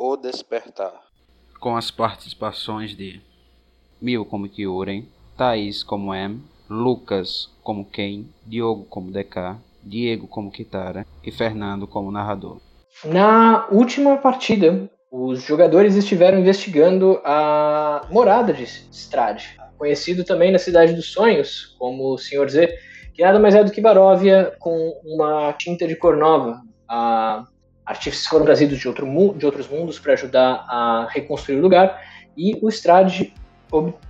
O Despertar. Com as participações de Mil como Kyuren, Thaís como M, Lucas como Ken, Diogo como DK, Diego como Kitara e Fernando como narrador. Na última partida, os jogadores estiveram investigando a morada de Strade, conhecido também na Cidade dos Sonhos como o Sr. Z, que nada mais é do que Baróvia com uma tinta de cor nova. A artífices foram trazidos de, outro, de outros mundos para ajudar a reconstruir o lugar, e o Strade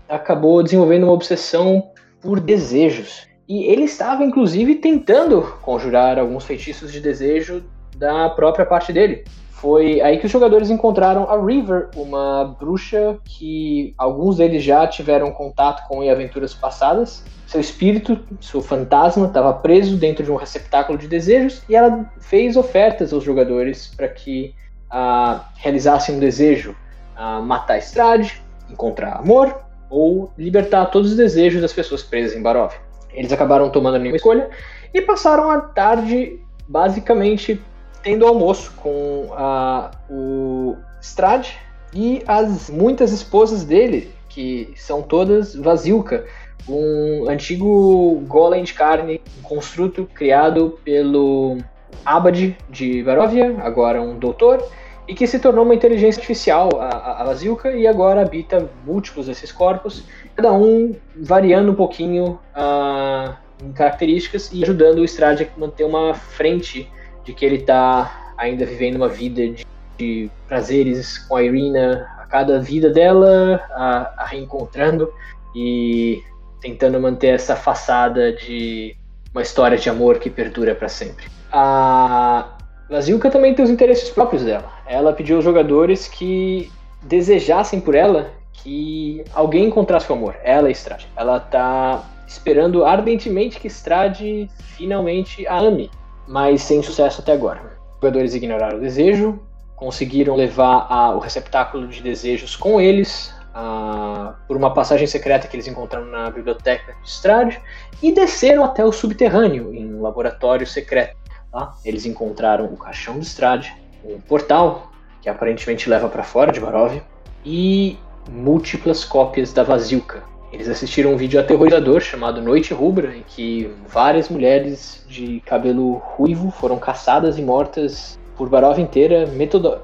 acabou desenvolvendo uma obsessão por desejos. E ele estava, inclusive, tentando conjurar alguns feitiços de desejo da própria parte dele. Foi aí que os jogadores encontraram a River, uma bruxa que alguns deles já tiveram contato com em aventuras passadas. Seu espírito, seu fantasma, estava preso dentro de um receptáculo de desejos e ela fez ofertas aos jogadores para que uh, realizassem um desejo: uh, matar Estrade, encontrar amor ou libertar todos os desejos das pessoas presas em Barov. Eles acabaram tomando nenhuma escolha e passaram a tarde basicamente tendo almoço com a, o Strad e as muitas esposas dele, que são todas Vasilka, um antigo golem de carne, um construto criado pelo Abad de Varovia, agora um doutor, e que se tornou uma inteligência artificial, a, a Vasilka, e agora habita múltiplos desses corpos, cada um variando um pouquinho uh, em características e ajudando o Strad a manter uma frente de que ele está ainda vivendo uma vida de, de, prazeres com a Irina, a cada vida dela, a, a reencontrando e tentando manter essa façada de uma história de amor que perdura para sempre. A Vasilka também tem os interesses próprios dela. Ela pediu aos jogadores que desejassem por ela que alguém encontrasse o amor, ela e Strade. Ela tá esperando ardentemente que Strade finalmente a ame mas sem sucesso até agora. Os jogadores ignoraram o desejo, conseguiram levar a, o receptáculo de desejos com eles a, por uma passagem secreta que eles encontraram na biblioteca de Strade e desceram até o subterrâneo, em um laboratório secreto. Lá, eles encontraram o caixão de Strade, um portal que aparentemente leva para fora de Barovia e múltiplas cópias da Vasilka, eles assistiram um vídeo aterrorizador chamado Noite Rubra, em que várias mulheres de cabelo ruivo foram caçadas e mortas por Barova inteira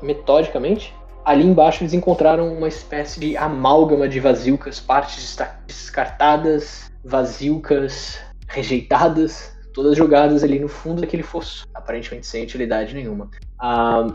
metodicamente. Ali embaixo eles encontraram uma espécie de amálgama de vasilcas, partes descartadas, vasilcas rejeitadas, todas jogadas ali no fundo daquele fosso, aparentemente sem utilidade nenhuma. Ah,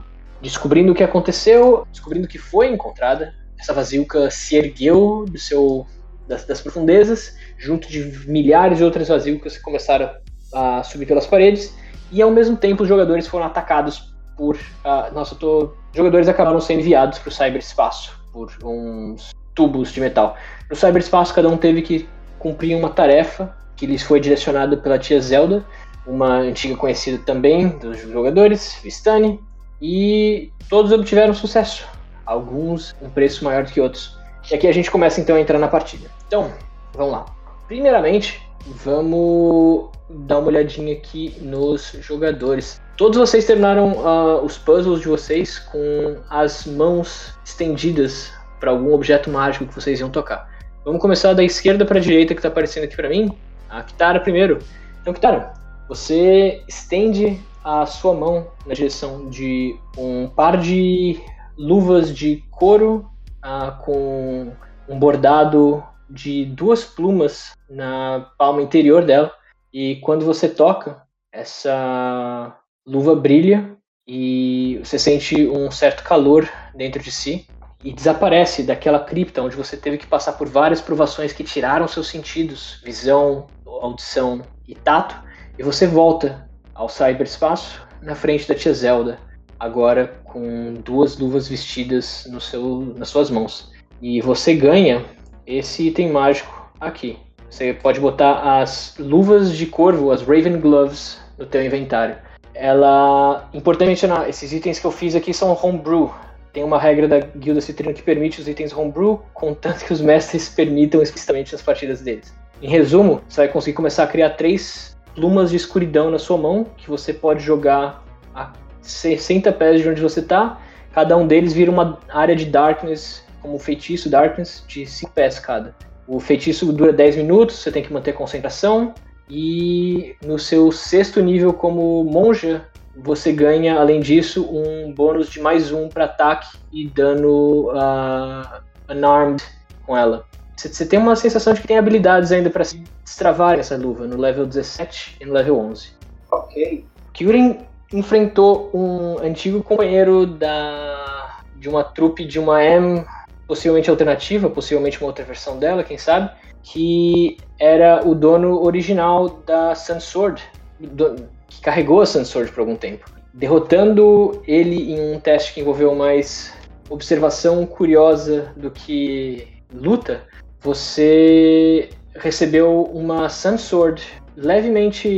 descobrindo o que aconteceu, descobrindo que foi encontrada, essa vasilca se ergueu do seu das, das profundezas, junto de milhares de outras vasilcas que começaram a subir pelas paredes, e ao mesmo tempo os jogadores foram atacados por. Uh, nossa, tô, jogadores acabaram sendo enviados para o cyberespaço por uns tubos de metal. No cyberespaço, cada um teve que cumprir uma tarefa que lhes foi direcionada pela tia Zelda, uma antiga conhecida também dos jogadores, Vistani, e todos obtiveram sucesso. Alguns um preço maior do que outros. E aqui a gente começa então a entrar na partida. Então, vamos lá. Primeiramente, vamos dar uma olhadinha aqui nos jogadores. Todos vocês terminaram uh, os puzzles de vocês com as mãos estendidas para algum objeto mágico que vocês iam tocar. Vamos começar da esquerda para a direita que está aparecendo aqui para mim. A Kitara primeiro. Então, Kitara, você estende a sua mão na direção de um par de luvas de couro ah, com um bordado de duas plumas na palma interior dela. E quando você toca, essa luva brilha e você sente um certo calor dentro de si e desaparece daquela cripta onde você teve que passar por várias provações que tiraram seus sentidos, visão, audição e tato, e você volta ao cyberespaço na frente da tia Zelda. agora com duas luvas vestidas no seu, nas suas mãos. E você ganha esse item mágico aqui. Você pode botar as luvas de corvo, as Raven Gloves, no teu inventário. Ela, importante mencionar, esses itens que eu fiz aqui são homebrew. Tem uma regra da Guilda Citrino que permite os itens homebrew, contanto que os mestres permitam explicitamente nas partidas deles. Em resumo, você vai conseguir começar a criar três plumas de escuridão na sua mão, que você pode jogar a 60 pés de onde você está. Cada um deles vira uma área de darkness, como feitiço darkness, de 5 pés cada. O feitiço dura 10 minutos, você tem que manter concentração. E no seu sexto nível como monja, você ganha, além disso, um bônus de mais um para ataque e dano uh, unarmed com ela. Você tem uma sensação de que tem habilidades ainda para se destravar essa luva no level 17 e no level 11. Ok. Kyurin enfrentou um antigo companheiro da de uma trupe de uma M, possivelmente alternativa, possivelmente uma outra versão dela, quem sabe, que era o dono original da Sun Sword, do, que carregou a Sun Sword por algum tempo. Derrotando ele em um teste que envolveu mais observação curiosa do que luta, você recebeu uma Sun Sword levemente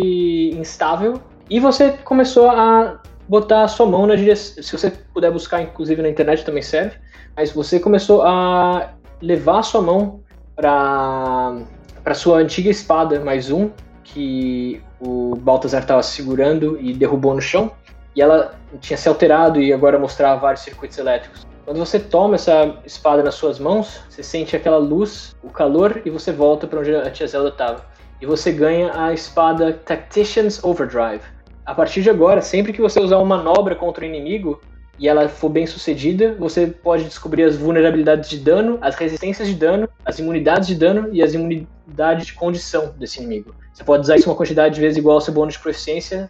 instável e você começou a botar a sua mão na direção. Se você puder buscar, inclusive na internet também serve. Mas você começou a levar sua mão para para sua antiga espada mais um que o Baltazar estava segurando e derrubou no chão e ela tinha se alterado e agora mostrava vários circuitos elétricos. Quando você toma essa espada nas suas mãos, você sente aquela luz, o calor e você volta para onde a tia Zelda estava. E você ganha a espada Tactician's Overdrive. A partir de agora, sempre que você usar uma manobra contra o inimigo, e ela for bem sucedida, você pode descobrir as vulnerabilidades de dano, as resistências de dano, as imunidades de dano e as imunidades de condição desse inimigo. Você pode usar isso uma quantidade de vezes igual ao seu bônus de proficiência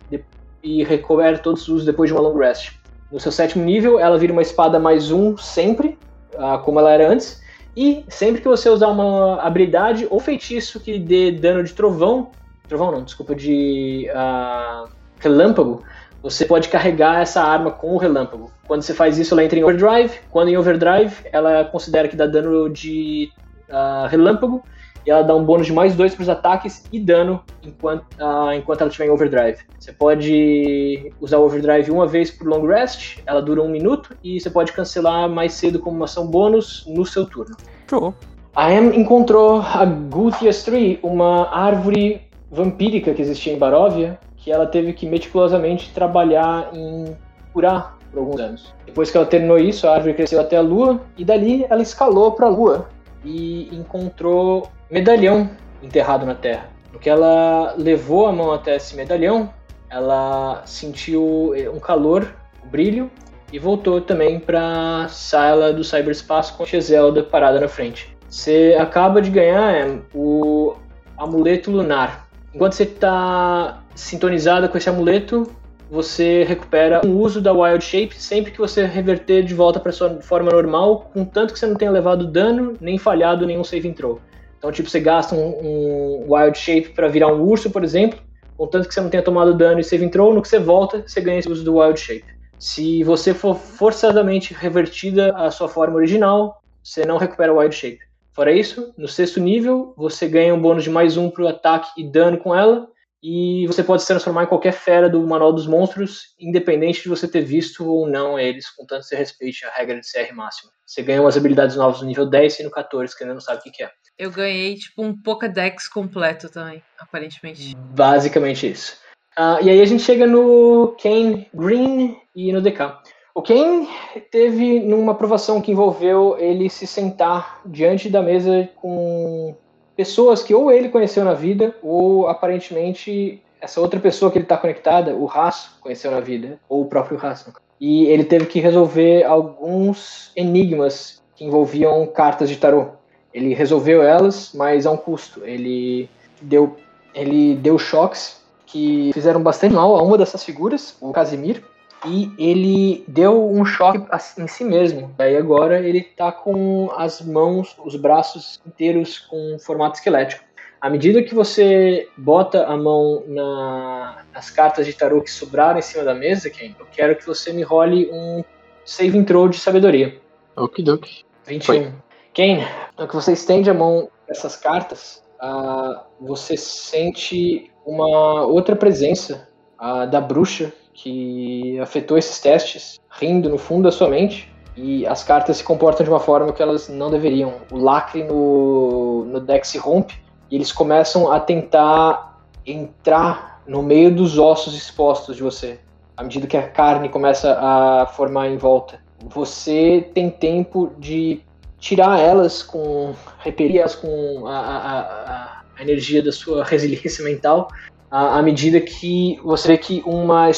e recover todos os usos depois de uma long rest. No seu sétimo nível, ela vira uma espada mais um sempre, uh, como ela era antes. E sempre que você usar uma habilidade ou feitiço que dê dano de trovão, trovão não, desculpa, de uh, relâmpago, você pode carregar essa arma com o relâmpago. Quando você faz isso, ela entra em overdrive. Quando em overdrive, ela considera que dá dano de uh, relâmpago e ela dá um bônus de mais dois para os ataques e dano enquanto, uh, enquanto ela estiver em overdrive. Você pode usar o overdrive uma vez por long rest, ela dura um minuto e você pode cancelar mais cedo como uma ação bônus no seu turno. Show. A Em encontrou a Guthias Tree, uma árvore vampírica que existia em Baróvia, que ela teve que meticulosamente trabalhar em curar por alguns anos. Depois que ela terminou isso, a árvore cresceu até a lua e dali ela escalou para a lua e encontrou medalhão enterrado na terra. No que ela levou a mão até esse medalhão, ela sentiu um calor, um brilho e voltou também para a sala do cyberspaço com a Zelda parada na frente. Você acaba de ganhar é, o amuleto lunar. Enquanto você está sintonizada com esse amuleto, você recupera o uso da Wild Shape sempre que você reverter de volta para sua forma normal, contanto que você não tenha levado dano, nem falhado nenhum save throw. Então, tipo, você gasta um, um Wild Shape para virar um urso, por exemplo, contanto que você não tenha tomado dano e save throw, no que você volta, você ganha esse uso do Wild Shape. Se você for forçadamente revertida à sua forma original, você não recupera o Wild Shape. Fora isso, no sexto nível, você ganha um bônus de mais um para o ataque e dano com ela, e você pode se transformar em qualquer fera do Manual dos Monstros, independente de você ter visto ou não eles, contanto que você respeite a regra de CR máxima. Você ganha umas habilidades novas no nível 10 e no 14, que ainda não sabe o que, que é. Eu ganhei, tipo, um Pokédex completo também, aparentemente. Basicamente isso. Uh, e aí a gente chega no Kane Green e no DK. O Kane teve numa aprovação que envolveu ele se sentar diante da mesa com pessoas que ou ele conheceu na vida, ou aparentemente essa outra pessoa que ele está conectada, o Raço, conheceu na vida, ou o próprio Raço. E ele teve que resolver alguns enigmas que envolviam cartas de tarô. Ele resolveu elas, mas a um custo. Ele deu, ele deu choques que fizeram bastante mal a uma dessas figuras, o Casimir, e ele deu um choque em si mesmo. Daí agora ele tá com as mãos, os braços inteiros com formato esquelético. À medida que você bota a mão na, nas cartas de tarô que sobraram em cima da mesa, Ken, eu quero que você me role um save throw de sabedoria. Okidoki. 21. Foi. Ken, no que você estende a mão essas cartas, ah, você sente uma outra presença ah, da bruxa que afetou esses testes, rindo no fundo da sua mente. E as cartas se comportam de uma forma que elas não deveriam. O lacre no, no deck se rompe e eles começam a tentar entrar no meio dos ossos expostos de você, à medida que a carne começa a formar em volta. Você tem tempo de tirar elas com repelir elas com a, a, a, a energia da sua resiliência mental à, medida que você vê que uma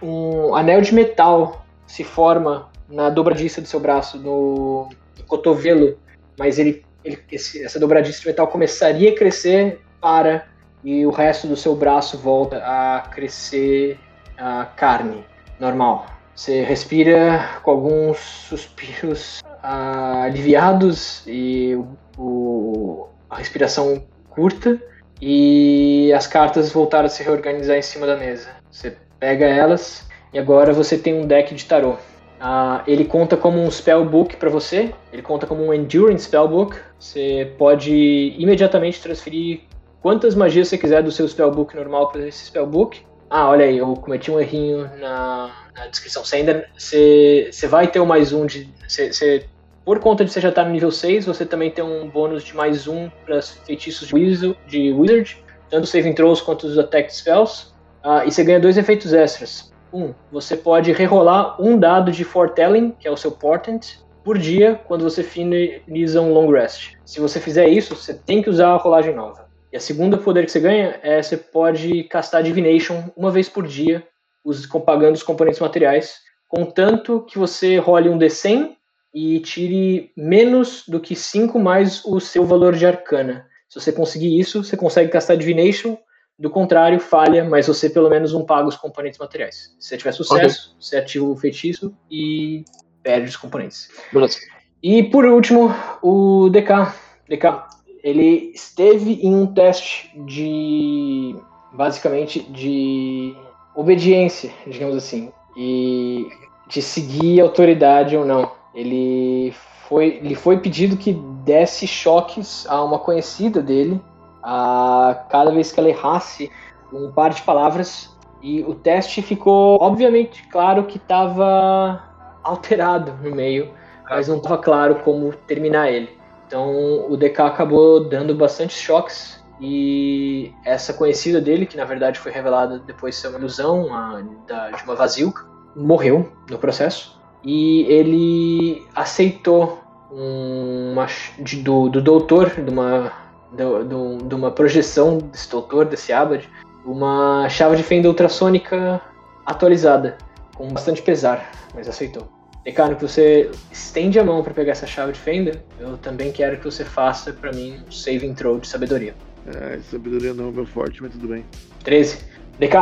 um anel de metal se forma na dobradiça do seu braço, no, no cotovelo, mas ele, ele esse- essa dobradiça de metal começaria a crescer para e o resto do seu braço volta a crescer a carne normal. Você respira com alguns suspiros ah, aliviados e o, a respiração curta e as cartas voltaram a se reorganizar em cima da mesa. Você pega elas e agora você tem um deck de tarô. Ah, ele conta como um spellbook para você. Ele conta como um endurance spellbook. Você pode imediatamente transferir quantas magias você quiser do seu spellbook normal para esse spellbook. Ah, olha aí, eu cometi um errinho na, na descrição. Você ainda você, você vai ter o mais um de. Você, por conta de você já estar no nível 6, você também tem um bônus de mais um para feitiços de Wizard, de Wizard, tanto os saving throws quanto os attack spells. Ah, e você ganha dois efeitos extras. Um, você pode rerolar um dado de foretelling, que é o seu portent, por dia quando você finaliza um long rest. Se você fizer isso, você tem que usar a rolagem nova. E a segunda poder que você ganha é você pode castar Divination uma vez por dia, us- pagando os componentes materiais, contanto que você role um D100 e tire menos do que 5 mais o seu valor de arcana. Se você conseguir isso, você consegue castar Divination. Do contrário, falha, mas você pelo menos não paga os componentes materiais. Se você tiver sucesso, você ativa o feitiço e perde os componentes. Beleza. E por último, o DK. DK, ele esteve em um teste de. basicamente de obediência, digamos assim. E de seguir a autoridade ou não. Ele foi, lhe foi pedido que desse choques a uma conhecida dele a cada vez que ela errasse um par de palavras. E o teste ficou, obviamente, claro que estava alterado no meio mas não estava claro como terminar ele. Então o DK acabou dando bastante choques e essa conhecida dele, que na verdade foi revelada depois de ser uma ilusão a- da- de uma vazilca, morreu no processo e ele aceitou uma, de- do, do doutor, de uma, do- de uma projeção desse doutor, desse Abad, uma chave de fenda ultrassônica atualizada, com bastante pesar, mas aceitou. Cara, que você estende a mão para pegar essa chave de fenda, eu também quero que você faça para mim um saving throw de sabedoria. É, sabedoria não é meu forte, mas tudo bem. 13. DK,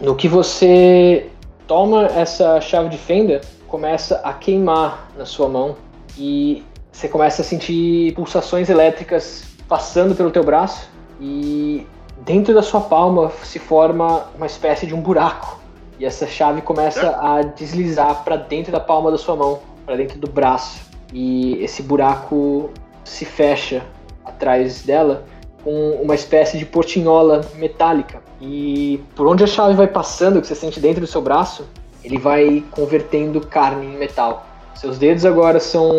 no que você toma essa chave de fenda, começa a queimar na sua mão e você começa a sentir pulsações elétricas passando pelo teu braço e dentro da sua palma se forma uma espécie de um buraco e essa chave começa a deslizar para dentro da palma da sua mão, para dentro do braço e esse buraco se fecha atrás dela com uma espécie de portinhola metálica. E por onde a chave vai passando, que você sente dentro do seu braço, ele vai convertendo carne em metal. Seus dedos agora são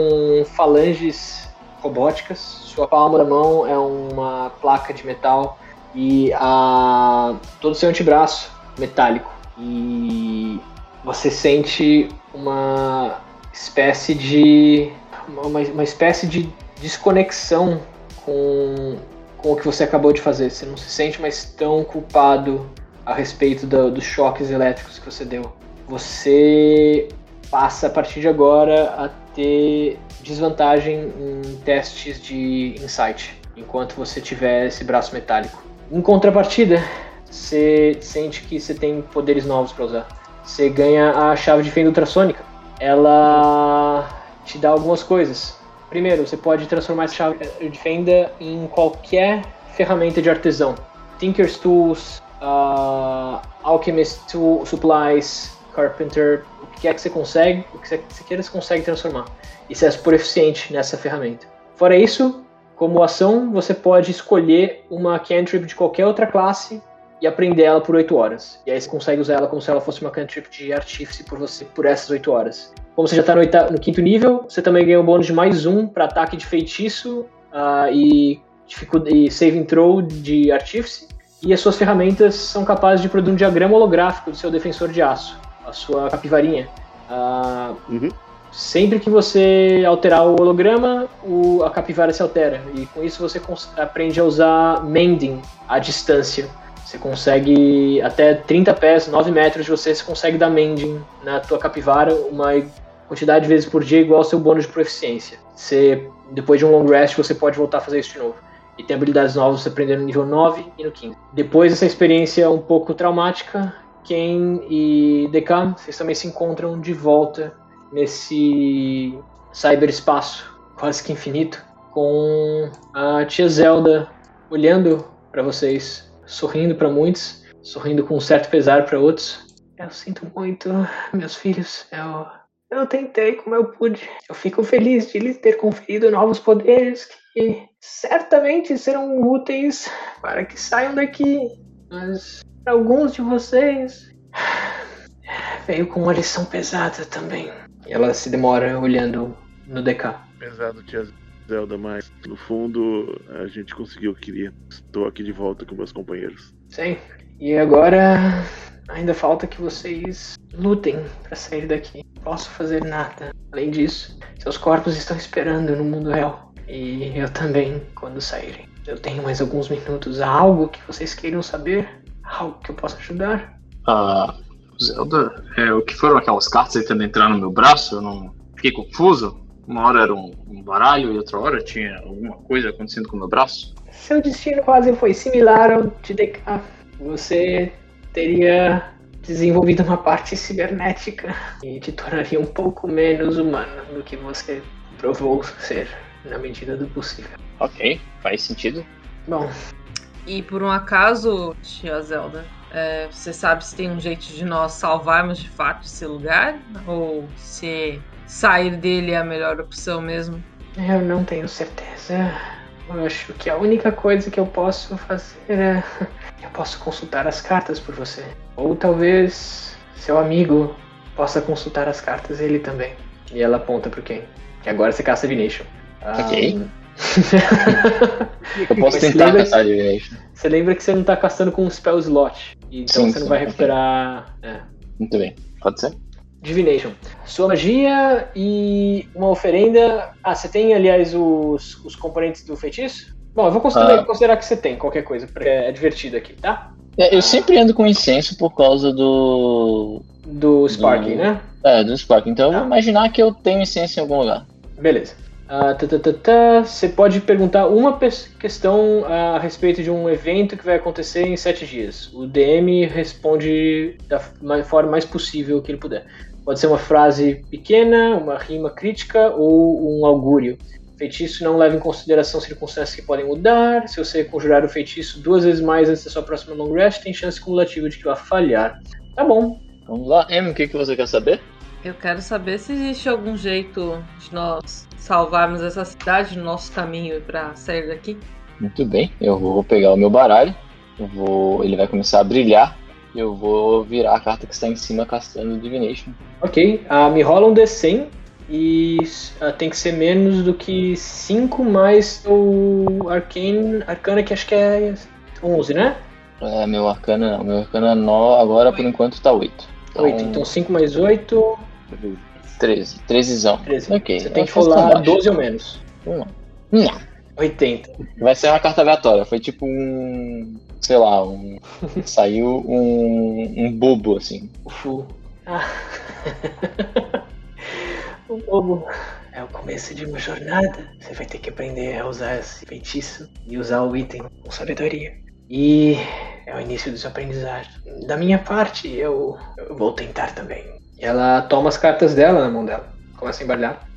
falanges robóticas, sua palma da mão é uma placa de metal e a todo o seu antebraço metálico. E você sente uma espécie de uma, uma espécie de desconexão com, com o que você acabou de fazer. Você não se sente mais tão culpado a respeito do- dos choques elétricos que você deu. Você passa a partir de agora a ter desvantagem em testes de insight, enquanto você tiver esse braço metálico. Em contrapartida, você sente que você tem poderes novos para usar. Você ganha a chave de fenda ultrassônica. Ela te dá algumas coisas. Primeiro, você pode transformar essa chave de fenda em qualquer ferramenta de artesão. Tinker's Tools, uh, Alchemist Supplies, Carpenter, o que é que você consegue, o que você queira você consegue transformar. E você é super eficiente nessa ferramenta. Fora isso, como ação, você pode escolher uma cantrip de qualquer outra classe e aprender ela por 8 horas. E aí você consegue usar ela como se ela fosse uma cantrip de artífice por você por essas 8 horas. Como você já está no, no quinto nível, você também ganha um bônus de mais um para ataque de feitiço ah, e, e saving throw de artífice. E as suas ferramentas são capazes de produzir um diagrama holográfico do seu defensor de aço, a sua capivarinha. Ah, Uhum. Sempre que você alterar o holograma, o- a capivara se altera. E com isso você aprende a usar mending à distância. Você consegue até 30 pés, 9 metros de você, você consegue dar mending na tua capivara, uma quantidade de vezes por dia igual ao seu bônus de proficiência. Você, depois de um long rest, você pode voltar a fazer isso de novo. E tem habilidades novas você aprender no nível 9 e no 15. Depois dessa experiência um pouco traumática, Ken e Dekam, vocês também se encontram de volta nesse cyberespaço quase que infinito, com a tia Zelda olhando para vocês, sorrindo para muitos, sorrindo com um certo pesar para outros. Eu sinto muito, meus filhos. Eu, eu tentei como eu pude. Eu fico feliz de lhes ter conferido novos poderes que certamente serão úteis para que saiam daqui. Mas para alguns de vocês veio com uma lição pesada também. E ela se demora olhando no DK. Pesado, tia Zelda, mas no fundo a gente conseguiu o que queria. Estou aqui de volta com meus companheiros. Sim. E agora ainda falta que vocês lutem para sair daqui. Não posso fazer nada. Além disso, seus corpos estão esperando no mundo real. E eu também, quando saírem. Eu tenho mais alguns minutos. Há algo que vocês queiram saber? Algo que eu possa ajudar? Ah, Zelda, é, o que foram aquelas cartas tentando entrar no meu braço? Eu não fiquei confuso. Uma hora era um, um baralho e outra hora tinha alguma coisa acontecendo com o meu braço. Seu destino quase foi similar ao de DK. Você teria desenvolvido uma parte cibernética e te tornaria um pouco menos humano do que você provou ser, na medida do possível. Ok, faz sentido. Bom, E por um acaso, tia Zelda, é, você sabe se tem um jeito de nós salvarmos de fato esse lugar? Ou se sair dele é a melhor opção mesmo? eu não tenho certeza. Eu acho que a única coisa que eu posso fazer é. Eu posso consultar as cartas por você. Ou talvez seu amigo possa consultar as cartas, ele também. E ela aponta pro Ken. Que agora você caça Divination. Ok. Ah, Eu posso tentar caçar Divination. você lembra que você não tá castando com um spell slot. Então Sim, você não sim, vai recuperar. É. Muito bem, pode ser? Divination. Sua magia e uma oferenda. Ah, você tem, aliás, os, os componentes do feitiço? Bom, eu vou considerar, Ah. considerar que você tem qualquer coisa, porque é divertido aqui, tá? É, eu sempre ando com incenso por causa do. Do Sparking, Do- né? É, do Spark. Então eu Tá. vou imaginar que eu tenho incenso em algum lugar. Beleza. Ah, tá, tá, tá. Você pode perguntar uma questão a respeito de um evento que vai acontecer em sete dias. O DM responde da ma- forma mais possível que ele puder. Pode ser uma frase pequena, uma rima crítica ou um augúrio. Feitiço não leva em consideração circunstâncias que podem mudar. Se você conjurar o feitiço duas vezes mais antes da sua próxima long rest, tem chance cumulativa de que vá falhar. Tá bom. Vamos lá, Em, o que, que você quer saber? Eu quero saber se existe algum jeito de nós salvarmos essa cidade no nosso caminho para sair daqui. Muito bem, eu vou pegar o meu baralho, eu vou, ele vai começar a brilhar, e eu vou virar a carta que está em cima castando Divination. Ok, ah, me rola um D100 e ah, tem que ser menos do que 5 mais o Arcane, Arcana que acho que é 11, né? É, meu arcana não, meu arcana nó, agora por enquanto tá 8. Então, 8, então 5 mais 8, 13, 13zão. 13. Ok, Você tem que rolar baixo. 12 ou menos. Vamos lá. Não, 80. vai ser uma carta aleatória, foi tipo um, sei lá, um, saiu um, um bobo assim. Ufu. Ah. o bobo. É o começo de uma jornada. Você vai ter que aprender a usar esse feitiço e usar o item com sabedoria. E é o início do seu aprendizagem. Da minha parte, eu, eu vou tentar também. Ela toma as cartas dela na mão dela. Começa a embaralhar.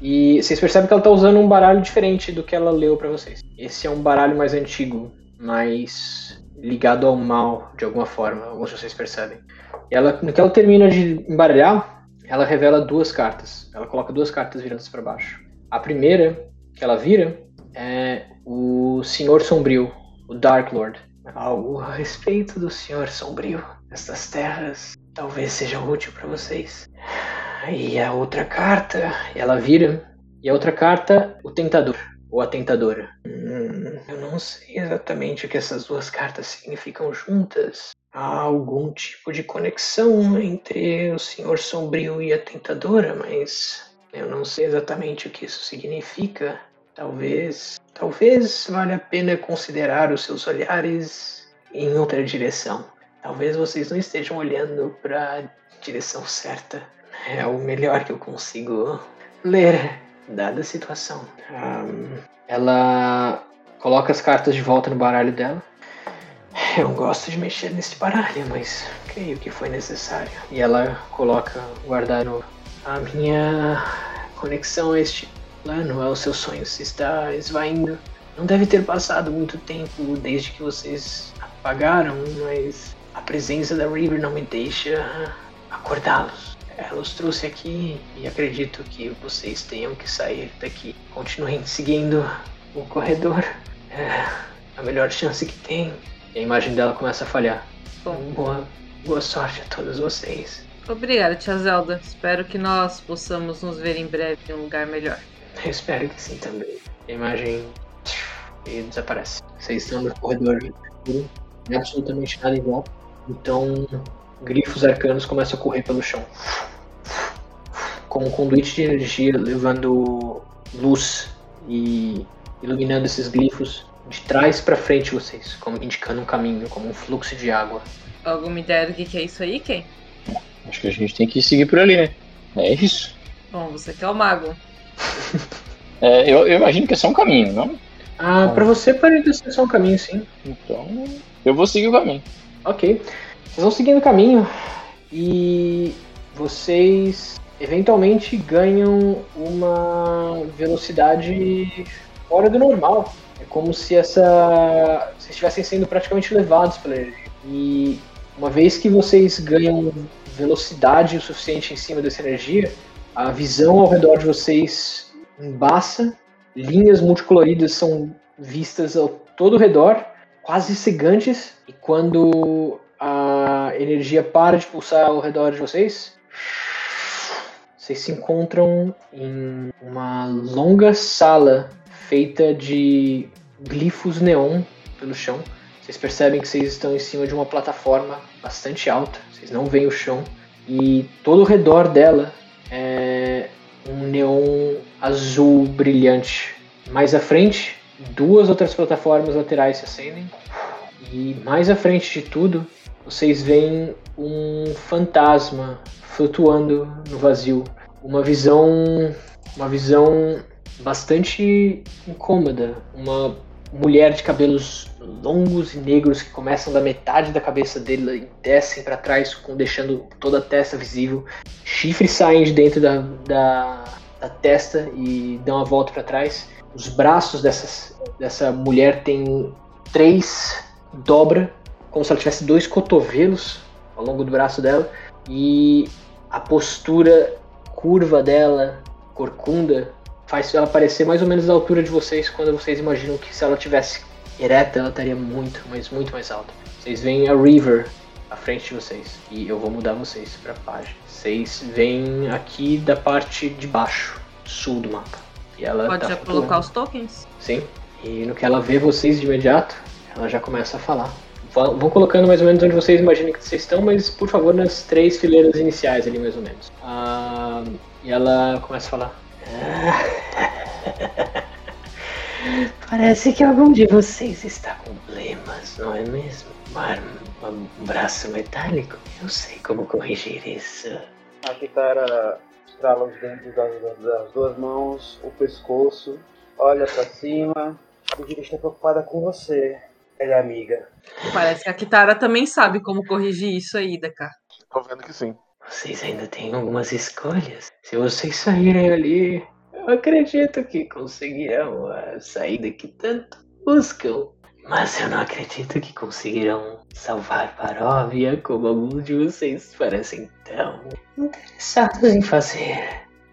E vocês percebem que ela tá usando um baralho diferente do que ela leu pra vocês. Esse é um baralho mais antigo, mais ligado ao mal, de alguma forma, alguns de vocês percebem. E ela, no que ela termina de embaralhar, ela revela duas cartas. Ela coloca duas cartas viradas para baixo. A primeira, que ela vira, é o Senhor Sombrio, o Dark Lord. Algo a respeito do Senhor Sombrio. Estas terras talvez sejam útil para vocês. E a outra carta, ela vira. E a outra carta, o Tentador, ou a Tentadora. Hum, eu não sei exatamente o que essas duas cartas significam juntas. Há algum tipo de conexão entre o Senhor Sombrio e a Tentadora, mas eu não sei exatamente o que isso significa. Talvez, talvez valha a pena considerar os seus olhares em outra direção. Talvez vocês não estejam olhando para a direção certa. É o melhor que eu consigo ler, dada a situação. Um, ela coloca as cartas de volta no baralho dela. Eu gosto de mexer nesse baralho, mas creio que foi necessário. E ela coloca, guardar. A minha conexão a este plano, aos seus sonhos, está esvaindo. Não deve ter passado muito tempo desde que vocês apagaram, mas a presença da River não me deixa acordá-los. Ela os trouxe aqui e acredito que vocês tenham que sair daqui. Continuem seguindo o corredor. É a melhor chance que tem. E a imagem dela começa a falhar. Bom, boa, boa sorte a todos vocês. Obrigada, tia Zelda. Espero que nós possamos nos ver em breve em um lugar melhor. Eu espero que sim também. A imagem e desaparece. Vocês estão no corredor escuro, é absolutamente nada em volta. Então, grifos arcanos começam a correr pelo chão. Com um conduíte de energia levando luz e iluminando esses glifos de trás para frente vocês, como indicando um caminho, como um fluxo de água. Alguma ideia do que que é isso aí, Ken? Acho que a gente tem que seguir por ali, né? É isso. Bom, você que é o mago. É, eu, eu imagino que é só um caminho, não? Ah, pra você parece ser só um caminho, sim. Então, eu vou seguir o caminho. Ok. Vocês vão seguindo o caminho e vocês eventualmente ganham uma velocidade fora do normal. É como se essa. Vocês estivessem sendo praticamente levados pela energia. E uma vez que vocês ganham velocidade o suficiente em cima dessa energia, a visão ao redor de vocês embaça, linhas multicoloridas são vistas ao todo o redor, quase cegantes, e quando a energia para de pulsar ao redor de vocês, vocês se encontram em uma longa sala feita de glifos neon pelo chão. Vocês percebem que vocês estão em cima de uma plataforma bastante alta, vocês não veem o chão, e todo o redor dela é um neon azul brilhante. Mais à frente, duas outras plataformas laterais se acendem, e mais à frente de tudo, vocês veem um fantasma flutuando no vazio. Uma visão, uma visão bastante incômoda. Uma mulher de cabelos longos e negros que começam da metade da cabeça dele e descem para trás, com, deixando toda a testa visível. Chifres saem de dentro da, da, da testa e dão a volta para trás. Os braços dessas, dessa mulher têm três dobra, como se ela tivesse dois cotovelos ao longo do braço dela. E a postura curva dela, corcunda, faz ela parecer mais ou menos da altura de vocês quando vocês imaginam que se ela tivesse ereta, ela estaria muito, mas muito mais alta. Vocês veem a River à frente de vocês e eu vou mudar vocês para página. Vocês veem aqui da parte de baixo, sul do mapa. E ela Pode tá já flutuando. colocar os tokens? Sim. E no que ela vê vocês de imediato, ela já começa a falar. Vão vão colocando mais ou menos onde vocês imaginam que vocês estão, mas por favor nas três fileiras iniciais ali mais ou menos. Ah, e ela começa a falar. Parece que algum de vocês está com problemas, não é mesmo? Uma- um braço metálico? Eu sei como corrigir isso. A Kitara estrala os dentes das, das- das duas mãos, o pescoço, olha pra cima diz que está preocupada com você. Ela é amiga. Parece que a Kitara também sabe como corrigir isso aí, Deca. Tô vendo que sim. Vocês ainda têm algumas escolhas. Se vocês saírem ali, Eu acredito que conseguirão a saída que tanto buscam. Mas eu não acredito que conseguirão salvar Baróvia como alguns de vocês parecem tão interessados em fazer.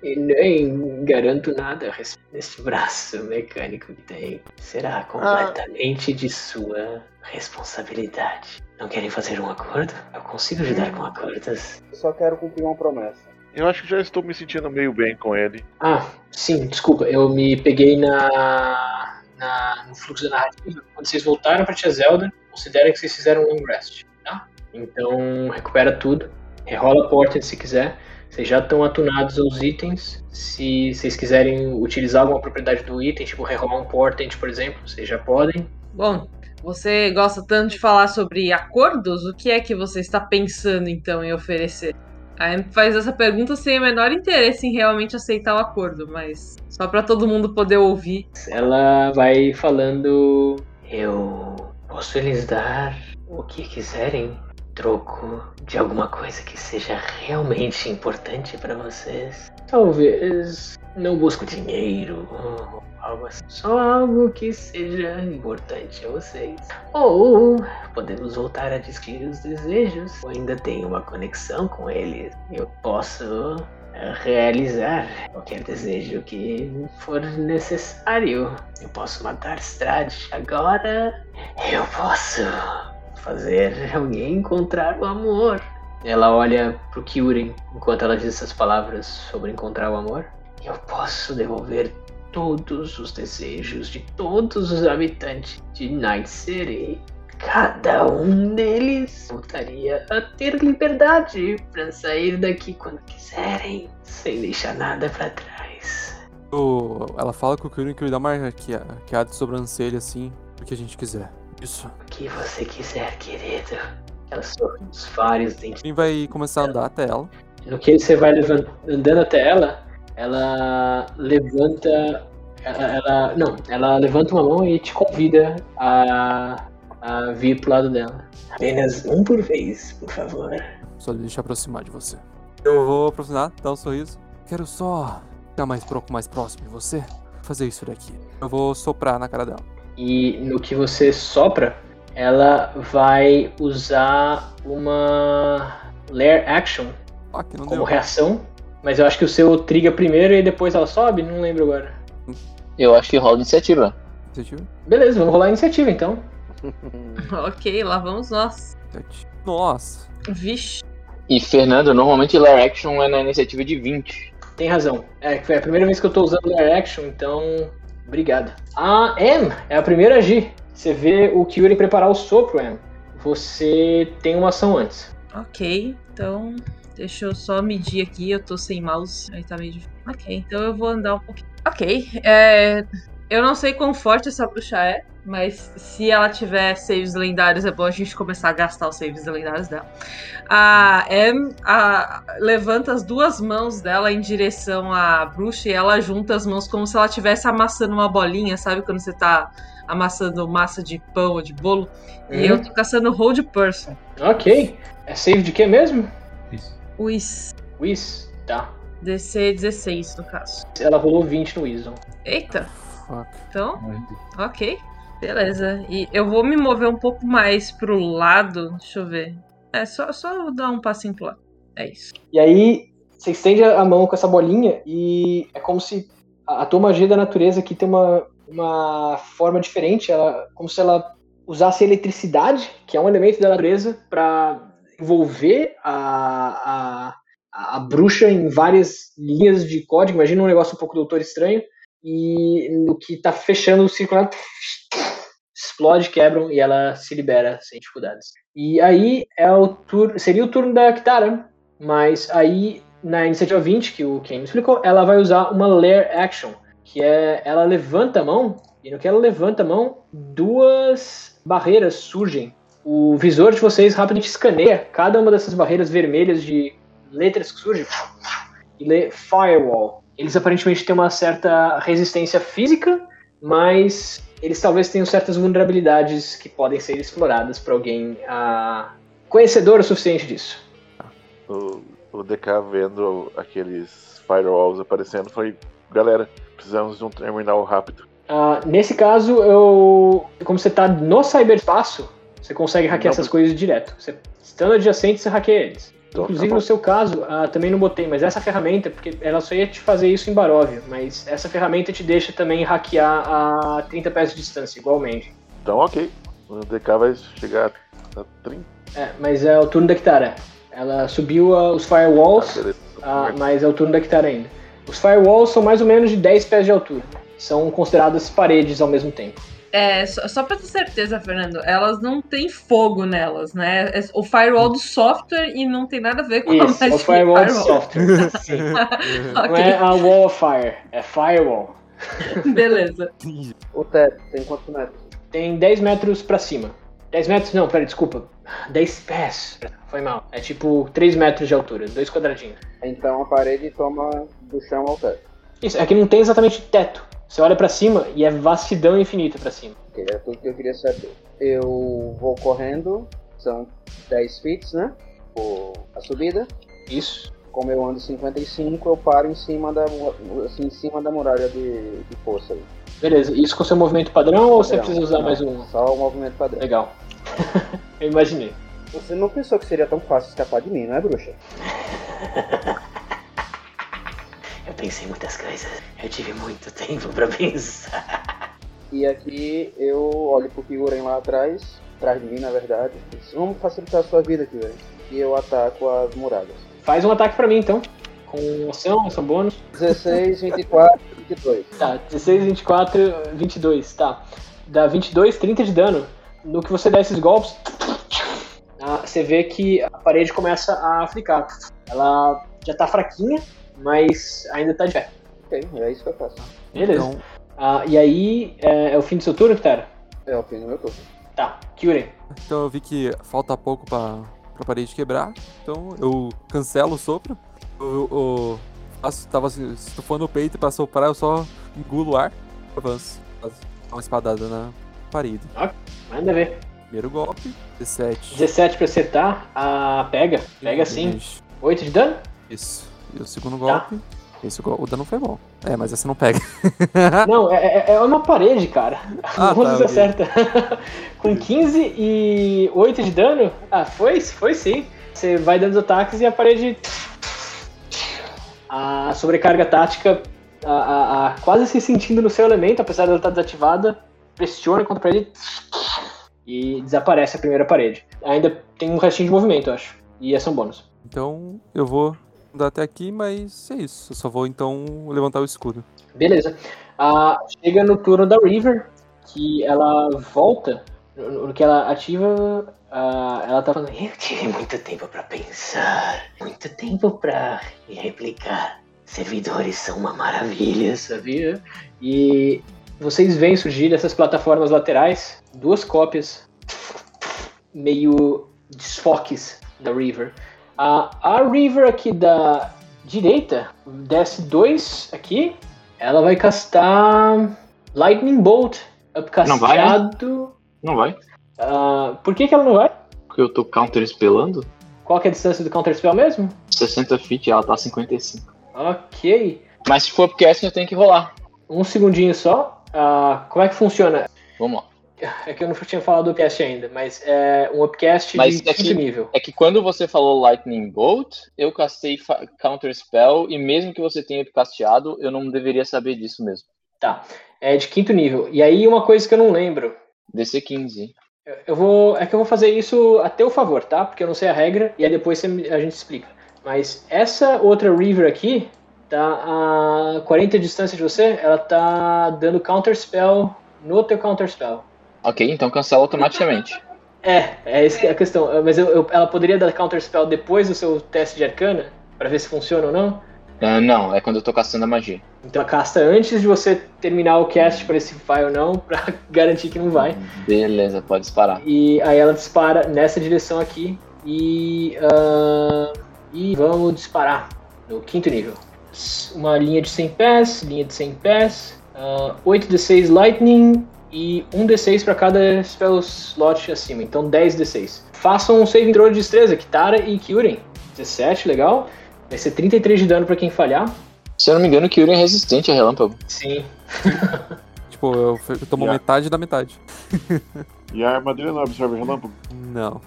E nem garanto nada a respeito desse braço mecânico que tem. Será completamente de sua responsabilidade. Não querem fazer um acordo? Eu consigo ajudar com acordos. Só quero cumprir uma promessa. Eu acho que já estou me sentindo meio bem com ele. Ah, sim, desculpa, eu me peguei na, na- no fluxo da narrativa. Quando vocês voltaram pra Tia Zelda, considera que vocês fizeram um long rest, tá? Então, recupera tudo, rerola a porta se quiser. Vocês já estão atunados aos itens. Se vocês quiserem utilizar alguma propriedade do item, tipo rerolar um portent, por exemplo, vocês já podem. Bom, você gosta tanto de falar sobre acordos? O que é que você está pensando então em oferecer? A Em faz essa pergunta sem o menor interesse em realmente aceitar o acordo, mas só para todo mundo poder ouvir. Ela vai falando: Eu posso lhes dar o que quiserem, troco de alguma coisa que seja realmente importante para vocês. Talvez não busco dinheiro algo assim, só algo que seja importante a vocês. Ou podemos voltar a discutir os desejos. Eu ainda tenho uma conexão com eles. Eu posso realizar qualquer desejo que for necessário. Eu posso matar Strad. Agora eu posso fazer alguém encontrar o amor. Ela olha pro Kyuren enquanto ela diz essas palavras sobre encontrar o amor. Eu posso devolver todos os desejos de todos os habitantes de Night City. Cada um deles voltaria a ter liberdade para sair daqui quando quiserem, sem deixar nada para trás. O- Ela fala com o Kyurem que dá uma arquea- arqueada de sobrancelha assim, o que a gente quiser. Isso. O que você quiser, querido. Ela sorri os vários dentes. Kyurem vai começar a andar até ela. No que você vai andando até ela, ela levanta. Ela, ela- não, ela levanta uma mão e te convida a, a vir pro lado dela. Apenas um por vez, por favor. Só deixa aproximar de você. Eu vou aproximar, dar um sorriso. Quero só ficar mais, mais próximo de você. Fazer isso daqui. Eu vou soprar na cara dela. E no que você sopra, ela vai usar uma Lair Action Ah, que não como deu. reação. Mas eu acho que o seu triga primeiro e depois ela sobe, não lembro agora. Eu acho que rola iniciativa. Iniciativa? Beleza, vamos rolar a iniciativa então. ok, lá vamos nós. Nossa. Vixe. E Fernando, normalmente Lair Action é na iniciativa de 20. Tem razão. É, foi a primeira vez que eu tô usando Lair Action, então. Obrigado. A M é a primeira a agir. Você vê o Kyuri preparar o sopro, M. Você tem uma ação antes. Ok, então deixa eu só medir aqui. Eu tô sem mouse, aí tá meio difícil. Ok, então eu vou andar um pouquinho. Ok, é. Eu não sei quão forte essa bruxa é, mas se ela tiver saves lendários, é bom a gente começar a gastar os saves lendários dela. A Em levanta as duas mãos dela em direção à bruxa e ela junta as mãos como se ela estivesse amassando uma bolinha, sabe? Quando você tá amassando massa de pão ou de bolo. E Uhum. eu tô caçando Hold Person. Ok. É save de quê mesmo? Whis. Whis. Tá. DC 16, no caso. Ela rolou 20 no Wisdom. Eita, Fuck. então, ok. Beleza. E eu vou me mover um pouco mais pro lado. Deixa eu ver. É, só, só dar um passinho pro lado. É isso. E aí, você estende a mão com essa bolinha e é como se a, a tua magia da natureza aqui tem uma, uma forma diferente. Ela, como se ela usasse a eletricidade, que é um elemento da natureza, para envolver a, a, a bruxa em várias linhas de código. Imagina um negócio um pouco Doutor Estranho. E no que tá fechando o círculo, ela explode, quebram e ela se libera sem dificuldades. E aí é o turno, seria o turno da Kitara, mas aí na iniciativa 20, que o Ken explicou, ela vai usar uma Lair Action, que é ela levanta a mão, e no que ela levanta a mão, duas barreiras surgem. O visor de vocês rapidamente escaneia cada uma dessas barreiras vermelhas de letras que surgem e lê Firewall. Eles aparentemente têm uma certa resistência física, mas eles talvez tenham certas vulnerabilidades que podem ser exploradas por alguém ah, conhecedor o suficiente disso. O, o DK vendo aqueles firewalls aparecendo foi galera, precisamos de um terminal rápido. Ah, nesse caso, eu. Como você tá no cyberespaço, você consegue hackear Não, essas coisas direto. Você, estando adjacente, você hackeia eles. Então, Inclusive, tá no seu caso, ah, também não botei, mas essa ferramenta, porque ela só ia te fazer isso em Barovia, mas essa ferramenta te deixa também hackear a 30 pés de distância, igualmente. Então, ok. O DK vai chegar a 30. É, mas é o turno da Kitara. Ela subiu ah, os firewalls, Tá, beleza. ah, mas é o turno da Kitara ainda. Os firewalls são mais ou menos de 10 pés de altura. São consideradas paredes ao mesmo tempo. É, só, só pra ter certeza, Fernando, elas não têm fogo nelas, né? É o firewall do software e não tem nada a ver com a Isso, é magia o firewall firewall. software. Sim. Não Ok, é a wall of fire, é firewall. beleza. O teto tem quantos metros? Tem 10 metros pra cima. 10 metros? Não, pera, desculpa. 10 pés. Foi mal. É tipo 3 metros de altura, dois quadradinhos. Então a parede toma do chão ao teto. Isso, é que não tem exatamente teto. Você olha pra cima e é vastidão infinita pra cima. Ok, era tudo que eu queria saber. Eu vou correndo, são 10 feet, né? O- a subida. Isso. Como eu ando 55, eu paro em cima da, assim, em cima da muralha de, de força. aí. Beleza. Isso com seu movimento padrão ou você Padrão. precisa usar Não, mais um? Só o movimento padrão. Legal. eu imaginei. Você não pensou que seria tão fácil escapar de mim, não é, bruxa? Eu pensei em muitas coisas. Eu tive muito tempo pra pensar. E aqui eu olho pro Kiguren lá atrás, atrás de mim na verdade. Vamos facilitar a sua vida, Kiguren. E eu ataco as muralhas. Faz um ataque pra mim então. Com ação, ação bônus. 16, 24, 22. Tá, 16, 24, 22, tá. Dá 22, 30 de dano. No que você dá esses golpes, ah, você vê que a parede começa a flicar. Ela já tá fraquinha, mas ainda tá de pé. Ok, é isso que eu faço. Beleza. Então, Ah, e aí, é, é o fim do seu turno, Kitara? É o fim do meu turno. Tá, Kyurem. então eu vi que falta pouco pra, pra parede quebrar. Então eu cancelo o sopro. Eu, eu tava estufando o peito pra soprar, eu só engulo o ar. Avanço. Faço uma espadada na parede. Manda ver. Primeiro golpe, 17. 17 pra acertar. Ah, pega. Pega sim. Ixi, 8 de dano? Isso. E o segundo Tá. golpe. Esse o dano foi bom. É, mas essa não pega. Não, é, é- é uma parede, cara. Ah, Onde tá, acerta? Com 15 e 8 de dano? Ah, foi? Foi sim. Você vai dando os ataques e a parede. A sobrecarga tática, a, a- a- quase se sentindo no seu elemento, apesar dela estar desativada, pressiona contra a parede e desaparece a primeira parede. Ainda tem um restinho de movimento, eu acho. E ação bônus. Então eu vou até aqui, mas é isso. Eu só vou então levantar o escudo. Beleza. Ah, chega no turno da River, que ela volta, no que ela ativa, ah, ela tá falando, eu tive muito tempo pra pensar, muito tempo me replicar. Servidores são uma maravilha, sabia? E vocês veem surgir dessas plataformas laterais duas cópias meio desfoques da River. A, a River aqui da direita desce dois aqui. Ela vai castar Lightning Bolt Não vai, né? Não vai? Ah, por que, que ela não vai? Porque eu tô counter spellando. Qual que é a distância do Counter Spell mesmo? 60 feet ela tá 55. Ok. Mas se for upcasting eu tenho que rolar. Um segundinho só. Ah, como é que funciona? Vamos lá. É que eu não tinha falado do upcast ainda, mas é um upcast Mas de é que- quinto nível. É que quando você falou Lightning Bolt, eu castei Counter Spell e mesmo que você tenha casteado, eu não deveria saber disso mesmo. Tá. É de quinto nível. E aí uma coisa que eu não lembro. DC 15. Eu- Eu vou. É que eu vou fazer isso a teu favor, tá? Porque eu não sei a regra e aí depois você a gente explica. Mas essa outra River aqui tá a 40 de distância de você, ela tá dando Counter Spell no teu Counter Spell. Ok, então cancela automaticamente. É, é essa que é a questão. Mas eu- eu- ela poderia dar Counter Spell depois do seu teste de arcana? Pra ver se funciona ou não? Ah, não, é quando eu tô castando a magia. Então ela casta antes de você terminar o cast pra ver se vai ou não, pra garantir que não vai. Beleza, pode disparar. E aí ela dispara nessa direção aqui. E. ah, e vamos disparar no quinto nível. Uma linha de 100 pés, linha de 100 pés, ah, 8d6 Lightning e 1d6 para cada spell slot acima. Então 10d6. Façam um save throw de destreza, Kitara e Kyurem. 17, legal. Vai ser 33 de dano para quem falhar. Se eu não me engano, Kyurem é resistente a relâmpago. Sim. Tipo, eu, eu tomo Já. metade da metade. E a armadilha não absorve relâmpago? Não.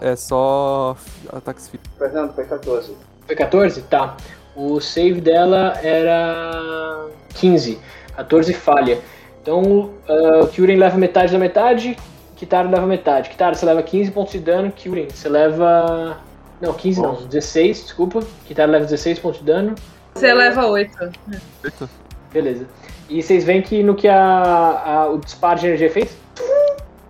É só ataques físicos. Fernando, foi 14. Foi 14? Tá. O save dela era 15. 14 falha. Então, o Kyurem leva metade da metade, Kitara leva metade. Kitara, você leva 15 pontos de dano, Kyurem, você leva... Não, 15 não, 16, desculpa. Kitara leva 16 pontos de dano. Você leva 8. Eita. Beleza. E vocês veem que no que a, a- o disparo de energia fez,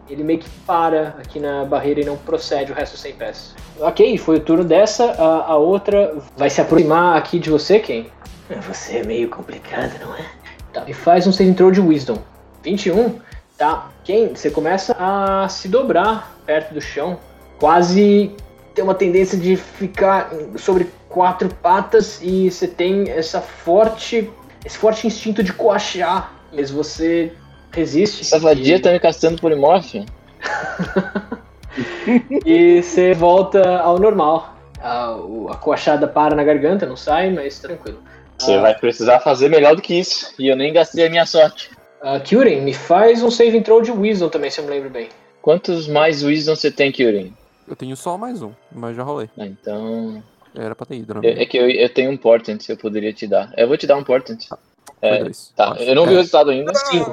ele meio que para aqui na barreira e não procede o resto 100 pés. Ok, foi o turno dessa. A, a outra vai se aproximar aqui de você, quem? Você é meio complicado, não é? Tá, e faz um save throw de Wisdom. 21, tá? Quem? Você começa a se dobrar perto do chão, quase tem uma tendência de ficar sobre quatro patas e você tem essa forte esse forte instinto de coachar, mas você resiste. Essa vadia tá me castando polimorfia? E você volta ao normal. A, a coachada para na garganta, não sai, mas tá tranquilo. Você Ah. vai precisar fazer melhor do que isso. E eu nem gastei a minha sorte. Uh, Kyurem, me faz um saving throw de Wisdom também, se eu me lembro bem. Quantos mais Wisdom você tem, Kyurem? Eu tenho só mais um, mas já rolei. Ah, então. Era pra ter ido, não. É é que eu, eu tenho um Portent, eu poderia te dar. Eu vou te dar um Portent. Foi É, dois. tá, eu não vi o É. resultado ainda. Cinco.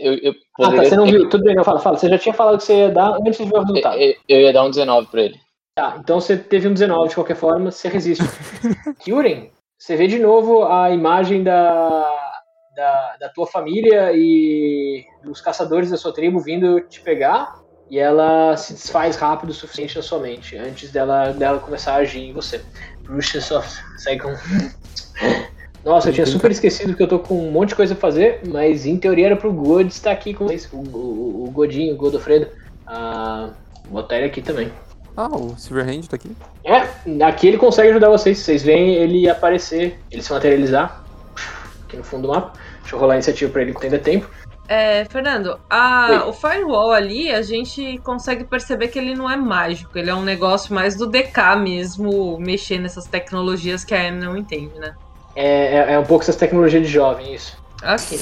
Eu, eu Ah, tá, poderia. você não viu. Tudo bem, não, fala, fala. Você já tinha falado que você ia dar antes de ver o eu, resultado. eu- eu ia dar um 19 pra ele. Tá, então você teve um 19 de qualquer forma, você resiste. Kyurem, você vê de novo a imagem da, da, da tua família e dos caçadores da sua tribo vindo te pegar e ela se desfaz rápido o suficiente na sua mente antes dela, dela começar a agir em você. Bruxa só sai com. Nossa, eu tinha super esquecido que eu tô com um monte de coisa pra fazer, mas em teoria era pro God estar aqui com vocês, o, o, o Godinho, o Godofredo. Ah, vou botar ele aqui também. Ah, o Silverhand tá aqui. É, aqui ele consegue ajudar vocês. Vocês veem ele aparecer, ele se materializar aqui no fundo do mapa. Deixa eu rolar a iniciativa pra ele enquanto ainda é tempo. É, Fernando, a- o Firewall ali, a gente consegue perceber que ele não é mágico. Ele é um negócio mais do DK mesmo, mexer nessas tecnologias que a Em não entende, né? É, é, é um pouco essas tecnologias de jovem, isso. Ok.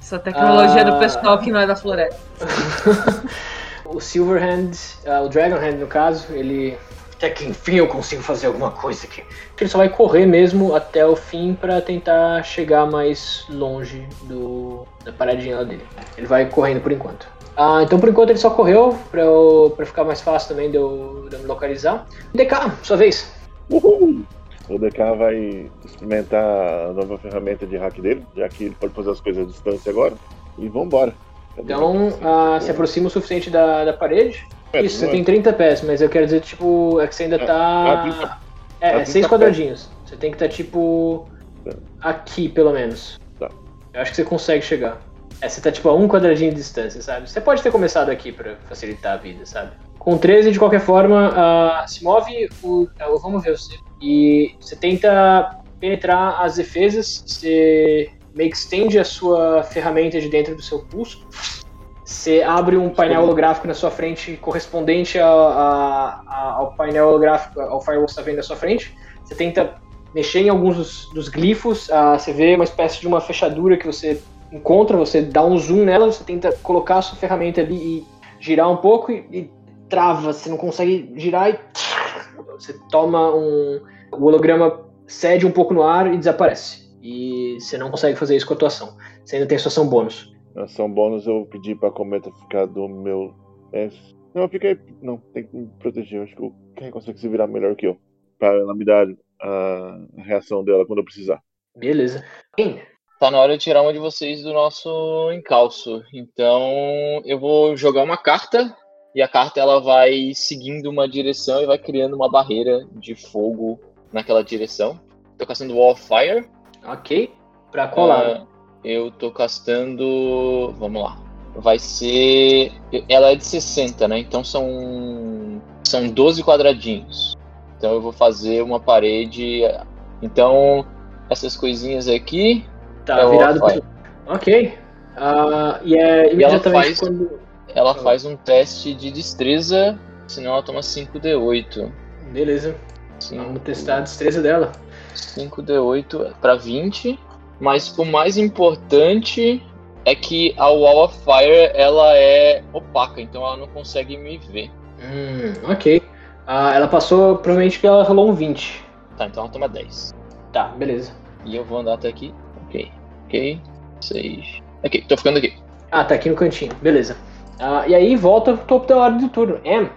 Essa tecnologia Ah. do pessoal que não é da floresta. O Silverhand, ah, o Dragonhand no caso, ele. Até que enfim eu consigo fazer alguma coisa aqui. Ele só vai correr mesmo até o fim pra tentar chegar mais longe do da paradinha lá dele. Ele vai correndo por enquanto. Ah, então por enquanto ele só correu pra ficar mais fácil também de eu, de eu me localizar. DK, sua vez. Uhul! O DK vai experimentar a nova ferramenta de hack dele, já que ele pode fazer as coisas à distância agora. E vambora. Cadê Então ah, se aproxima o suficiente da, da parede. É, Isso, você é? tem 30 pés, mas eu quero dizer, tipo, é que você ainda tá. 30 É, ah, é 30 seis pés. quadradinhos. Você tem que estar, tipo. Tá. Aqui, pelo menos. Tá. Eu acho que você consegue chegar. É, você tá, tipo, a um quadradinho de distância, sabe? Você pode ter começado aqui pra facilitar a vida, sabe? Com 13, de qualquer forma, ah, se move o. ah, vamos ver você. E você tenta penetrar as defesas, você meio que estende a sua ferramenta de dentro do seu pulso. Você abre um painel holográfico na sua frente correspondente a- a- a- ao painel holográfico, ao firewall que você está vendo na sua frente. Você tenta mexer em alguns dos, dos glifos, ah, você vê uma espécie de uma fechadura que você encontra, você dá um zoom nela, você tenta colocar a sua ferramenta ali e girar um pouco e, e trava, você não consegue girar e você toma um. O holograma cede um pouco no ar e desaparece. E você não consegue fazer isso com a tua ação. Você ainda tem sua ação bônus. Na ação bônus eu pedi pra cometa ficar do meu. É, não, fica aí. Não, tem que me proteger. Eu acho que o Ken consegue se virar melhor que eu. Pra ela me dar a reação dela quando eu precisar. Beleza. Quem? Tá na hora de tirar uma de vocês do nosso encalço. Então eu vou jogar uma carta e a carta ela vai seguindo uma direção e vai criando uma barreira de fogo naquela direção. Tô caçando Wall of Fire. Ok. Pra qual lado? Ah, eu tô castando. Vamos lá. Vai ser. Ela é de 60, né? Então são. São 12 quadradinhos. Então eu vou fazer uma parede. Então, essas coisinhas aqui. Tá, é o virado pro... Ok. Ah, e é imediatamente faz- quando. Ela faz um teste de destreza, senão ela toma 5d8. Beleza. Sim. Vamos testar a destreza dela. 5d8 pra 20. Mas o mais importante é que a Wall of Fire ela é opaca, então ela não consegue me ver. Hum, ok. Ah, ela passou, provavelmente que ela rolou um 20. Tá, então ela toma 10. Tá, beleza. E eu vou andar até aqui. Ok. Ok. 6. Ok, tô ficando aqui. Ah, tá aqui no cantinho. Beleza. Ah, e aí volta pro topo da hora do turno. Em.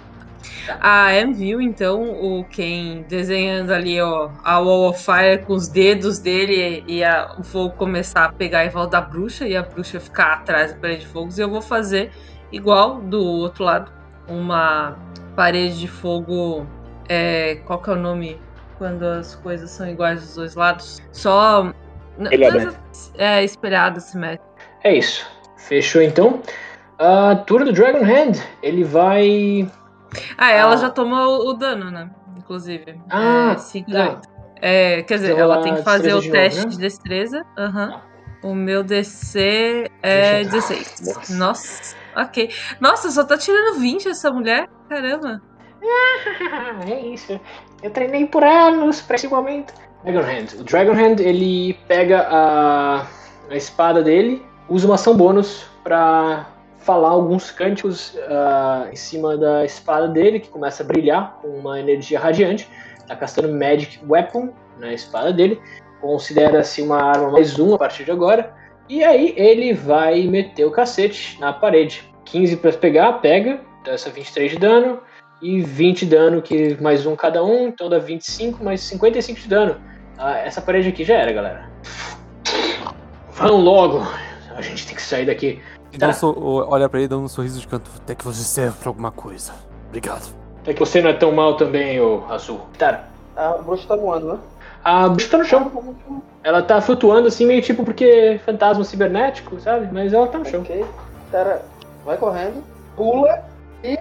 A viu então o Ken desenhando ali ó, a Wall of Fire com os dedos dele e a- o fogo começar a pegar em volta da bruxa e a bruxa ficar atrás da parede de fogo. E eu vou fazer igual do outro lado, uma parede de fogo. É, qual que é o nome quando as coisas são iguais dos dois lados? Só. n- Espelhada. É, espelhada, simétrica. É isso. Fechou então. Ah, turno do Dragon Hand. Ele vai. Ah, ela Ah. já tomou o, o dano, né? Inclusive. Ah, é, 5 de 8. É, quer dizer, Então ela tem que fazer o de teste né? de destreza. Aham. Tá. O meu DC é Deixa eu- 16. Nossa. Nossa. ok. Nossa, só tá tirando 20 essa mulher. Caramba. é isso. Eu treinei por anos pra esse momento. Dragon Hand. O Dragon Hand ele pega a, a espada dele, usa uma ação bônus pra falar alguns cânticos ah, em cima da espada dele, que começa a brilhar com uma energia radiante. Tá castando Magic Weapon na espada dele. Considera-se uma arma mais um a partir de agora. E aí ele vai meter o cacete na parede. 15 pra pegar, pega. Então essa 23 de dano e 20 de dano, que mais um cada um, então dá 25, mais 55 de dano. Ah, essa parede aqui já era, galera. Vão logo, a gente tem que sair daqui. E dá Tá. um olha pra ele dando um sorriso de canto. Até que você serve pra alguma coisa. Obrigado. Até que você não é tão mal também, ô Azul. Tá, A bruxa tá voando, né? a bruxa tá no chão. Ela tá flutuando assim, meio tipo porque fantasma cibernético, sabe? Mas ela tá no chão. Ok. Cara, vai correndo, pula e.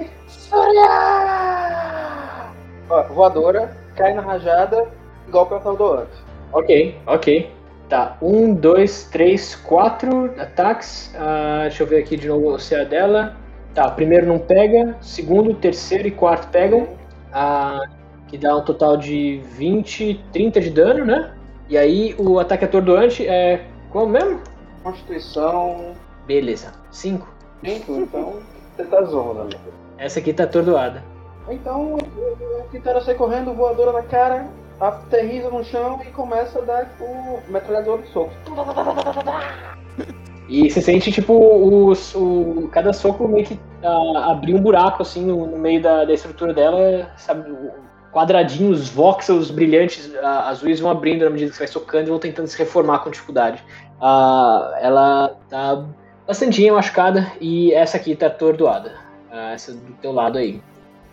Ó, voadora, cai na rajada, golpe atordoante. Ok, ok. Tá, um, dois, três, quatro ataques. Ah, deixa eu ver aqui de novo o CA dela. Tá, o primeiro não pega, segundo, terceiro e quarto pegam. Ah, que dá um total de 20, 30 de dano, né? E aí o ataque atordoante é qual mesmo? Constituição Beleza, 5. 5, então você tá zona. né? Essa aqui tá atordoada. Então, o Kitara sai correndo, voadora na cara, aterriza no chão e começa a dar o metralhador de soco. E você sente, tipo, os, o, cada soco meio que ah, abrir um buraco, assim, no, no meio da, da estrutura dela, sabe? o- Quadradinhos, voxels brilhantes ah, azuis vão abrindo na medida que você vai socando e vão tentando se reformar com dificuldade. Ah, ela tá bastante machucada e essa aqui tá atordoada. Ah, essa do teu lado aí.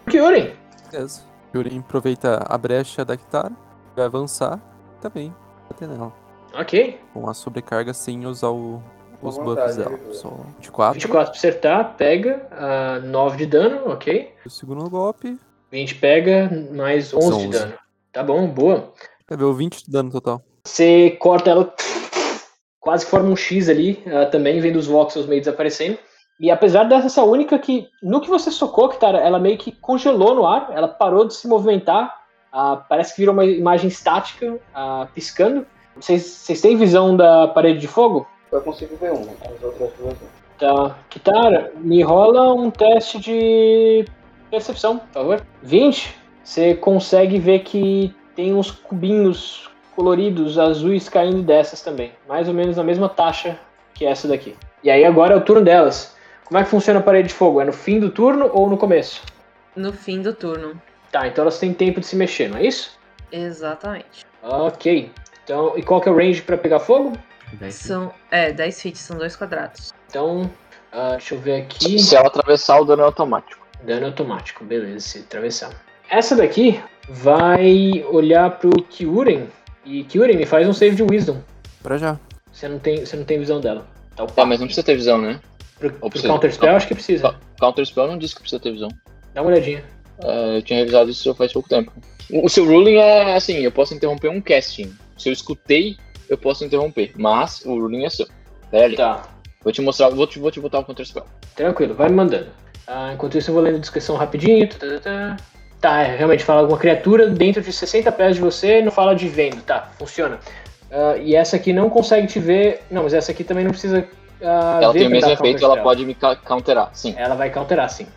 Kyuren! Beleza. Yurin aproveita a brecha da Kitara. Vai avançar. Também. Bater nela. Ok. Com a sobrecarga sem usar o- os buffs dela. viu? Só 24. 24 pra acertar, pega. ah, 9 de dano, ok. O segundo golpe. 20 pega, mais 11 de 11. dano. Tá bom, boa. Quer 20 de dano total. Você corta ela, quase forma um X ali, ah, também vendo os voxels meio desaparecendo. E apesar dessa única que, no que você socou, que ela meio que congelou no ar, ela parou de se movimentar, ah, parece que virou uma imagem estática, ah, piscando. Vocês, vocês têm visão da parede de fogo? Eu consigo ver uma, as outras duas não. Tá. Kitara, me rola um teste de percepção, por favor. 20. Você consegue ver que tem uns cubinhos coloridos azuis caindo dessas também. Mais ou menos na mesma taxa que essa daqui. E aí agora é o turno delas. Como é que funciona a parede de fogo? É no fim do turno ou no começo? No fim do turno. Tá, então elas têm tempo de se mexer, não é isso? Exatamente. Ok. Então, e qual que é o range pra pegar fogo? São. É, 10 feet, são dois quadrados. Então, ah, deixa eu ver aqui. Se ela atravessar, o dano é automático. Dano automático, beleza, se atravessar. Essa daqui vai olhar pro Kyuren. E Kyuren, me faz um save de Wisdom. Pra já. Você não tem, você não tem visão dela. Tá, Tá, mas não precisa ter visão, né? Pro, pro precisa? Counter Spell, acho que precisa. Tá. Counter Spell não disse que precisa ter visão. Dá uma olhadinha. É, eu tinha revisado isso faz pouco tempo. O, seu ruling é assim, eu posso interromper um casting. Se eu escutei, eu posso interromper. Mas o ruling é seu. Ali. Tá, Vou te mostrar, vou te, vou te botar o Counter Spell. tranquilo, vai me mandando. Ah, enquanto isso, eu vou lendo a descrição rapidinho. Tá, tá, tá. Tá, é, realmente fala alguma criatura dentro de 60 pés de você, não fala de vendo, tá, funciona. Ah, e essa aqui não consegue te ver. Não, mas essa aqui também não precisa. Ah, ela tem o mesmo efeito, ela pode me counterar, sim. Ela vai counterar, sim.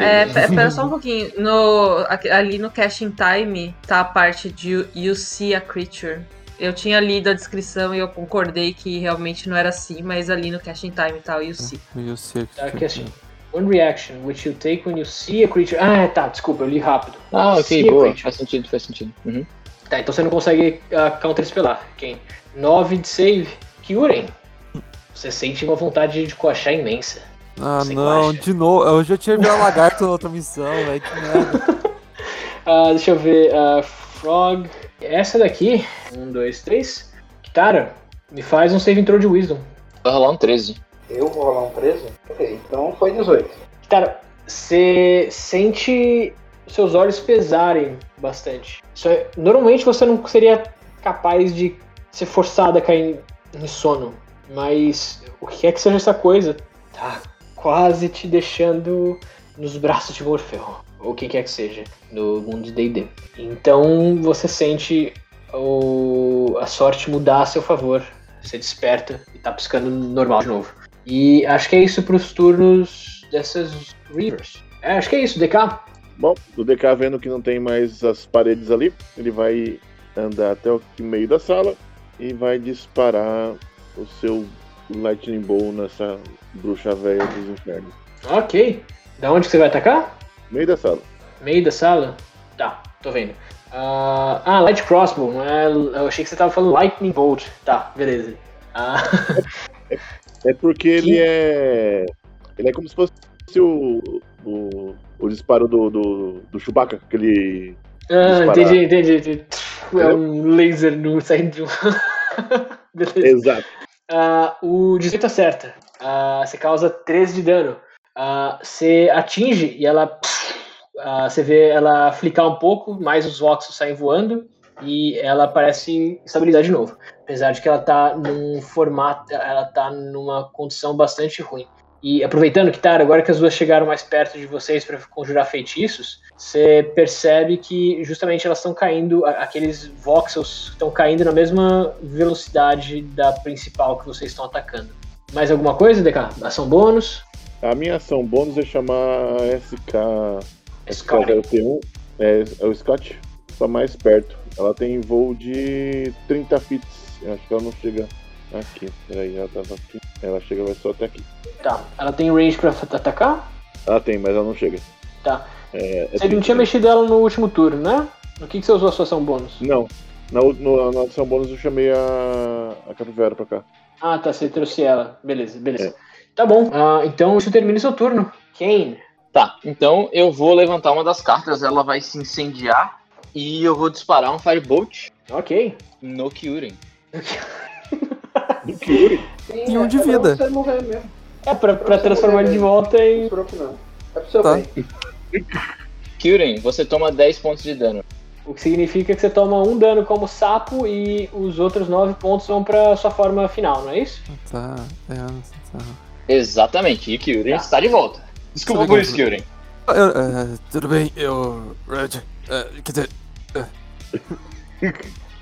É, pe- pera só um pouquinho. No, ali no Casting Time tá a parte de you- You See a Creature. Eu tinha lido a descrição e eu concordei que realmente não era assim, mas ali no Casting Time tá o You See. Eu sei que Tá aqui assim. One reaction which you take when you see a creature. Ah, tá, desculpa, eu li rápido. Ah, ok, See a boa. creature. Faz sentido, faz sentido. Uhum. Tá, então você não consegue uh, counter-spelar. Quem? 9 de save. Kyuren. Você sente uma vontade de coachar imensa. Ah, não, guacha. de novo. Eu já tinha virado lagarto na outra missão, velho. Que merda. Ah, deixa eu ver. ah, Frog. Essa daqui. Um, dois, três. Kitara, me faz um save throw de Wisdom. Vai rolar um 13. Eu vou rolar um 13? Ok, então foi 18. Kitara, você sente seus olhos pesarem bastante. Isso é- normalmente você não seria capaz de ser forçado a cair em sono. Mas o que é que seja essa coisa? Tá quase te deixando nos braços de Morfeu. Ou o que quer que seja, no mundo de D&D. Então você sente o- a sorte mudar a seu favor. Você desperta e tá piscando normal de novo. E acho que é isso pros turnos dessas Reavers. É, acho que é isso, DK. Bom, o DK vendo que não tem mais as paredes ali, ele vai andar até o meio da sala e vai disparar o seu Lightning Bolt nessa bruxa velha dos infernos. Ok. Da onde que você vai atacar? Meio da sala. Meio da sala? Tá, tô vendo. Ah, ah, Light Crossbow, não é? Eu achei que você tava falando Lightning Bolt. Tá, beleza. Ah, É porque ele Que- é. Ele é como se fosse o. o, o disparo do, do, do Chewbacca, aquele. ah, entendi, entendi, entendi. É um laser no saindo de um. beleza. Exato. Ah, o 18 acerta. Ah, você causa 13 de dano. Ah, você atinge e ela. ah, você vê ela flicar um pouco, mais os voxels saem voando e ela parece estabilizar de novo. Apesar de que ela tá num formato. Ela tá numa condição bastante ruim. E aproveitando que tá, agora que as duas chegaram mais perto de vocês para conjurar feitiços, você percebe que justamente elas estão caindo, aqueles voxels estão caindo na mesma velocidade da principal que vocês estão atacando. Mais alguma coisa, DK? Ação bônus? A minha ação bônus é chamar SK. Scott. SK0T1. É, é o Scott. Só mais perto. Ela tem voo de 30 fits. Eu acho que ela não chega aqui. Peraí, ela tava aqui. Ela chega vai só até aqui. Tá. Ela tem range pra atacar? Ela tem, mas ela não chega. Tá. É, é Você não 30. tinha mexido ela no último turno, né? No que, que você usou a sua ação bônus? Não. Na, no- na ação bônus eu chamei a, a Capivera pra cá. Ah, tá. Você trouxe ela. Beleza, beleza. Tá bom. Ah, então isso termina o seu turno. Kane. Tá, então eu vou levantar uma das cartas, ela vai se incendiar e eu vou disparar um Firebolt Ok. no Kyuren. Do Kyuri. Sim, E um é- de é pra vida. você morrer mesmo. É pra, pra transformar ele de volta em. não. É pro seu Tá. bem. Kyuren, você toma 10 pontos de dano. O que significa que você toma um dano como sapo e os outros nove pontos vão pra sua forma final, não é isso? Tá, é, tá. Exatamente, e Kyuren está de volta. Desculpa por isso, Kyuren. É, tudo bem, eu. Red. é, quer dizer,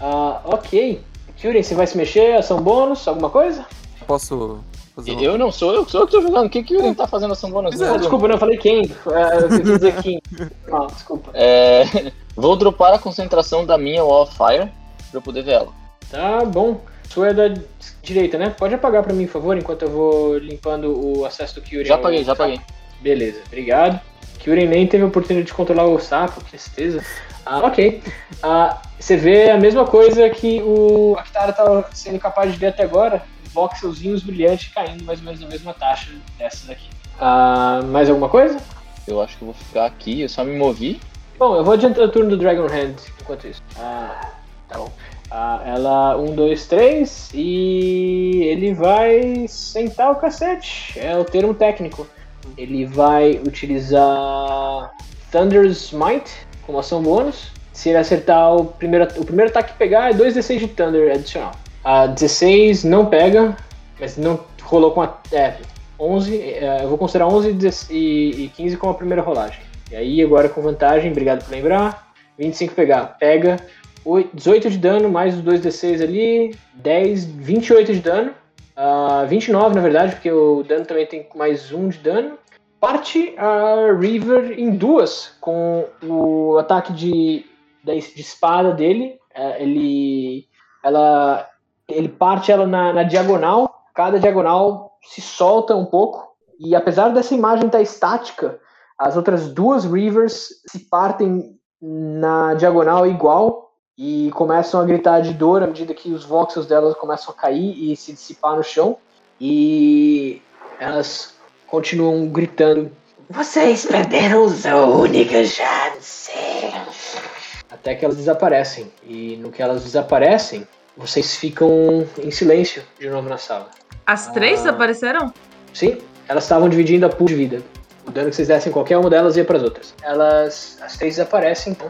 Ah, ok. Kyurem, você vai se mexer? Ação bônus? Alguma coisa? posso fazer uma... Eu não sou eu, sou eu que tô jogando. O que Kyuren tá fazendo ação bônus? É, Ah, desculpa, não, eu falei quem? Ah, eu quis dizer quem. Ah, desculpa. É, vou dropar a concentração da minha Wall of Fire pra eu poder ver ela. Tá bom. Sua é da direita, né? Pode apagar pra mim, por favor, enquanto eu vou limpando o acesso do Kyurem. Já apaguei, já apaguei. Beleza, obrigado. Kyurem nem teve a oportunidade de controlar o sapo, que tristeza. Ah, ok. Ah, você vê a mesma coisa que o Akitara estava sendo capaz de ver até agora. Voxelzinhos brilhantes caindo mais ou menos na mesma taxa dessas aqui. Ah, mais alguma coisa? Eu acho que eu vou ficar aqui, eu só me movi. Bom, eu vou adiantar o turno do Dragon Hand enquanto isso. Ah, tá bom. Ah, ela, um, dois, três, e ele vai sentar o cacete. É o termo técnico. Ele vai utilizar Thunder's Smite como ação bônus. Se ele acertar o primeiro, o primeiro ataque que pegar, é 2d6 de Thunder adicional. A 16 não pega, mas não rolou com a. É, 11. é, eu vou considerar 11 e 10 e e 15 como a primeira rolagem. E aí, agora com vantagem, obrigado por lembrar. 25 pegar, pega. Oi- 18 de dano, mais os 2d6 ali. 10, 28 de dano. Ah, 29, na verdade, porque o dano também tem mais um de dano. Parte a River em duas, com o ataque de, de espada dele. É, ele, ela, ele parte ela na, na diagonal. Cada diagonal se solta um pouco. E apesar dessa imagem estar estática, as outras duas Rivers se partem na diagonal igual e começam a gritar de dor à medida que os voxels delas começam a cair e se dissipar no chão. E elas continuam gritando: Vocês perderam sua única chance! Até que elas desaparecem. E no que elas desaparecem, vocês ficam em silêncio de novo na sala. As três Ah. desapareceram? Sim, elas estavam dividindo a pool de vida. O dano que vocês dessem em qualquer uma delas ia para as outras. Elas, as três desaparecem então.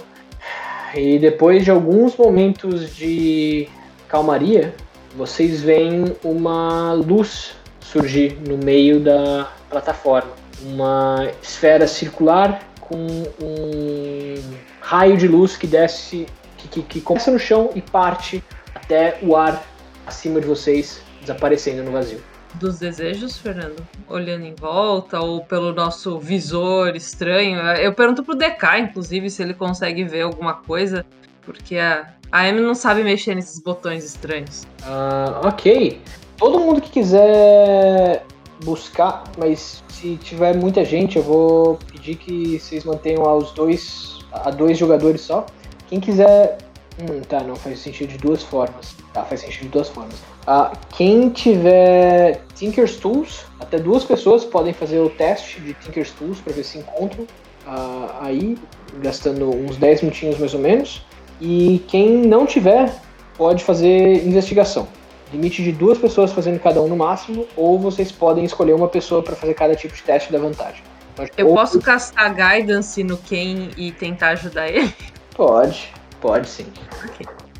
E depois de alguns momentos de calmaria, vocês veem uma luz surgir no meio da plataforma. Uma esfera circular com um raio de luz que desce, que, que, que começa no chão e parte até o ar acima de vocês, desaparecendo no vazio. Dos desejos, Fernando? Olhando em volta ou pelo nosso visor estranho? Eu pergunto pro DK, inclusive, se ele consegue ver alguma coisa, porque a, a Amy não sabe mexer nesses botões estranhos. Ah, ok. Todo mundo que quiser buscar, mas se tiver muita gente, eu vou pedir que vocês mantenham aos dois, a dois jogadores só. Quem quiser. Hum, tá, não faz sentido de duas formas. Tá, faz sentido de duas formas. Ah, quem tiver Tinker's Tools, até duas pessoas podem fazer o teste de Tinker's Tools para ver se encontram ah, aí, gastando uns 10 minutinhos mais ou menos. E quem não tiver, pode fazer investigação. Limite de duas pessoas fazendo cada um no máximo, ou vocês podem escolher uma pessoa para fazer cada tipo de teste da vantagem. Então, Eu ou- posso castar Guidance no Ken e tentar ajudar ele? Pode, pode sim.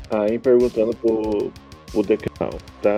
Aí perguntando pro, pro Decal, tá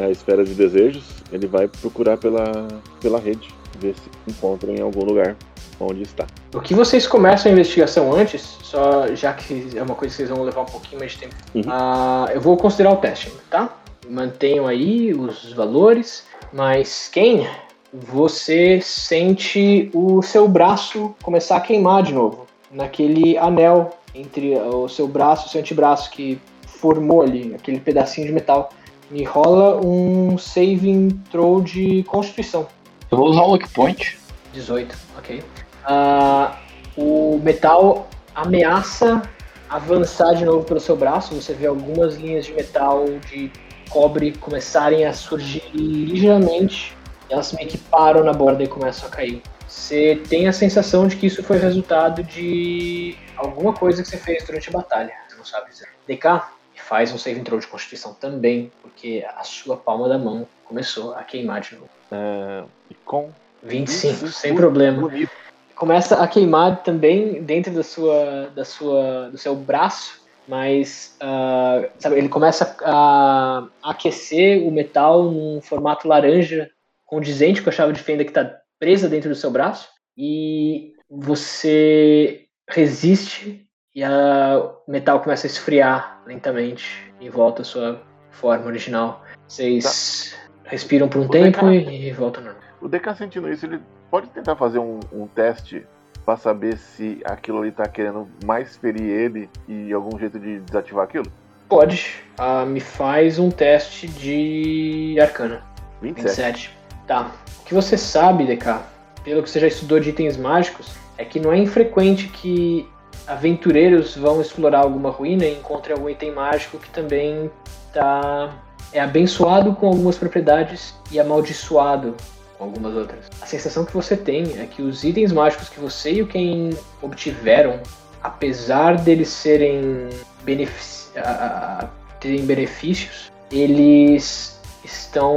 a, a esfera de desejos, ele vai procurar pela, pela rede, ver se encontra em algum lugar onde está. O que vocês começam a investigação antes, só já que é uma coisa que vocês vão levar um pouquinho mais de tempo, Uhum. ah, eu vou considerar o teste, tá? Mantenham aí os valores, mas quem? Você sente o seu braço começar a queimar de novo, naquele anel entre o seu braço e o seu antebraço que formou ali, aquele pedacinho de metal. Me rola um saving throw de constituição. Eu vou usar o Lucky Point. 18, ok. Ah, o metal ameaça avançar de novo pelo seu braço. Você vê algumas linhas de metal de cobre começarem a surgir ligeiramente. Elas meio que param na borda e começam a cair. Você tem a sensação de que isso foi resultado de alguma coisa que você fez durante a batalha. Você não sabe dizer. DK, faz um save throw de constituição também, porque a sua palma da mão começou a queimar de novo. É, e com 25, sem problema. bonito. Começa a queimar também dentro da sua, da sua, do seu braço, mas ah, sabe, ele começa a aquecer o metal num formato laranja condizente com a chave de fenda que está presa dentro do seu braço e você resiste e o metal começa a esfriar lentamente e volta à sua forma original. Vocês respiram por um O tempo DK e, e voltam normal. O DK sentindo isso, ele pode tentar fazer um, um teste pra saber se aquilo ali tá querendo mais ferir ele e algum jeito de desativar aquilo? Pode. Ah, me faz um teste de arcana. 27. 27. Tá. O que você sabe, DK, pelo que você já estudou de itens mágicos, é que não é infrequente que aventureiros vão explorar alguma ruína e encontrem algum item mágico que também tá é abençoado com algumas propriedades e amaldiçoado com algumas outras. A sensação que você tem é que os itens mágicos que você e o Ken obtiveram, apesar deles serem benefici a- terem benefícios, eles estão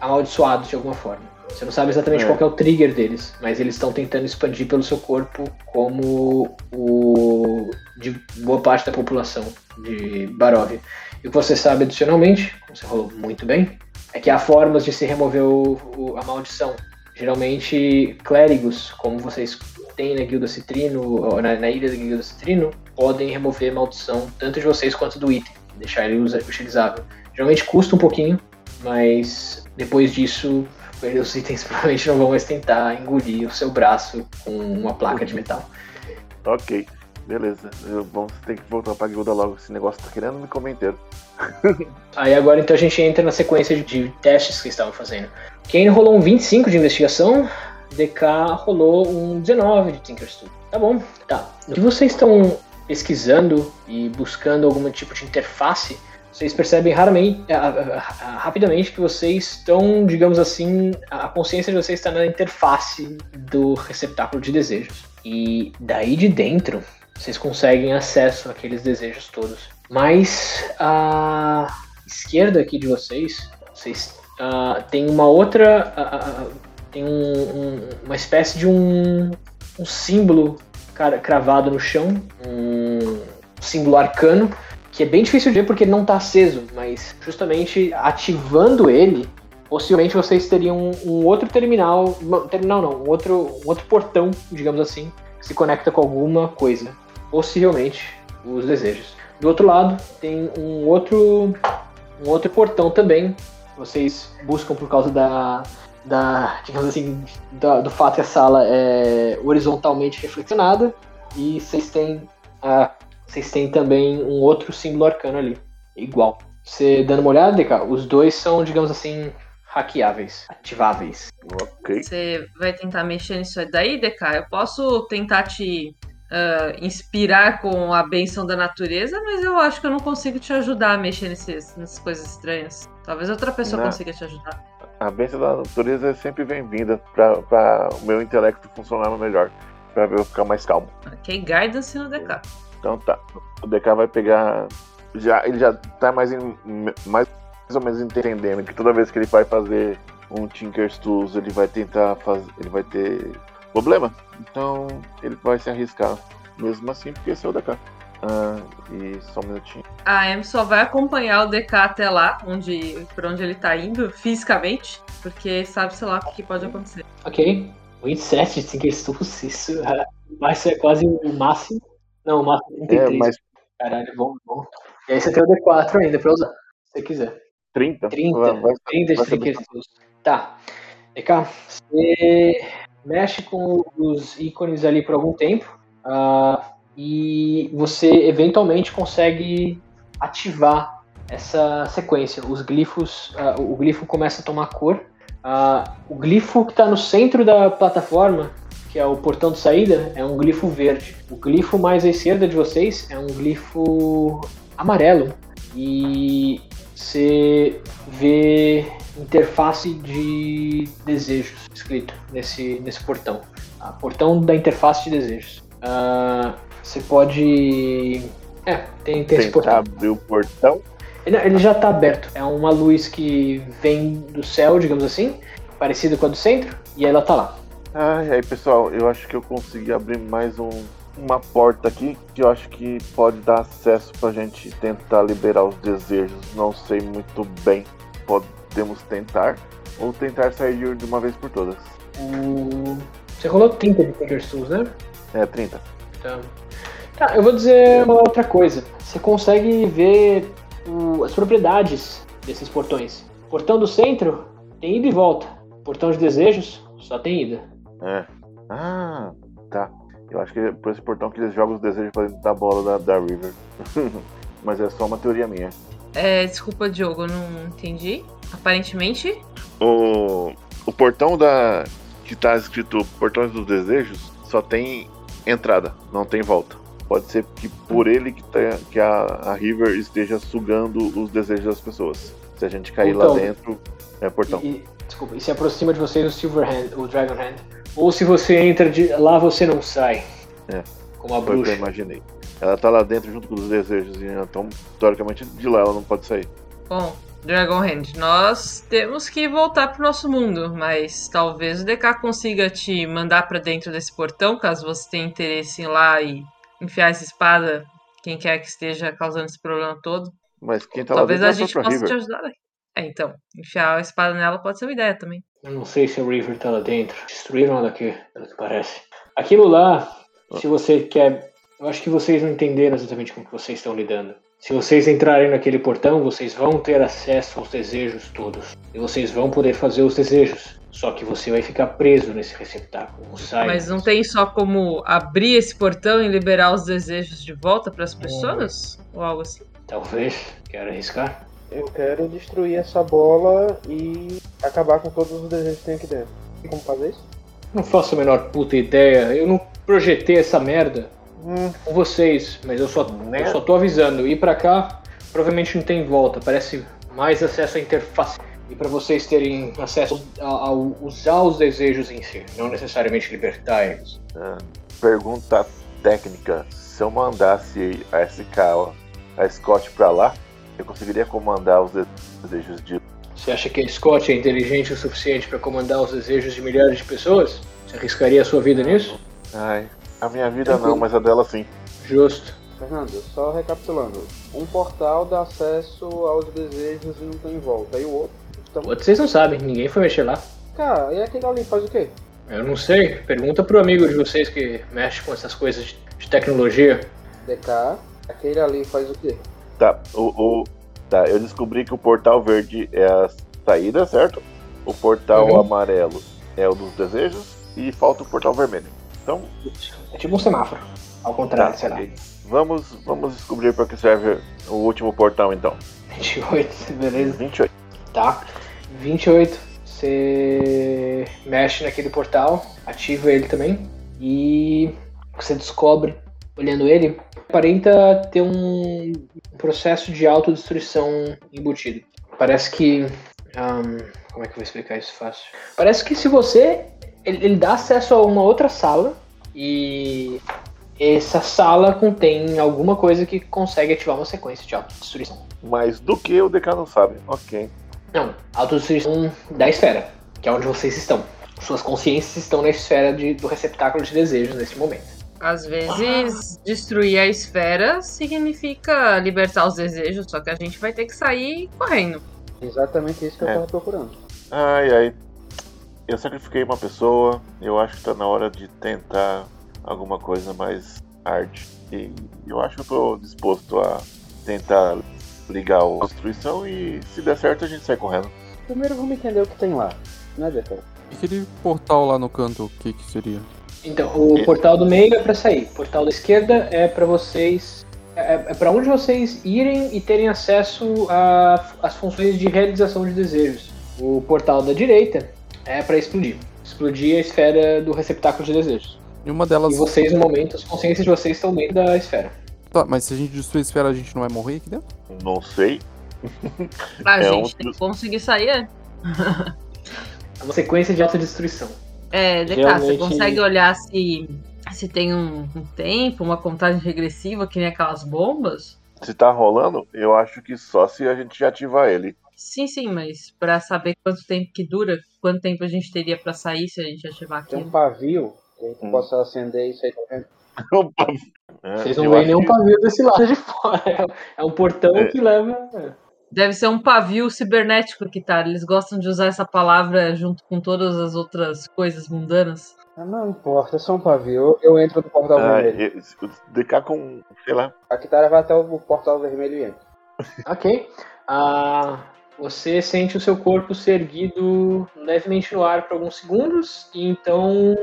amaldiçoados de alguma forma. Você não sabe exatamente É. qual é o trigger deles, mas eles estão tentando expandir pelo seu corpo como o de boa parte da população de Barovia. E o que você sabe adicionalmente, como você falou muito bem, é que há formas de se remover o- o- a maldição. Geralmente, clérigos, como vocês tem na Guilda Citrino, na, na ilha da Guilda Citrino, podem remover maldição tanto de vocês quanto do item, deixar ele utilizável. Geralmente custa um pouquinho, mas depois disso, os itens provavelmente não vão mais tentar engolir o seu braço com uma placa de metal. Ok, beleza. Vamos ter que voltar pra guilda logo. Esse negócio tá querendo me comer inteiro. Aí agora então a gente entra na sequência de, testes que estavam fazendo. Kane rolou um 25 de investigação, DK rolou um 19 de Tinker's. Tá bom, tá. Que vocês estão pesquisando e buscando algum tipo de interface, vocês percebem raramente, rapidamente que vocês estão, digamos assim, a consciência de vocês está na interface do receptáculo de desejos. E daí de dentro, vocês conseguem acesso àqueles desejos todos. Mas a esquerda aqui de vocês, vocês ah, tem uma outra. ah, ah, tem um- um- uma espécie de um, um símbolo cara, cravado no chão, um símbolo arcano, que é bem difícil de ver porque ele não está aceso, mas justamente ativando ele, possivelmente vocês teriam um, um outro terminal. Terminal não, um outro, um outro portão, digamos assim, que se conecta com alguma coisa. Possivelmente os desejos. Do outro lado tem um outro um outro portão também. Vocês buscam por causa da, da digamos assim, da- do fato que a sala é horizontalmente reflexionada e vocês têm a, vocês têm também um outro símbolo arcano ali, igual. Você dando uma olhada, DK, os dois são, digamos assim, hackeáveis, ativáveis. Ok. Você vai tentar mexer nisso aí daí, DK? Eu posso tentar te ah, inspirar com a benção da natureza, mas eu acho que eu não consigo te ajudar a mexer nesses, nessas coisas estranhas. Talvez outra pessoa Não. consiga te ajudar. A bênção da natureza é sempre bem-vinda pra o meu intelecto funcionar melhor. Pra eu ficar mais calmo. Ok, guidance no DK. Então tá. O DK vai pegar. Já, ele já tá mais, em, mais ou menos entendendo que toda vez que ele vai fazer um Tinker's Tools, ele vai tentar fazer. Ele vai ter problema. Então ele vai se arriscar mesmo assim, porque esse é o DK. Ah, e só um minutinho. A Em só vai acompanhar o DK até lá, onde, por onde ele tá indo, fisicamente, porque sabe, sei lá, o que pode acontecer. Ok. 27 de Tinker's Tools, isso é, vai ser quase o máximo. Não, o máximo é 33. É, mas Caralho, bom, bom. E aí você tem o D4 ainda pra usar, se você quiser. 30? 30, Vai- vai- 30 de Tinker's Tools. Tá. DK, você mexe com os ícones ali por algum tempo ah, e você eventualmente consegue ativar essa sequência. Os glifos, ah, o glifo começa a tomar cor. Ah, o glifo que está no centro da plataforma, que é o portão de saída, é um glifo verde. O glifo mais à esquerda de vocês é um glifo amarelo. E você vê interface de desejos escrito nesse, nesse portão. Ah, portão da interface de desejos. Ah, você pode. É, tem, tem esse tentar portão. abrir o portão. Ele, ele já está aberto. É uma luz que vem do céu, digamos assim, parecida com a do centro, e ela tá lá. Ah, e aí pessoal, eu acho que eu consegui abrir mais um, uma porta aqui que eu acho que pode dar acesso pra gente tentar liberar os desejos. Não sei muito bem. Podemos tentar. Ou tentar sair de uma vez por todas. O... Você rolou 30 de Tinker's Tools, né? É, 30. Tá. Tá, eu vou dizer uma outra coisa. Você consegue ver o- as propriedades desses portões. Portão do centro tem ida e volta. Portão de desejos só tem ida. É. Ah, tá. Eu acho que é por esse portão que eles jogam os desejos pra dentro da bola da, da River. Mas é só uma teoria minha. É, desculpa, Diogo, eu não entendi. Aparentemente, O, o portão da. que tá escrito Portões dos Desejos só tem entrada, não tem volta. Pode ser que por ele que, tá- que a, a River esteja sugando os desejos das pessoas. Se a gente cair lá Então, dentro, é portão. E, desculpa, e se aproxima de vocês o Silver Hand, o Dragon Hand. Ou se você entra de lá, você não sai. É. Como a Foi o que eu bruxa. imaginei. Ela tá lá dentro junto com os desejos, e então, teoricamente, de lá ela não pode sair. bom, Dragon Hand, nós temos que voltar pro nosso mundo, mas talvez o DK consiga te mandar pra dentro desse portão, caso você tenha interesse em ir lá e enfiar essa espada, quem quer que esteja causando esse problema todo. Mas quem tá Talvez lá a é a gente possa te River. ajudar. né? É, então, enfiar a espada nela pode ser uma ideia também. Eu não sei se a River tá lá dentro. Destruíram ela aqui, pelo que parece. Aquilo lá, se você quer. Eu acho que vocês não entenderam exatamente com o que vocês estão lidando. Se vocês entrarem naquele portão, vocês vão ter acesso aos desejos todos. E vocês vão poder fazer os desejos. Só que você vai ficar preso nesse receptáculo. Não sai. Mas não tem só como abrir esse portão e liberar os desejos de volta para as pessoas? Ou algo assim? Talvez. Quer arriscar? Eu quero destruir essa bola e acabar com todos os desejos que tem aqui dentro. Tem como fazer isso? Não faço a menor puta ideia. Eu não projetei essa merda com vocês, mas eu só, eu só tô avisando. Ir pra cá provavelmente não tem volta. Parece mais acesso à interface. E pra vocês terem acesso a, a usar os desejos em si, não necessariamente libertar eles. Ah, pergunta técnica: se eu mandasse a SK, a Scott pra lá, eu conseguiria comandar os desejos de. Você acha que a Scott é inteligente o suficiente pra comandar os desejos de milhares de pessoas? Você arriscaria a sua vida nisso? Ai, a minha vida não, mas a dela sim. Justo. Fernando, só recapitulando. Um portal dá acesso aos desejos e não tem volta. E o outro? Então, Outros vocês não sabem, ninguém foi mexer lá. cara, e aquele ali faz o quê? Eu não sei. Pergunta pro amigo de vocês que mexe com essas coisas de, de tecnologia. DK, aquele ali faz o quê? Tá, o, o- tá, eu descobri que o portal verde é a saída, certo? O portal Uhum. amarelo é o dos desejos e falta o portal vermelho. Então, É tipo um semáforo. Ao contrário, tá, sei lá. ok. Vamos, vamos descobrir para que serve o último portal então. 28, beleza? 28. Tá. 28. Você mexe naquele portal, ativa ele também. E você descobre, olhando ele, aparenta ter um processo de autodestruição embutido. Parece que. como é que eu vou explicar isso fácil? Parece que se você. Ele, ele dá acesso a uma outra sala e essa sala contém alguma coisa que consegue ativar uma sequência de autodestruição. Mais do que o DK não sabe. Ok. Não, autodestruição da esfera, que é onde vocês estão. Suas consciências estão na esfera de- do receptáculo de desejos nesse momento. Às vezes, destruir a esfera significa libertar os desejos, só que a gente vai ter que sair correndo. Exatamente isso que eu É. tava procurando. Ai, ai. Eu sacrifiquei uma pessoa. Eu acho que tá na hora de tentar alguma coisa mais arte. E eu acho que eu tô disposto a tentar ligar a destruição e se der certo a gente sai correndo. Primeiro vamos entender o que tem lá, né? E aquele portal lá no canto, o que que seria? Então, o portal do meio é pra sair. O portal da esquerda é pra vocês. É, é para onde vocês irem e terem acesso às funções de realização de desejos. O portal da direita é pra explodir. Explodir a esfera do receptáculo de desejos. E uma delas. E vocês, no momento, as consciências de vocês estão dentro da esfera. Tá, mas se a gente destruir a esfera, a gente não vai morrer aqui dentro? Não sei. A É gente um- tem que conseguir sair. é? É uma sequência de autodestruição. É, DK, você Realmente- consegue olhar se, se tem um, um tempo, uma contagem regressiva, que nem aquelas bombas? Se tá rolando, eu acho que só se a gente ativar ele. Sim, sim, mas pra saber quanto tempo que dura, quanto tempo a gente teria pra sair se a gente ativar Tem um pavio que a gente Hum. possa acender isso aí, vendo? É, Vocês não veem nenhum que- pavio desse lado de fora. É um portão É. que leva. é. Deve ser um pavio cibernético que tá. Eles gostam de usar essa palavra junto com todas as outras coisas mundanas. Ah, não importa, é só um pavio. Eu entro no portal Ah, vermelho. e- o DK com, sei lá, A Kitara vai até o portal vermelho e entra. Ok. Ah, você sente o seu corpo ser erguido levemente no ar por alguns segundos, e então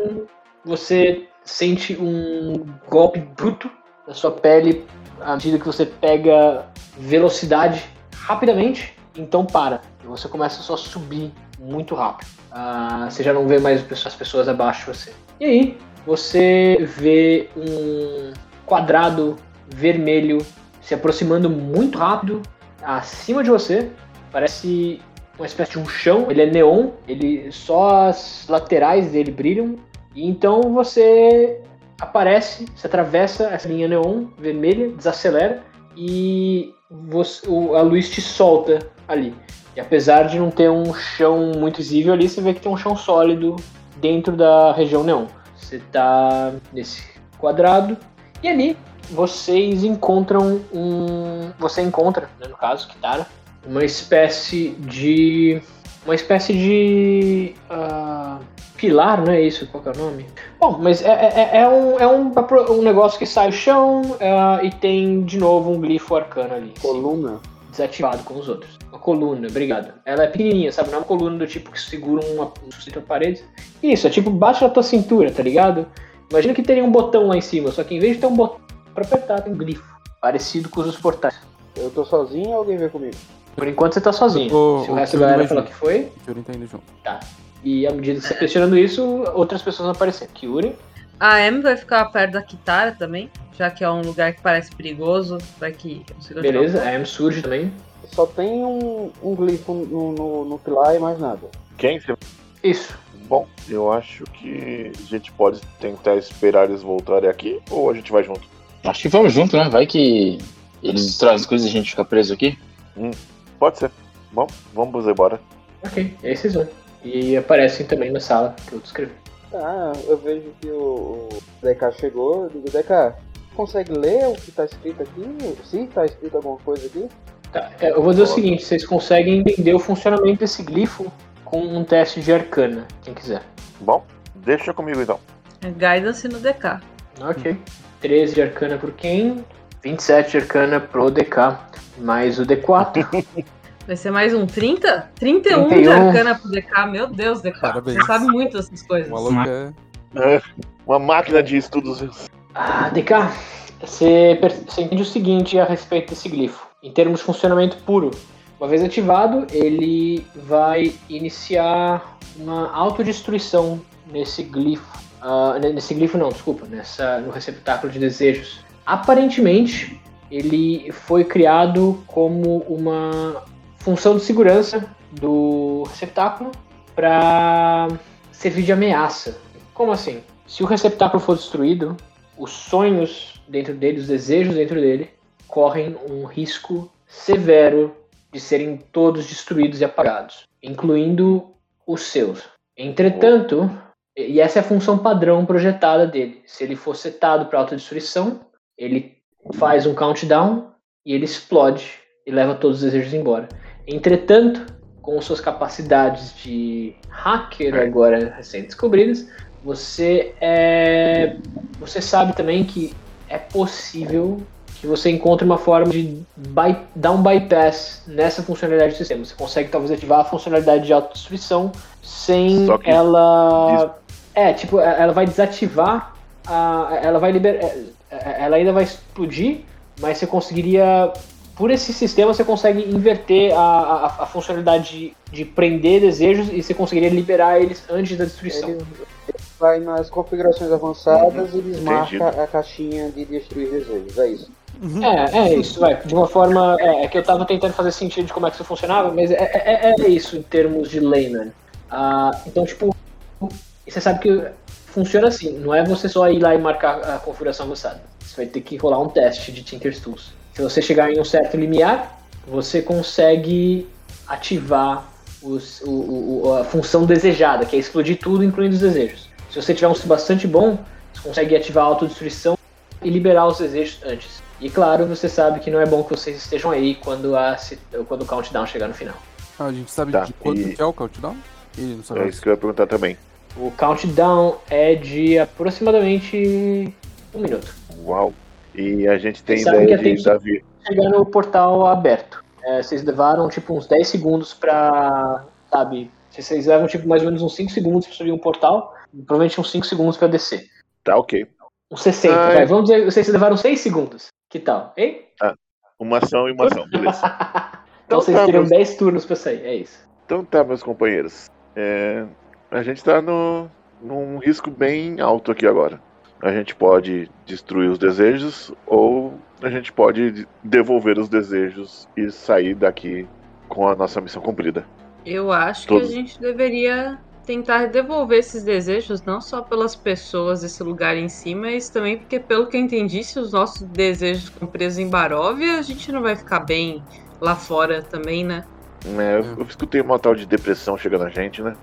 você sente um golpe bruto na sua pele à medida que você pega velocidade rapidamente, então para. E você começa só a subir muito rápido. Ah, você já não vê mais as pessoas abaixo de você. E aí, você vê um quadrado vermelho se aproximando muito rápido acima de você. Parece uma espécie de um chão. Ele é neon, ele só as laterais dele brilham. E então você aparece, você atravessa essa linha neon vermelha, desacelera e você- a luz te solta ali. E apesar de não ter um chão muito visível ali, você vê que tem um chão sólido dentro da região neon. Você tá nesse quadrado e ali vocês encontram um. Você encontra, né, no caso, Kitara, uma espécie de. Uma espécie de. ah, Pilar, não é isso? Qual que é o nome? Bom, mas é, é, é um, é um, um negócio que sai o chão é, e tem de novo um glifo arcano ali. Coluna. Desativado com os outros. Uma coluna, obrigado. Ela é pequenininha, sabe? Não é uma coluna do tipo que segura uma, um sustento a parede. Isso, é tipo bate na tua cintura, tá ligado? Imagina que teria um botão lá em cima, só que em vez de ter um botão pra apertar, tem um glifo. Parecido com os dos portais. Eu tô sozinho ou alguém veio comigo? Por enquanto você tá sozinho. O- Se o o resto da galera falar junto. que foi, O Kyurin tá indo junto. e à medida que você tá questionando isso, outras pessoas vão aparecer. Kyuri, A Em vai ficar perto da Kitara também, já que é um lugar que parece perigoso. Vai que. beleza. A Em surge também. Só tem um, um glifo no, no, no pilar e mais nada. Quem? Isso. Bom, eu acho que a gente pode tentar esperar eles voltarem aqui ou a gente vai junto. Acho que vamos junto, né? Vai que eles destroem as coisas e a gente fica preso aqui. Pode ser. Bom, vamos embora. Ok, e aí vocês vão. E aparecem também na sala que eu descrevi. Tá, eu vejo que o, DK chegou, eu digo, DK, consegue ler o que tá escrito aqui? Se tá escrito alguma coisa aqui? Tá, é, eu vou dizer o seguinte: vocês conseguem entender o funcionamento desse glifo com um teste de arcana, quem quiser. Bom, deixa comigo então. Guidance no DK. Ok. 13 de arcana pro Ken, 27 de arcana pro DK, mais o D4. Vai ser mais um 30? 31 de 31. arcana pro DK. Meu Deus, DK. Parabéns. Você sabe muito dessas coisas. O maluco é. É, uma máquina de estudos. Ah, DK, você, você entende o seguinte a respeito desse glifo. Em termos de funcionamento puro, uma vez ativado, ele vai iniciar uma autodestruição nesse glifo. Ne- nesse glifo não, desculpa, nessa, no receptáculo de desejos. Aparentemente, ele foi criado como uma função de segurança do receptáculo para servir de ameaça. Como assim? Se o receptáculo for destruído, os sonhos dentro dele, os desejos dentro dele, correm um risco severo de serem todos destruídos e apagados, incluindo os seus. Entretanto, e essa é a função padrão projetada dele. Se ele for setado para autodestruição, ele faz um countdown e ele explode e leva todos os desejos embora. Entretanto, com suas capacidades de hacker agora recém-descobridas, você é você sabe também que é possível que você encontre uma forma de by- dar um bypass nessa funcionalidade do sistema. Você consegue talvez ativar a funcionalidade de autodestruição sem ela é tipo ela vai desativar a, ela vai liberar ela ainda vai explodir, mas você conseguiria por esse sistema você consegue inverter a, a, a funcionalidade de, de prender desejos e você conseguiria liberar eles antes da destruição. Ele, ele vai nas configurações avançadas e desmarca a caixinha de destruir desejos, é isso. É, é isso, vai. De uma forma. É, é que eu tava tentando fazer sentido de como é que isso funcionava, mas é, é, é isso em termos de layman. Ah, então, tipo, você sabe que funciona assim, não é você só ir lá e marcar a configuração avançada. Você vai ter que rolar um teste de Tinker's Tools. Se você chegar em um certo limiar, você consegue ativar os- o- o- a função desejada, que é explodir tudo, incluindo os desejos. Se você tiver um bastante bom, você consegue ativar a autodestruição e liberar os desejos antes. E claro, você sabe que não é bom que vocês estejam aí quando, a, quando o countdown chegar no final. Ah, a gente sabe Tá, de quanto e- é o countdown? Ele não sabe. É isso que eu ia perguntar também. O countdown é de aproximadamente um minuto. Uau. E a gente tem sabem ideia de Davi. Chegar no portal aberto. É, vocês levaram tipo uns 10 segundos pra. Sabe? Vocês levam tipo mais ou menos uns 5 segundos pra subir um portal. e Provavelmente uns 5 segundos pra descer. Tá ok. Uns 60, Ai. vai. Vamos dizer, vocês levaram 6 segundos. Que tal, hein? Uma ação e uma ação, beleza. Então vocês tá, teriam meus- 10 turnos pra sair, é isso. Então tá, meus companheiros. É, a gente tá no, num risco bem alto aqui agora. A gente pode destruir os desejos ou a gente pode de- devolver os desejos e sair daqui com a nossa missão cumprida. Eu acho Todos. que a gente deveria tentar devolver esses desejos, não só pelas pessoas desse lugar em si, mas também porque, pelo que eu entendi, se os nossos desejos ficam presos em Baróvia, a gente não vai ficar bem lá fora também, né? É, eu escutei uma tal de depressão chegando a gente, né?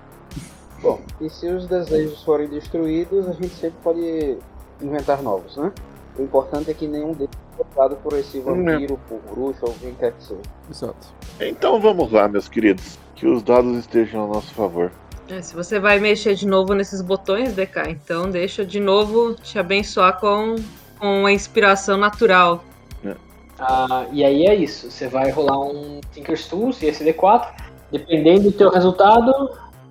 Bom, e se os desejos forem destruídos, a gente sempre pode inventar novos, né? O importante é que nenhum deles é tocado por esse vampiro, por bruxo ou quem quer que seja. Exato. Então vamos lá, meus queridos. Que os dados estejam a nosso favor. É, se você vai mexer de novo nesses botões, DK, então deixa de novo te abençoar com, com a inspiração natural. Ah, e aí é isso. Você vai rolar um Tinker's Tools e esse D4. Dependendo do teu resultado,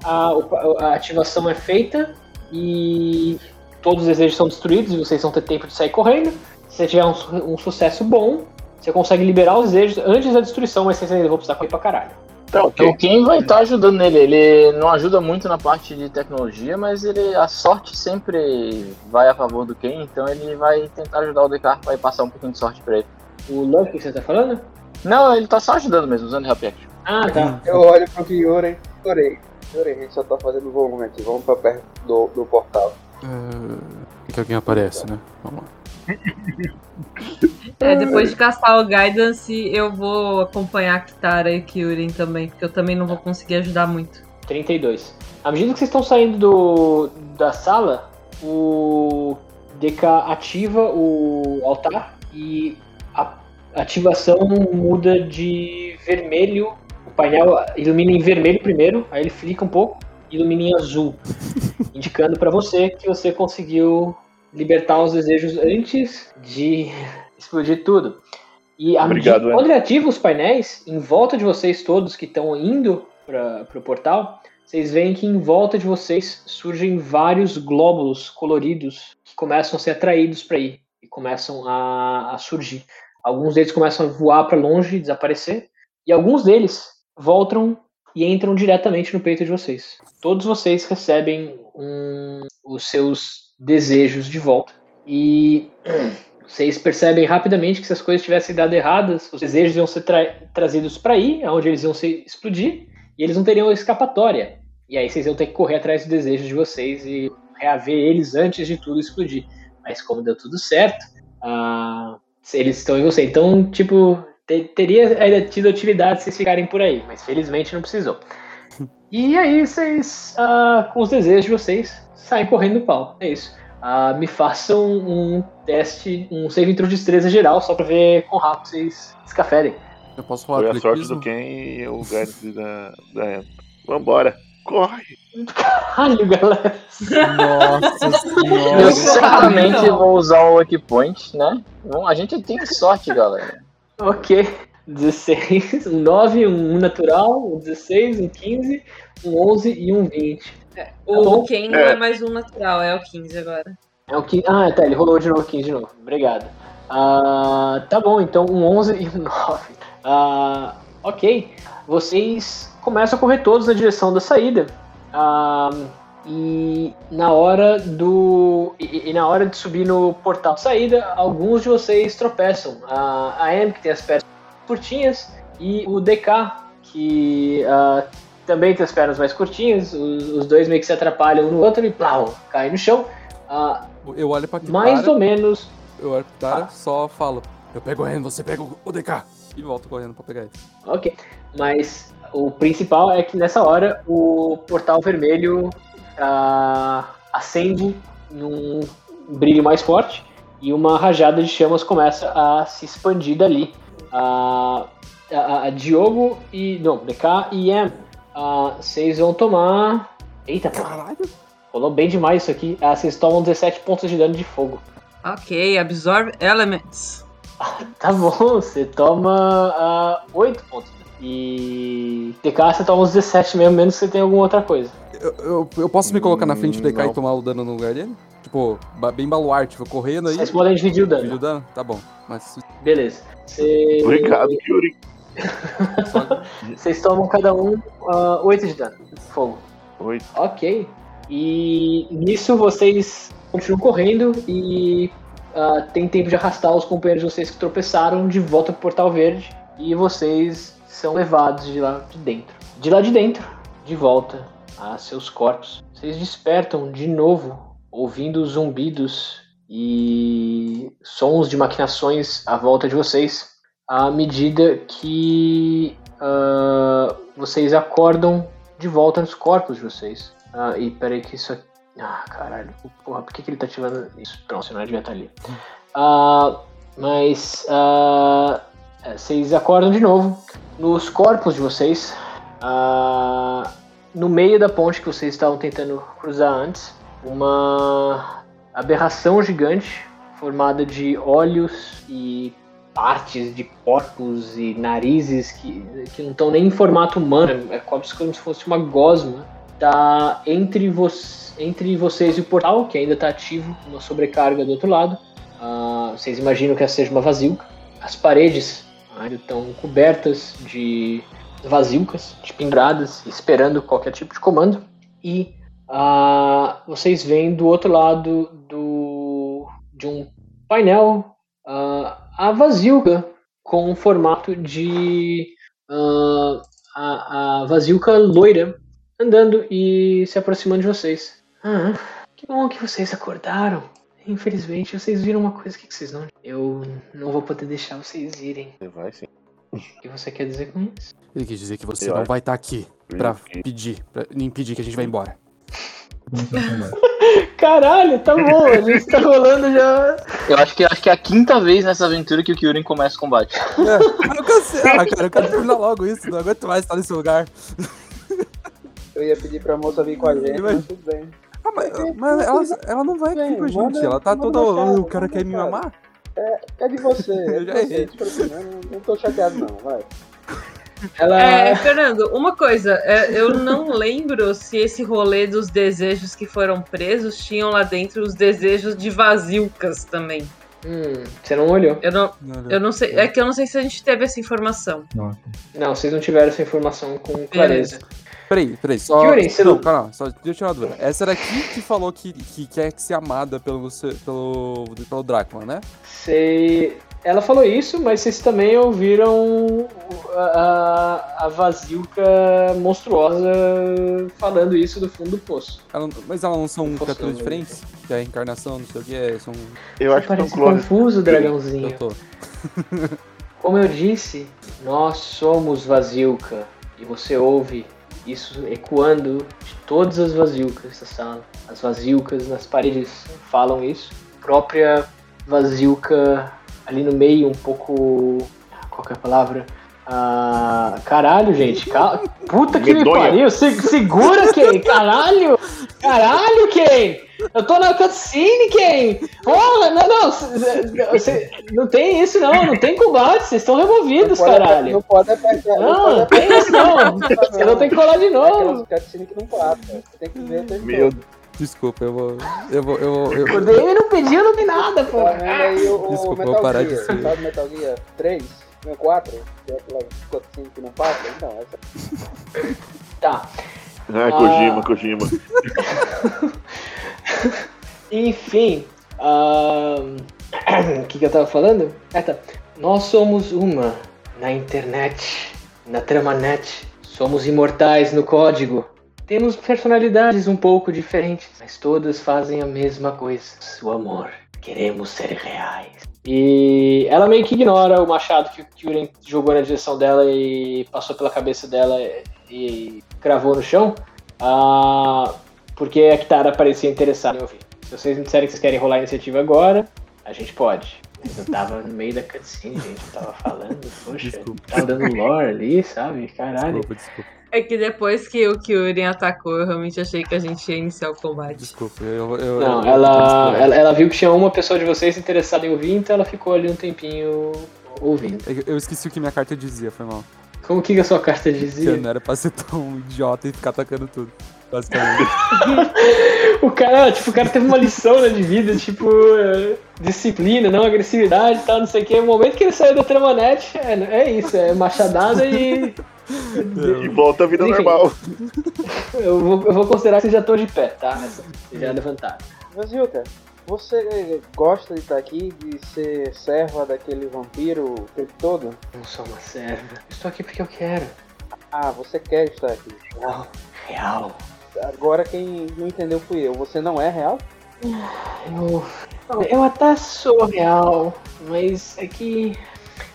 a, o- a ativação é feita e todos os desejos são destruídos e vocês vão ter tempo de sair correndo. Se você tiver um, um sucesso bom, você consegue liberar os desejos antes da destruição, mas vocês ainda vão precisar correr pra caralho. Tá ok. Então quem vai estar ajudando ele? Ele não ajuda muito na parte de tecnologia, mas ele a sorte sempre vai a favor do Ken, então ele vai tentar ajudar o DK, vai passar um pouquinho de sorte pra ele. O Luck que você tá falando? Não, ele tá só ajudando mesmo, usando Help Action. Ah, tá. Eu olho pro Kyoren, chorei. Chorei, a gente só tá fazendo volume aqui. Vamos pra perto do, do portal. É, que alguém aparece, né? Vamos lá. É, depois de caçar o Guidance, eu vou acompanhar a Kitara e Kyurem também, porque eu também não vou conseguir ajudar muito. 32. À medida que vocês estão saindo do, da sala, o DK ativa o altar e a ativação muda de vermelho. O painel ilumina em vermelho primeiro, aí ele fica um pouco, ilumina em azul, indicando para você que você conseguiu libertar os desejos antes de explodir tudo. E Obrigado, quando ele ativa os painéis, em volta de vocês todos que estão indo para o portal, vocês veem que em volta de vocês surgem vários glóbulos coloridos que começam a ser atraídos para aí e começam a, a surgir. Alguns deles começam a voar para longe e desaparecer, e alguns deles voltam e entram diretamente no peito de vocês. Todos vocês recebem um- os seus desejos de volta. E vocês percebem rapidamente que se as coisas tivessem dado erradas, os desejos iam ser tra- trazidos para aí, onde eles iam se explodir, e eles não teriam escapatória. E aí vocês iam ter que correr atrás dos desejos de vocês e reaver eles antes de tudo explodir. Mas como deu tudo certo, ah, eles estão em você. Então, tipo, teria ainda tido utilidade se vocês ficarem por aí, mas felizmente não precisou. E aí vocês, ah, com os desejos de vocês, saem correndo do pau. É isso. Ah, me façam um teste, um save intro de destreza geral, só pra ver quão rápido vocês escaferem. Eu posso rolar Foi a sorte do Ken e o guidance da, da. Vambora. Corre. Caralho, galera. Nossa Eu certamente vou usar o Lucky Point, né? Bom, a gente tem sorte, galera. Ok. 16, um 9, um 1 natural, um 16, um 15, um 11 e um 20. O bom. Ken não é mais um natural, é o 15 agora. É o 15. Ah, tá, ele rolou de novo 15 de novo. Obrigado. Ah, tá bom, então um 11 e um 9. Ah, ok. Vocês começam a correr todos na direção da saída. Ah, e na hora do. E, e na hora de subir no portal de saída, alguns de vocês tropeçam. A, a Em, que tem as pernas curtinhas, e o DK, que ah, também tem as pernas mais curtinhas. Os, os dois meio que se atrapalham um no outro e plau, caem no chão. Ah, Eu olho pra Kitara, mais ou menos eu olho pra Kitara, só falo. Eu pego o Ren, você pega o o DK. E volto correndo pra pegar ele. Ok. Mas o principal é que nessa hora o portal vermelho ah, acende num brilho mais forte e uma rajada de chamas começa a se expandir dali. Ah, a, a Diogo e. Não, DK e Em. ah, Vocês vão tomar. Eita, pô, Caralho. rolou bem demais isso aqui. Ah, vocês tomam 17 pontos de dano de fogo. Ok, Absorb Elements. Tá bom, você toma ah, 8 pontos. E DK você toma uns 17 mesmo, menos que você tem alguma outra coisa. Eu, eu, eu posso me colocar na frente do DK Não. e tomar o dano no lugar dele? Tipo, bem baluarte, vou correndo aí. Vocês podem dividir o Dividir dano. o dano? Tá bom. Mas Beleza. Você- Obrigado, Yuri. Vocês tomam cada um 8 de dano. Fogo. Oito. Ok. E nisso vocês continuam correndo e ah, tem tempo de arrastar os companheiros de vocês que tropeçaram de volta pro Portal Verde. E vocês são levados de lá de dentro. De lá de dentro, de volta a seus corpos. Vocês despertam de novo, ouvindo zumbidos e sons de maquinações à volta de vocês, à medida que ah, vocês acordam de volta nos corpos de vocês. Ah, e peraí que isso aqui. Ah, caralho. Porra, por que, que ele tá ativando isso? Pronto, senão ele devia estar ali. Ah, mas. ah, é, vocês acordam de novo nos corpos de vocês. ah, no meio da ponte que vocês estavam tentando cruzar antes, uma aberração gigante formada de olhos e partes de corpos e narizes que, que não estão nem em formato humano, é como se, como se fosse uma gosma, tá entre, vo entre vocês e o portal, que ainda está ativo, uma sobrecarga do outro lado. Ah, vocês imaginam que essa seja uma vasilca. As paredes ainda estão cobertas de vasilcas, de penduradas, esperando qualquer tipo de comando. E ah, vocês veem do outro lado do, de um painel ah, a vasilca com o formato de ah, a, a vasilca loira andando e se aproximando de vocês. Ah, que bom que vocês acordaram. Infelizmente, vocês viram uma coisa que vocês não. Eu não vou poder deixar vocês irem. Você vai sim. O que você quer dizer com isso? Ele quis dizer que você Eu não acho- vai estar aqui pra pedir, pra impedir que a gente vá embora. Caralho, tá bom, a gente tá rolando já. Eu acho que, acho que é a quinta vez nessa aventura que o Kyurem começa o combate. É, eu cansei. Ah, cara, eu quero terminar logo isso. Não aguento mais estar nesse lugar. Eu ia pedir pra moça vir com a gente, Mas- mas tudo bem. Ah, mas, mas ela, ela não vai aqui com a gente. Ela tá toda. O cara quer me mamar? É de você, é de Já você. Tipo assim, não, não tô chateado não, vai. Ela. É, Fernando, uma coisa, é, eu não lembro se esse rolê dos desejos que foram presos tinham lá dentro os desejos de vasilcas também. Hum, você não olhou. Eu não, Não, eu não sei, é que eu não sei se a gente teve essa informação. Não, vocês não tiveram essa informação com clareza. Peraí, peraí, só. Kyurem, você não, calma, só deixa eu tirar uma dúvida. Essa daqui que falou que, que quer ser amada pelo, pelo, pelo Drácula, né? Você... Ela falou isso, mas vocês também ouviram a, a, a vasilca monstruosa falando isso do fundo do poço. Ela- mas elas não são criaturas diferentes? Que é a encarnação, não sei o que, é, são. Eu acho que são Parece confuso, dragãozinho. Eu tô. Como eu disse, nós somos vasilca. E você ouve isso ecoando de todas as vasilcas da sala. As vasilcas nas paredes falam isso. A própria vasilca ali no meio, um pouco. Qual é a palavra? Ah, caralho, gente. Cal... Puta que me pariu. Se- segura, Ken. Caralho. Caralho, Ken. Eu tô na cutscene, Ken. Oh, não, não. cê- cê- não tem isso, não. Não tem combate. Vocês estão removidos, Não pode- caralho. Não pode apertar. Não, pode não tem isso, não. Você não tem que colar de novo. Aquelas cutscenes que não passa. Você tem que ver o tempo Meu todo. Desculpa, eu vou. Eu vou. Eu, vou- eu, O DM não pediu, não tem nada, pô. Tá aí o, Desculpa, eu Metal vou parar de Gear, ser. sabe Metal Gear 3, não 4, que é aquela cutscene que não passa? Então, essa Tá. Ah, Kojima, Kojima. Enfim. O que, que eu tava falando? Ah, tá. Nós somos uma na internet, na tramanet. Somos imortais no código. Temos personalidades um pouco diferentes, mas todas fazem a mesma coisa. O amor. Queremos ser reais. E ela meio que ignora o machado que o Kyurem jogou na direção dela e passou pela cabeça dela e cravou no chão. Ah, porque a Kitara parecia interessada em ouvir. Se vocês me disserem que vocês querem rolar a iniciativa agora, a gente pode. Mas eu tava no meio da cutscene, gente. Eu tava falando, poxa, Desculpa. tava dando lore ali, sabe? Caralho. desculpa, desculpa. É que depois que o Kyurem atacou, eu realmente achei que a gente ia iniciar o combate. Desculpa. Eu, eu, Não, eu- ela, eu- ela, ela viu que tinha uma pessoa de vocês interessada em ouvir, então ela ficou ali um tempinho ouvindo. Eu, eu esqueci o que minha carta dizia, foi mal. Como que, que a sua carta Que eu dizia? não era pra ser tão idiota e ficar atacando tudo. Basicamente. O cara, tipo, o cara teve uma lição né, de vida, tipo, é, disciplina, não agressividade e tal, não sei o que. O momento que ele saiu da Tramanete, é, é isso, é machadada e. E volta à vida Enfim. normal. Eu vou, eu vou considerar que já estão de pé, tá? Já levantaram. Vasilka, você gosta de estar aqui, de ser serva daquele vampiro o tempo todo? Não sou uma serva. Estou aqui porque eu quero. Ah, você quer estar aqui. Real. Real. Agora quem não entendeu fui eu. Você não é real? Eu, eu até sou real, mas é que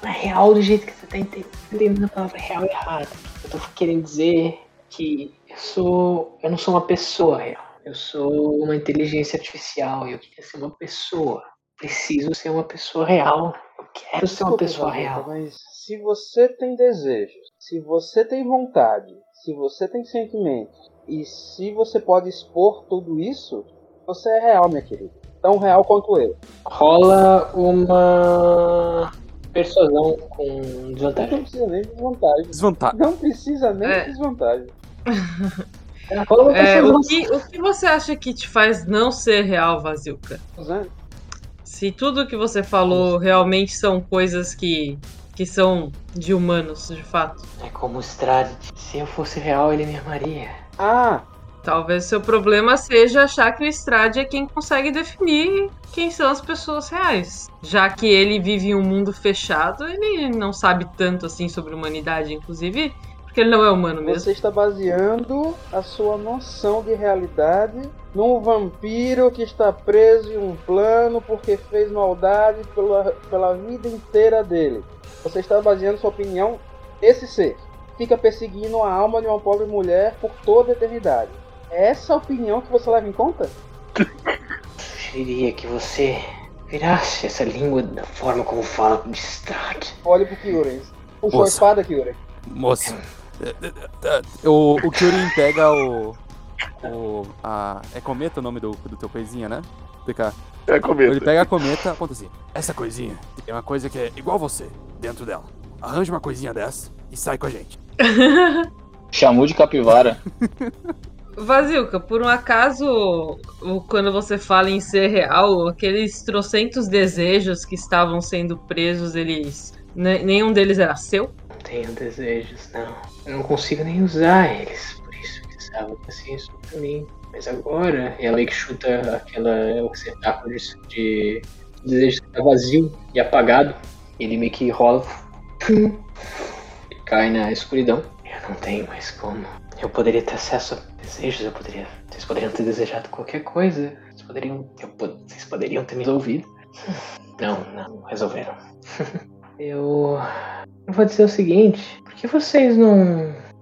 não é real do jeito que você tá ente- entendendo a palavra real errado. Eu tô querendo dizer que eu sou. Eu não sou uma pessoa real. Eu sou uma inteligência artificial e eu queria ser uma pessoa. Preciso ser uma pessoa real. Eu quero ser uma pessoa real. Mas se você tem desejos, se você tem vontade, Se você tem sentimentos e se você pode expor tudo isso, você é real, minha querida. Tão real quanto eu. Rola uma persuasão com Não desvantagem. precisa nem de desvantagem. Desvantagem. Não precisa nem É. de desvantagem. Rola uma É, o, que, o que você acha que te faz não ser real, Vazilka? Né? Se tudo que você falou realmente são coisas que, que são de humanos, de fato. É como o Strade. Se eu fosse real, ele me amaria. Ah, Talvez seu problema seja achar que o Strade é quem consegue definir quem são as pessoas reais. Já que ele vive em um mundo fechado, ele não sabe tanto assim sobre humanidade, inclusive, porque ele não é humano mesmo. você está baseando a sua noção de realidade num vampiro que está preso em um plano porque fez maldade pela, pela vida inteira dele. Você está baseando sua opinião esse ser. Fica perseguindo a alma de uma pobre mulher por toda a eternidade. É essa a opinião que você leva em conta? Queria que você virasse essa língua da forma como fala com Strade. Olhe pro Kyurem. Puxou a espada, Kyurem. Moça. O, o Kyurin pega o. o a, é cometa o nome do, do teu coisinha, né? PK. É cometa. Ele pega a cometa, aponta assim. Essa coisinha tem uma coisa que é igual você dentro dela. Arranja uma coisinha dessa e sai com a gente. Chamou de capivara. Vazilka, por um acaso, quando você fala em ser real, aqueles trocentos desejos que estavam sendo presos, eles. ne- nenhum deles era seu? Não tenho desejos, não. Eu não consigo nem usar eles. Por isso que estava assim isso pra mim. Mas agora, e ela que chuta aquela o receptáculo de, de desejo que tá vazio e apagado. Ele meio que rola cai na escuridão. Eu não tenho mais como. Eu poderia ter acesso a desejos, eu poderia. Vocês poderiam ter desejado qualquer coisa. Vocês poderiam. eu vocês poderiam ter me ouvido. Não, não, resolveram. eu. Eu vou dizer o seguinte, por que vocês não,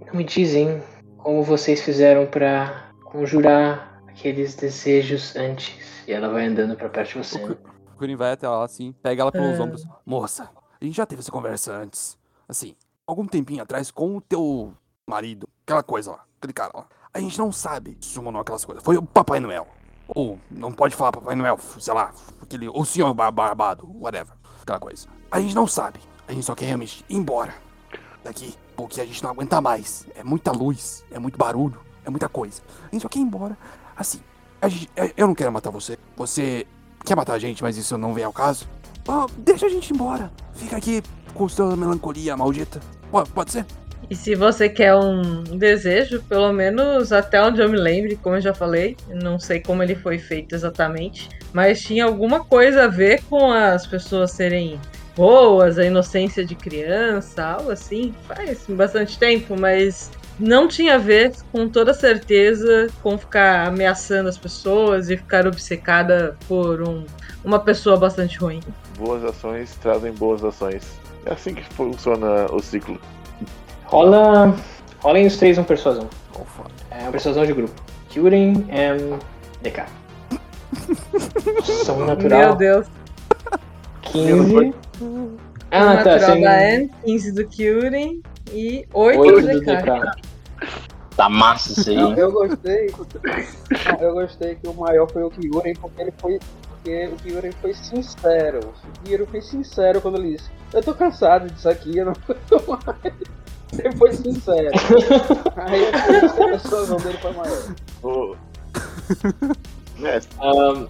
não me dizem como vocês fizeram pra conjurar aqueles desejos antes? E ela vai andando pra perto de você. O Kyurin vai até lá assim, pega ela pelos Ah. ombros. Moça, a gente já teve essa conversa antes. Assim, algum tempinho atrás com o teu marido. Aquela coisa lá, aquele cara lá. A gente não sabe se summonou aquelas coisas. Foi o Papai Noel. Ou não pode falar Papai Noel, sei lá, aquele. O senhor bar- barbado, whatever. Aquela coisa. A gente não sabe. A gente só quer realmente ir embora daqui. Porque a gente não aguenta mais. É muita luz, é muito barulho, é muita coisa. A gente só quer ir embora. Assim, gente- eu não quero matar você. Você quer matar a gente, mas isso não vem ao caso. Ah, deixa a gente ir embora. Fica aqui com sua melancolia maldita. Pode, pode ser? E se você quer um desejo, pelo menos até onde eu me lembre, como eu já falei, não sei como ele foi feito exatamente, mas tinha alguma coisa a ver com as pessoas serem boas, a inocência de criança, algo assim. Faz bastante tempo, mas não tinha a ver com toda certeza com ficar ameaçando as pessoas e ficar obcecada por um, uma pessoa bastante ruim. Boas ações trazem boas ações. É assim que funciona o ciclo. Rola. Rolem os três uma persuasão. Oh, foda. É uma persuasão de grupo. Curing and DK. Som Meu natural. Deus. 15. Um Ah, tá. natural Sem... da Anne, 15 do Kyuren e 8, 8 do DK. DK. Tá massa isso aí. Não, eu gostei. Eu gostei que o maior foi o Kyurem, porque ele foi. Porque o Kyurem foi sincero. O Kyurem foi sincero quando ele disse. Eu tô cansado disso aqui, eu não tô mais. Ele foi sincero. Aí a persuasão dele foi maior. O- É, Ahn,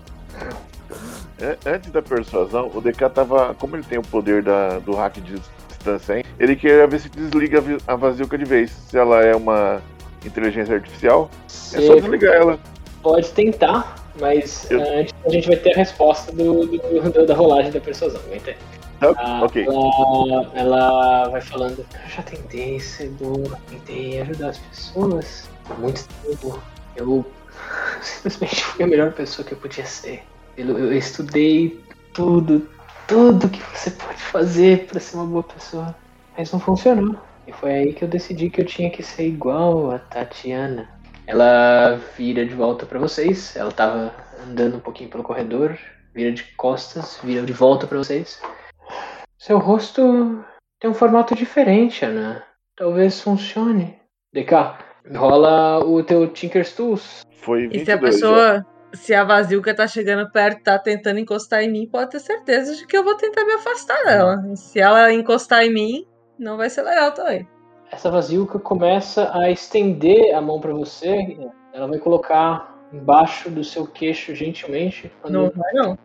an- antes da persuasão, o DK tava. Como ele tem o poder da, do hack de distância, hein, ele queria ver se desliga a vi- a Vazilka de vez. Se ela é uma inteligência artificial, é só desligar ela. pode tentar, mas Eu- ah, antes a gente vai ter a resposta do, do- do- da rolagem da persuasão. Aguenta aí. Tá? Ah, ok. ela, ela vai falando, eu já tentei ser boa, tentei ajudar as pessoas há muito tempo. Eu simplesmente fui a melhor pessoa que eu podia ser. Eu, eu estudei tudo, tudo que você pode fazer pra ser uma boa pessoa, mas não funcionou. E foi aí que eu decidi que eu tinha que ser igual a Tatiana. Ela vira de volta pra vocês. Ela tava andando um pouquinho pelo corredor, vira de costas, vira de volta pra vocês. Seu rosto tem um formato diferente, Ana. Talvez funcione. DK, rola o teu Tinker's Tools. Foi E se a 22 já. pessoa. Se a Vazilka tá chegando perto, tá tentando encostar em mim, pode ter certeza de que eu vou tentar me afastar dela. E se ela encostar em mim, não vai ser legal também. Essa Vazilka começa a estender a mão pra você. Ela vai colocar embaixo do seu queixo gentilmente. Não vai, não.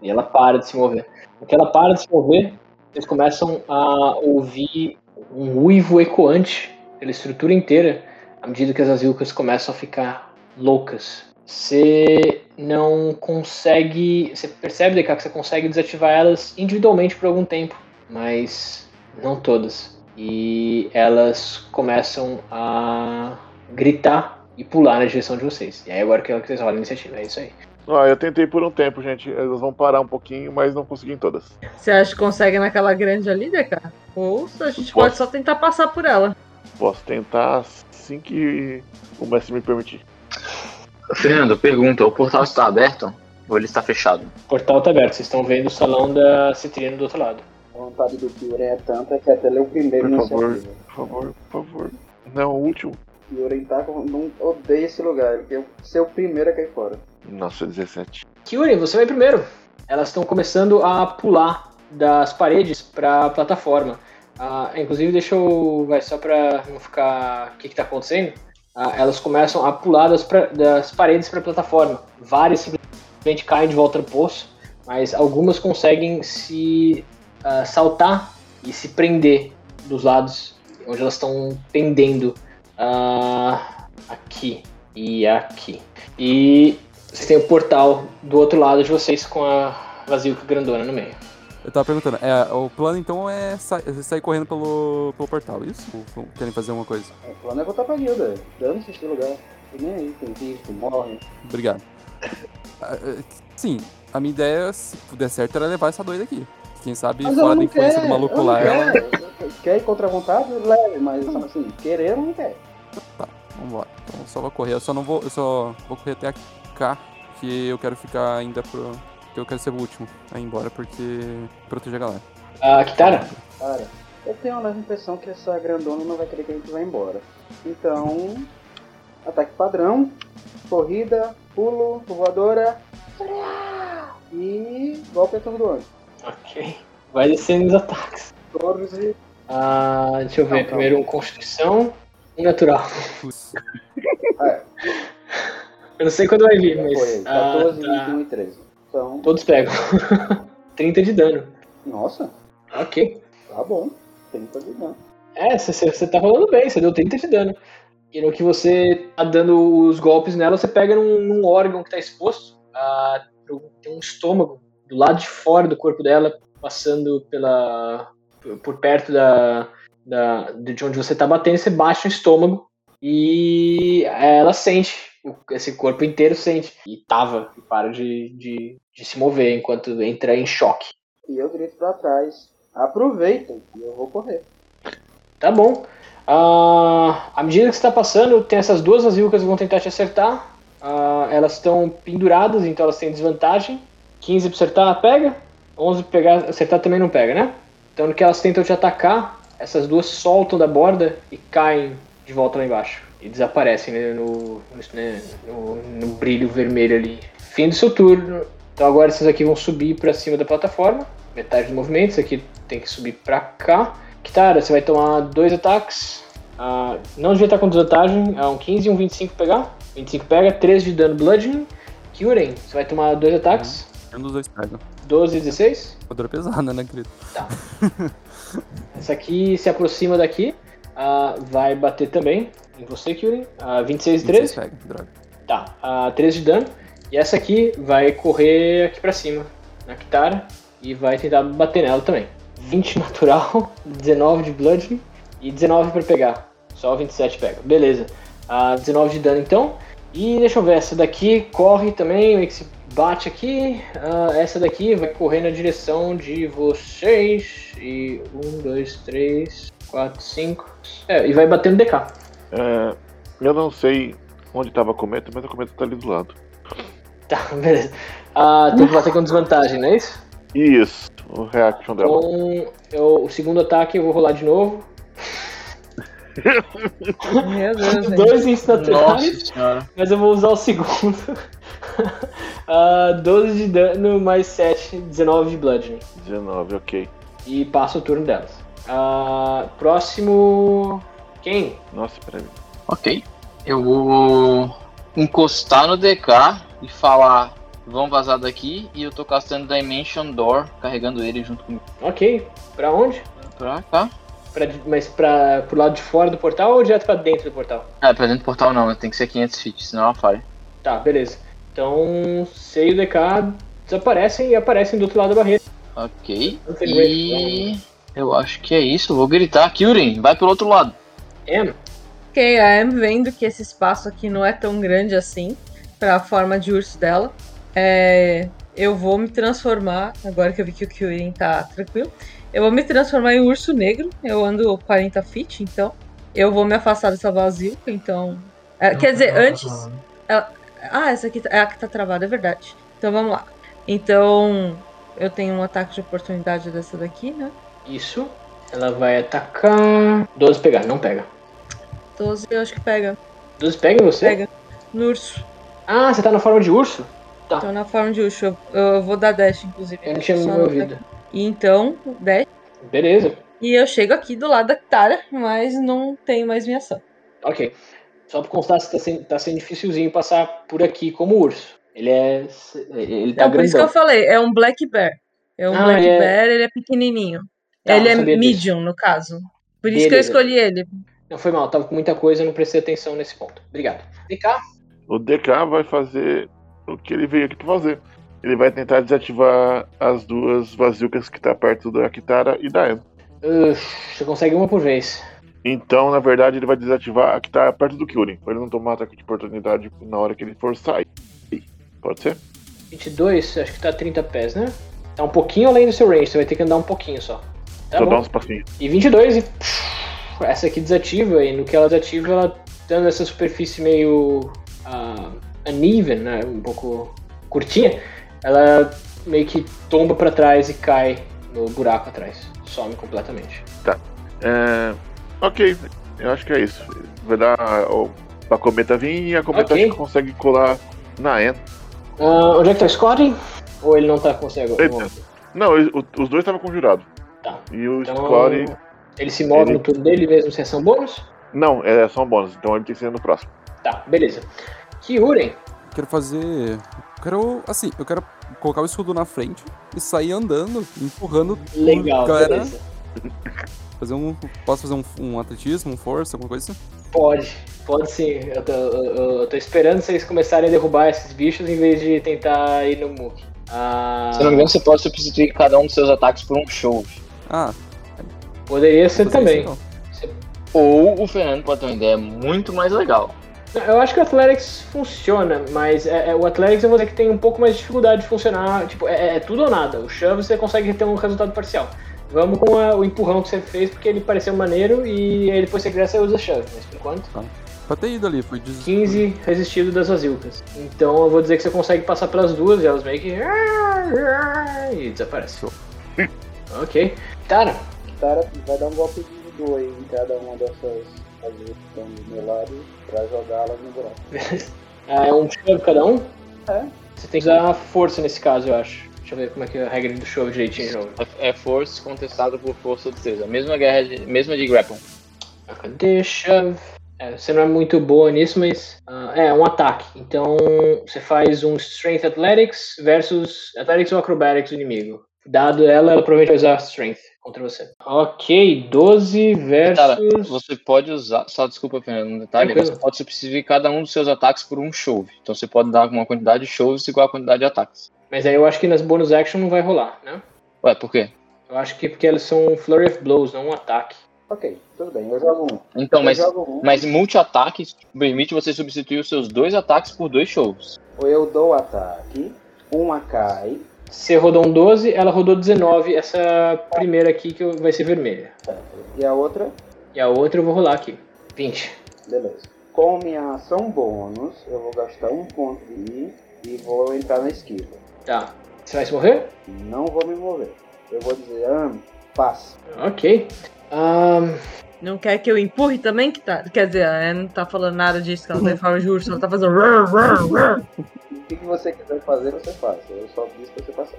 E ela para de se mover. No que ela para de se mover, vocês começam a ouvir um uivo ecoante pela estrutura inteira, à medida que as Azilcas começam a ficar loucas. Você não consegue. Você percebe, DK, que você consegue desativar elas individualmente por algum tempo, mas não todas. E elas começam a gritar e pular na direção de vocês. E aí agora que vocês rolam a iniciativa, é isso aí. Ah, eu tentei por um tempo, gente. Elas vão parar um pouquinho, mas não consegui em todas. Você acha que consegue naquela grande ali, DK? Ou a gente Posso. pode só tentar passar por ela. Posso tentar assim que o mestre me permitir. Fernando, pergunta: o portal está aberto ou ele está fechado? O portal tá aberto, vocês estão vendo o salão da Citrina do outro lado. A vontade do Kyurem é tanta que até lê o primeiro Por favor, iniciativa. por favor, por favor. Não, o último. Kyurem tá com... não odeia esse lugar, ele quer ser o primeiro a cair fora. Nossa, 17. Kyuri, você vai primeiro. Elas estão começando a pular das paredes pra plataforma. Ah, inclusive, deixa eu. Vai só pra não ficar. O que, que tá acontecendo? Ah, elas começam a pular das, pra- das paredes pra plataforma. Várias simplesmente caem de volta no poço, mas algumas conseguem se ah, saltar e se prender dos lados onde elas estão pendendo. Ah, aqui e aqui. E vocês têm o portal do outro lado de vocês com a Vazilka grandona no meio. Eu tava perguntando, é, o plano então é sa- sair correndo pelo, pelo portal, isso? Ou, querem fazer alguma coisa? O plano é voltar pra guilda, dane-se esse lugar. E nem aí, tem risco, morre. Obrigado. Ah, Sim, a minha ideia, se puder certo, era levar essa doida aqui. Quem sabe Mas fora da influência quer, do maluco lá, ela... quer. Quer ir contra a vontade? Leve, mas assim, querer ela não quer. Vambora. Então eu só vou correr, eu só não vou. Eu só vou correr até cá, que eu quero ficar ainda pro. que eu quero ser o último a ir embora, porque. proteger a galera. A Kitara? Cara, eu tenho a leve impressão que essa grandona não vai querer que a gente vá embora. Então, ataque padrão, corrida, pulo, voadora e golpe a turno do anjo. Ok. Vai descendo os ataques. 14, Ah, deixa eu ver. Não. Primeiro um Constituição, um natural. Putz. Eu não sei quando vai vir, foi mas. Ah, 14, tá. 21 e 13. Então, Todos pegam. 30 de dano. nossa, Ok. tá bom. 30 de dano. É, você tá rolando bem, você deu 30 de dano. E no que você tá dando os golpes nela, você pega num, num órgão que tá exposto. Ah, pro- tem um estômago do lado de fora do corpo dela, passando pela. por- perto da, da, de onde você tá batendo, você bate no estômago e ela sente. Esse corpo inteiro sente. E tava, e para de, de, de se mover enquanto entra em choque. E eu grito pra trás. Aproveitem eu vou correr. Tá bom. Ah, à medida que você está passando, tem essas duas azilcas que vão tentar te acertar. Ah, elas estão penduradas, então elas têm desvantagem. 15 pra acertar, pega. 11 pra pegar, acertar também não pega, né? Então no que elas tentam te atacar, essas duas soltam da borda e caem de volta lá embaixo. E desaparecem né, no, no, né, no- brilho vermelho ali. Fim do seu turno. Então agora esses aqui vão subir pra cima da plataforma. Metade do movimento, esse aqui tem que subir pra cá. Kitara, você vai tomar dois ataques. Ah, não devia estar com desvantagem. É um 15 e um 25 pegar. 25 pega, 13 de dano bludgeoning. Kyuren, você vai tomar dois ataques. Um dos dois pega. 12 e 16. Voadora pesada, né, querido? Essa aqui se aproxima daqui. Ah, vai bater também em você, Kyuren. Ah, 26 e 13. Pega, droga. Tá, a 13 de dano. E essa aqui vai correr aqui pra cima, na Kitara, e vai tentar bater nela também. 20 natural, 19 de Blood e 19 pra pegar. Só 27 pega. Beleza. A 19 de dano então. E deixa eu ver, essa daqui corre também, meio que se bate aqui. Ah, essa daqui vai correr na direção de vocês. E 1, 2, 3, 4, 5. É, e vai bater no DK. É, eu não sei onde tava a cometa, mas a cometa tá ali do lado. Tá, beleza. Ah, tem que bater com desvantagem, não é isso? Isso, o reaction dela. Então, eu, o segundo ataque eu vou rolar de novo. Meu Deus. Dois instant Nossa naturais, senhora. mas eu vou usar o segundo. Ah, 12 de dano mais 7, 19 de bludgeoning. 19, ok. E passo o turno delas. Ah, próximo. Quem? Nossa, peraí. Ok. Eu vou encostar no DK e falar: vão vazar daqui. E eu tô castando Dimension Door, carregando ele junto comigo. Ok. Pra onde? Pra cá. Pra, mas pra, pro lado de fora do portal ou direto pra dentro do portal? Ah, pra dentro do portal não, tem que ser 500 feet, senão ela falha. Tá, beleza. Então, C e o DK desaparecem e aparecem do outro lado da barreira. Ok. Não tem E eu acho que é isso. Eu vou gritar: Kyurem, vai pelo outro lado. M. Ok, a Em vendo que esse espaço aqui não é tão grande assim pra forma de urso dela, é, eu vou me transformar, agora que eu vi que o Kyurem tá tranquilo, eu vou me transformar em urso negro. Eu ando 40 feet, então eu vou me afastar dessa vazio, então... é, quer dizer, antes... ela- ah, essa aqui tá- é a que tá travada, é verdade. Então vamos lá. Então, eu tenho um ataque de oportunidade dessa daqui, né? Isso. Ela vai atacar. 12 pegar, não pega. 12 eu acho que pega. 12 pega em você? Pega. No urso. Ah, você tá na forma de urso? Tá. Então na forma de urso. Eu, eu vou dar dash, inclusive. Eu não tinha me ataque. E então, dash. Beleza. E eu chego aqui do lado da Kitara, mas não tenho mais minha ação. Ok. Só pra constar, tá sendo, tá sendo dificilzinho passar por aqui como urso. Ele é. Ele tá Então, por isso que eu falei, é um Black Bear. É um Ah, Black ele é- Bear, ele é pequenininho. Tá, ele é sabia disso. medium, no caso. Por isso que eu Beleza. escolhi ele. Não foi mal, tava com muita coisa, não prestei atenção nesse ponto. Obrigado. DK? O DK vai fazer o que ele veio aqui pra fazer. Ele vai tentar desativar as duas vasilcas que tá perto da Kitara e da Em. Ux, você consegue uma por vez. Então, na verdade, ele vai desativar a que tá perto do Kyurem, pra ele não tomar ataque de oportunidade na hora que ele for sair. Pode ser? 22, acho que tá 30 pés, né? Tá um pouquinho além do seu range, você vai ter que andar um pouquinho só. Tá Só bom. dá uns passinhos. E 22 e essa aqui desativa e no que ela desativa ela dando essa superfície meio ah, uneven, né, um pouco curtinha, ela meio que tomba pra trás e cai no buraco atrás, some completamente. É, ok, eu acho que é isso. Vai dar ó, pra cometa vir e a cometa Ok. acho que consegue colar na En. Ah, onde é que tá o Scotty? Ou ele não tá agora? Eita. Não, ele- o- os dois estavam congelados. Tá. E o Então, Scotty. ele se move ele- no turno dele mesmo sem ação bônus? Não, é só um bônus, então ele tem que ser no próximo. Tá, beleza. Kyuren, Quero fazer. Eu quero. Assim, eu quero colocar o escudo na frente e sair andando, empurrando. legal, galera. beleza. Fazer um. Posso fazer um, um atletismo, um força, alguma coisa assim? Pode, pode sim. Eu tô, eu- eu tô esperando vocês começarem a derrubar esses bichos em vez de tentar ir no Mook. Ah, Se não me engano, você pode substituir cada um dos seus ataques por um show. Ah, poderia ser também. isso, então. Ou o Fernando pode ter uma ideia muito mais legal. Eu acho que o Athletics funciona, mas é- é- o Athletics eu vou dizer que tem um pouco mais de dificuldade de funcionar. Tipo, é, é tudo ou nada. O Shove você consegue ter um resultado parcial. Vamos com a- o empurrão que você fez porque ele pareceu maneiro e aí depois você cresce e usa Shove. Mas por enquanto, Pode ter ido ali, foi de. 15 resistido das Azilcas. Então eu vou dizer que você consegue passar pelas duas e elas meio que. E desaparece. Show. ok. Tara, Tara vai dar um golpe de aí em cada uma dessas azuis que estão do meu lado pra jogá-las no buraco. ah, é um shove cada um? É. Você tem que usar força nesse caso, eu acho. Deixa eu ver como é que é a regra do shove direitinho de novo. É, é force contestado por força ou destreza. Mesma guerra de, mesma de grapple. Cadê shove? É, você não é muito boa nisso, mas. ah, é, um ataque. Então você faz um Strength Athletics versus Athletics ou Acrobatics do inimigo. Dado ela, ela provavelmente vai usar Strength contra você. Ok, 12 Cara, versus. você pode usar. Só desculpa, Fernando, um detalhe. Tranquilo. Você pode substituir cada um dos seus ataques por um chove. Então você pode dar uma quantidade de choves igual a quantidade de ataques. Mas aí eu acho que nas bonus action não vai rolar, né? Ué, por quê? Eu acho que porque elas são um Flurry of Blows, não um ataque. Ok, tudo bem, eu jogo um. Então, eu mas, jogo um, mas multi-ataque permite você substituir os seus dois ataques por dois choves. ou eu dou o ataque, uma cai, Você rodou um 12, ela rodou 19, essa primeira aqui que vai ser vermelha. certo? E a outra, E a outra eu vou rolar aqui. 20. beleza. Com minha ação bônus, eu vou gastar um ponto de I e vou entrar na esquiva. Tá. Você vai se morrer? Não vou me mover. Eu vou dizer, ah, passa. Ok. Ahn, Não quer que eu empurre também? Que tá... Quer dizer, ela não tá falando nada disso, que ela tá em forma de urso, ela tá fazendo. O que, que você quiser fazer, você faz. Eu só disse pra você passar.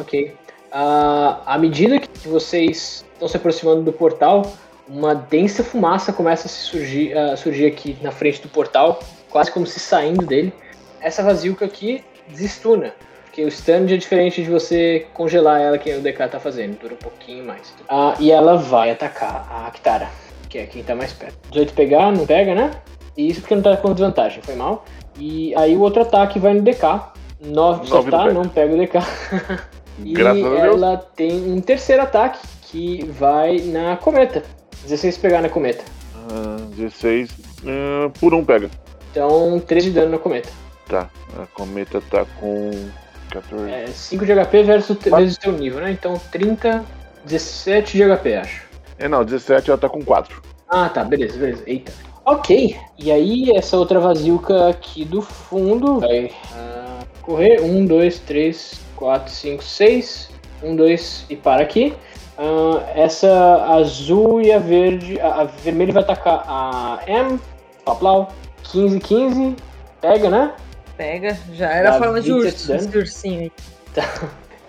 Ok. Ah, à medida que vocês estão se aproximando do portal, uma densa fumaça começa a se surgir, a surgir aqui na frente do portal, quase como se saindo dele. Essa vazilca aqui desestuna, porque o stand é diferente de você congelar ela que o DK tá fazendo, dura um pouquinho mais. Ah, e ela vai atacar a Kitara, que é quem tá mais perto. 18 pegar, não pega, né? E isso porque não tá com desvantagem, foi mal. E aí o outro ataque vai no DK. 9 Nove não acertar, não pega o DK. e Graças ela tem um terceiro ataque que vai na cometa. 16 pegar na cometa. Ah, 16. ah, por um pega. Então 3 de dano na cometa. Tá. A cometa tá com 14. É 5 de HP versus vezes o teu nível, né? Então 30, 17 de HP, acho. É, não, 17 ela tá com 4. Ah, tá, beleza, beleza. Eita. Ok, e aí essa outra vazilca aqui do fundo vai ah, correr. 1, 2, 3, 4, 5, 6. 1, 2 e para aqui. Ah, essa azul e a verde. A, a vermelha vai atacar a M. Paplau. 15, 15. Pega, né? Pega, já era a forma de 27 urso, esse ursinho aí.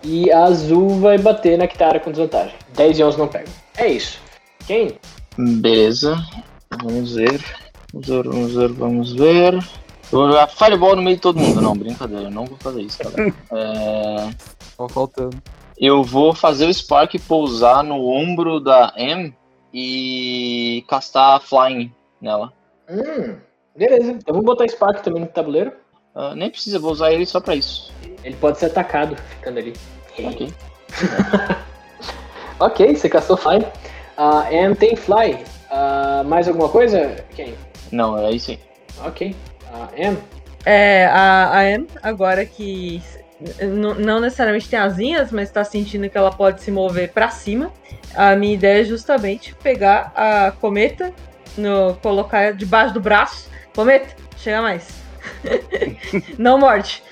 E a azul vai bater na Kitara com desvantagem. 10 e 11 não pegam. É isso. Quem? Beleza. Vamos ver. Vamos ver, vamos ver, vamos ver. Eu vou jogar Fireball no meio de todo mundo. Não, brincadeira, eu não vou fazer isso, galera. É, Tava faltando. eu vou fazer o Spark pousar no ombro da M e castar Flying nela. Hum, beleza. Eu vou botar Spark também no tabuleiro. Ah, nem precisa, vou usar ele só pra isso. Ele pode ser atacado ficando ali. Ok. Ok, você castou Fly. A Anne tem Fly. Ah, mais alguma coisa? Quem? Não, é isso aí. Ok. A Anne. É, a, a Em, agora que não necessariamente tem asinhas, mas tá sentindo que ela pode se mover pra cima. A minha ideia é justamente pegar a cometa, no, colocar debaixo do braço. Cometa, chega mais. não morde.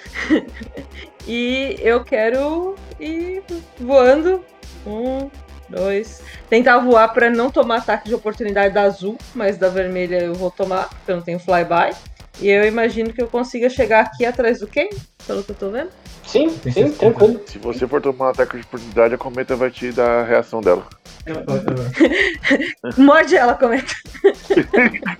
e eu quero ir voando. Um, dois. Tentar voar pra não tomar ataque de oportunidade da azul, mas da vermelha eu vou tomar, porque eu não tenho flyby. E eu imagino que eu consiga chegar aqui atrás do Ken, pelo que eu tô vendo. Sim, sim, tranquilo. Se você for tomar um ataque de oportunidade, a cometa vai te dar a reação dela. Morde ela, cometa.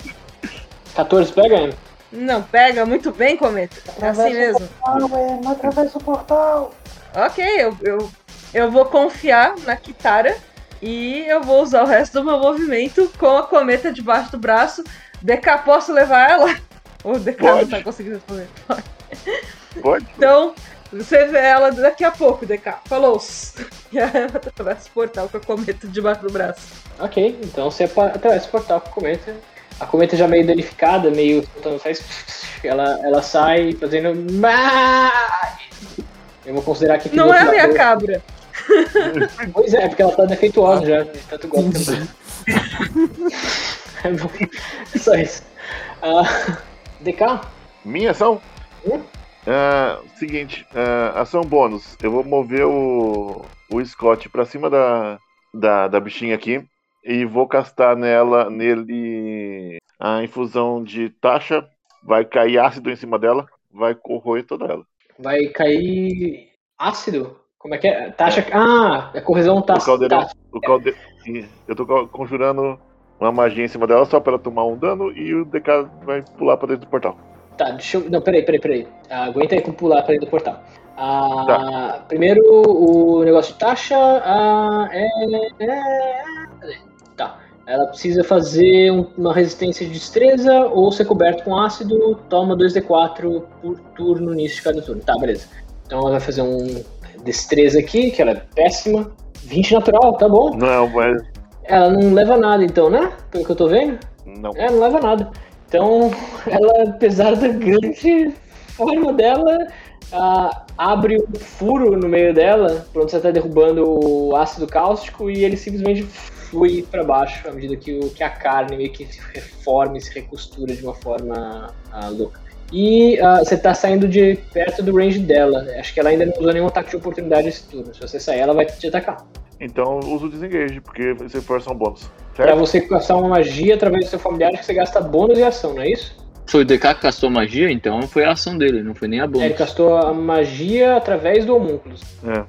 14 pega, Anne. Não, pega muito bem, cometa. É assim mesmo. Não, não atravessa o portal. Ok, eu, eu, eu vou confiar na Kitara e eu vou usar o resto do meu movimento com a cometa debaixo do braço. DK, posso levar ela? O DK não Pode. tá conseguindo responder. Pode? Então, você vê ela daqui a pouco, DK. Falou. E ela atravessa o portal com a cometa debaixo do braço. Ok, então você atravessa o portal com a cometa. A cometa já meio danificada, meio soltando faz. Ela, ela sai fazendo. Eu vou considerar que Não é a minha cabra. Pois é, porque ela tá defeituosa já, de tanto golpe que ela É bom. Só isso. Ah, DK? Minha ação? Hum? Ah, seguinte, ah, ação bônus. Eu vou mover o, o Scott pra cima da, da, da bichinha aqui e vou castar nela, nele a infusão de taxa. Vai cair ácido em cima dela, vai corroer toda ela. Vai cair ácido? Como é que é? Taxa. Ah, é corrosão O tácita. caldeirão, o calde... Eu tô co- conjurando uma magia em cima dela só pra ela tomar um dano e o DK vai pular pra dentro do portal. Tá, deixa eu. Não, peraí, peraí, peraí. Ah, aguenta aí com pular pra dentro do portal. Ah, Tá. Primeiro, o negócio de taxa. Ah, é, é- cadê? Tá. Ela precisa fazer um- uma resistência de destreza ou ser coberto com ácido. Toma 2d4 por turno início de cada turno. Tá, beleza. Então ela vai fazer um destreza aqui, que ela é péssima. 20 natural, tá bom. Não, mas. Ela não leva nada então, né? Pelo que eu tô vendo. Não. É, não leva nada. Então, ela, apesar da grande forma dela, ah, abre um furo no meio dela, por onde você está derrubando o ácido cáustico, e ele simplesmente flui para baixo, à medida que, o, que a carne meio que se reforma e se recostura de uma forma ah, louca. E ah, você está saindo de perto do range dela. Acho que ela ainda não usou nenhum ataque de oportunidade esse turno. Se você sair, ela vai te atacar. Então usa o desengage, porque você for ação bônus. Pra Certo? você castar uma magia através do seu familiar, que você gasta bônus e ação, não é isso? Foi o DK que castou magia, então foi a ação dele, não foi nem a É, bônus. ele castou a magia através do homúnculos. É.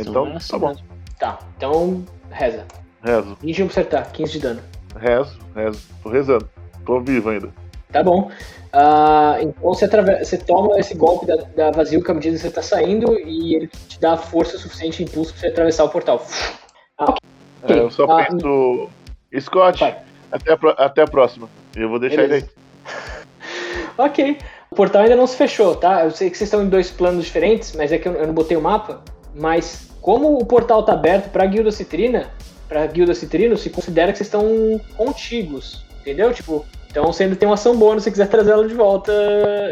Então, é tá assim bom. mesmo. Tá, então reza. Rezo, 21 pra acertar, 15 de dano. rezo, rezo. Tô rezando. Tô vivo ainda. Tá bom. Ah, então você, você toma esse golpe da, da Vasilka à medida que você tá saindo e ele te dá força suficiente, impulso pra você atravessar o portal. Ah, ok. É, eu só Ah, penso. Scott, Vai. até a, até a próxima. Eu vou deixar Beleza. ele aí. Ok. O portal ainda não se fechou, tá? Eu sei que vocês estão em dois planos diferentes, mas é que eu, eu não botei o mapa. Mas como o portal tá aberto pra Guilda Citrina, pra Guilda Citrino, se considera que vocês estão contigos. Entendeu? Tipo, então você ainda tem uma ação bônus se você quiser trazer ela de volta.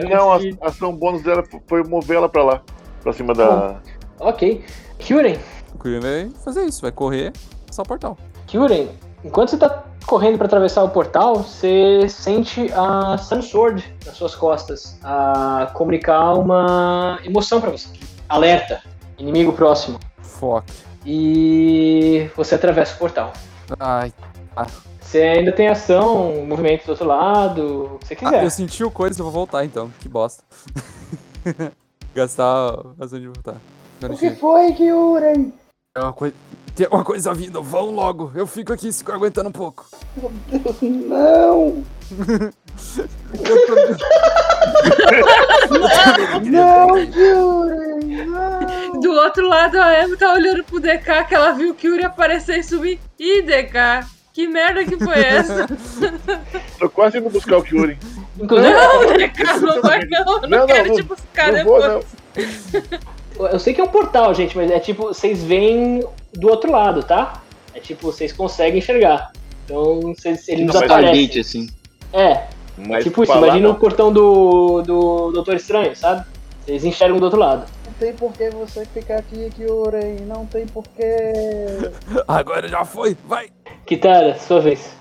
Não, de- a ação bônus dela foi mover ela pra lá. Pra cima da. Ok. Kyuren, O Kyurem vai fazer isso, vai correr, passar o portal. Kyuren, enquanto você tá correndo pra atravessar o portal, você sente a Sun Sword nas suas costas a comunicar uma emoção pra você. Alerta, inimigo próximo. Fuck. E você atravessa o portal. Ai. Você ainda tem ação, movimento do outro lado, o que você Ah, quiser. eu senti o coisa, eu vou voltar então. Que bosta. Gastar a ação de voltar. O que foi, Kyurem? É uma coisa. Tem uma coisa vindo, vão logo. Eu fico aqui se aguentando um pouco. Não! Eu tô... Não! Não! Do outro lado, a Amy tá olhando pro DK que ela viu que Yuri aparecer e subir. Ih, DK, que merda que foi essa? Tô quase indo buscar o Kyuri. Inclusive, não, DK, não vai não. Eu não, Não, não, quero não- te buscar não vou, depois. não. eu sei que é um portal, gente, mas é tipo, vocês veem do outro lado, tá? É tipo, vocês conseguem enxergar. Então, vocês, ele Não, nos mas aparece. Gate, assim. É, Mas tipo isso, imagina não. o portão do, do Doutor Estranho, sabe? Vocês enxergam do outro lado. Não tem por que você ficar aqui, Kyurem. Não tem por que. Agora já foi, vai! Kitara, sua vez.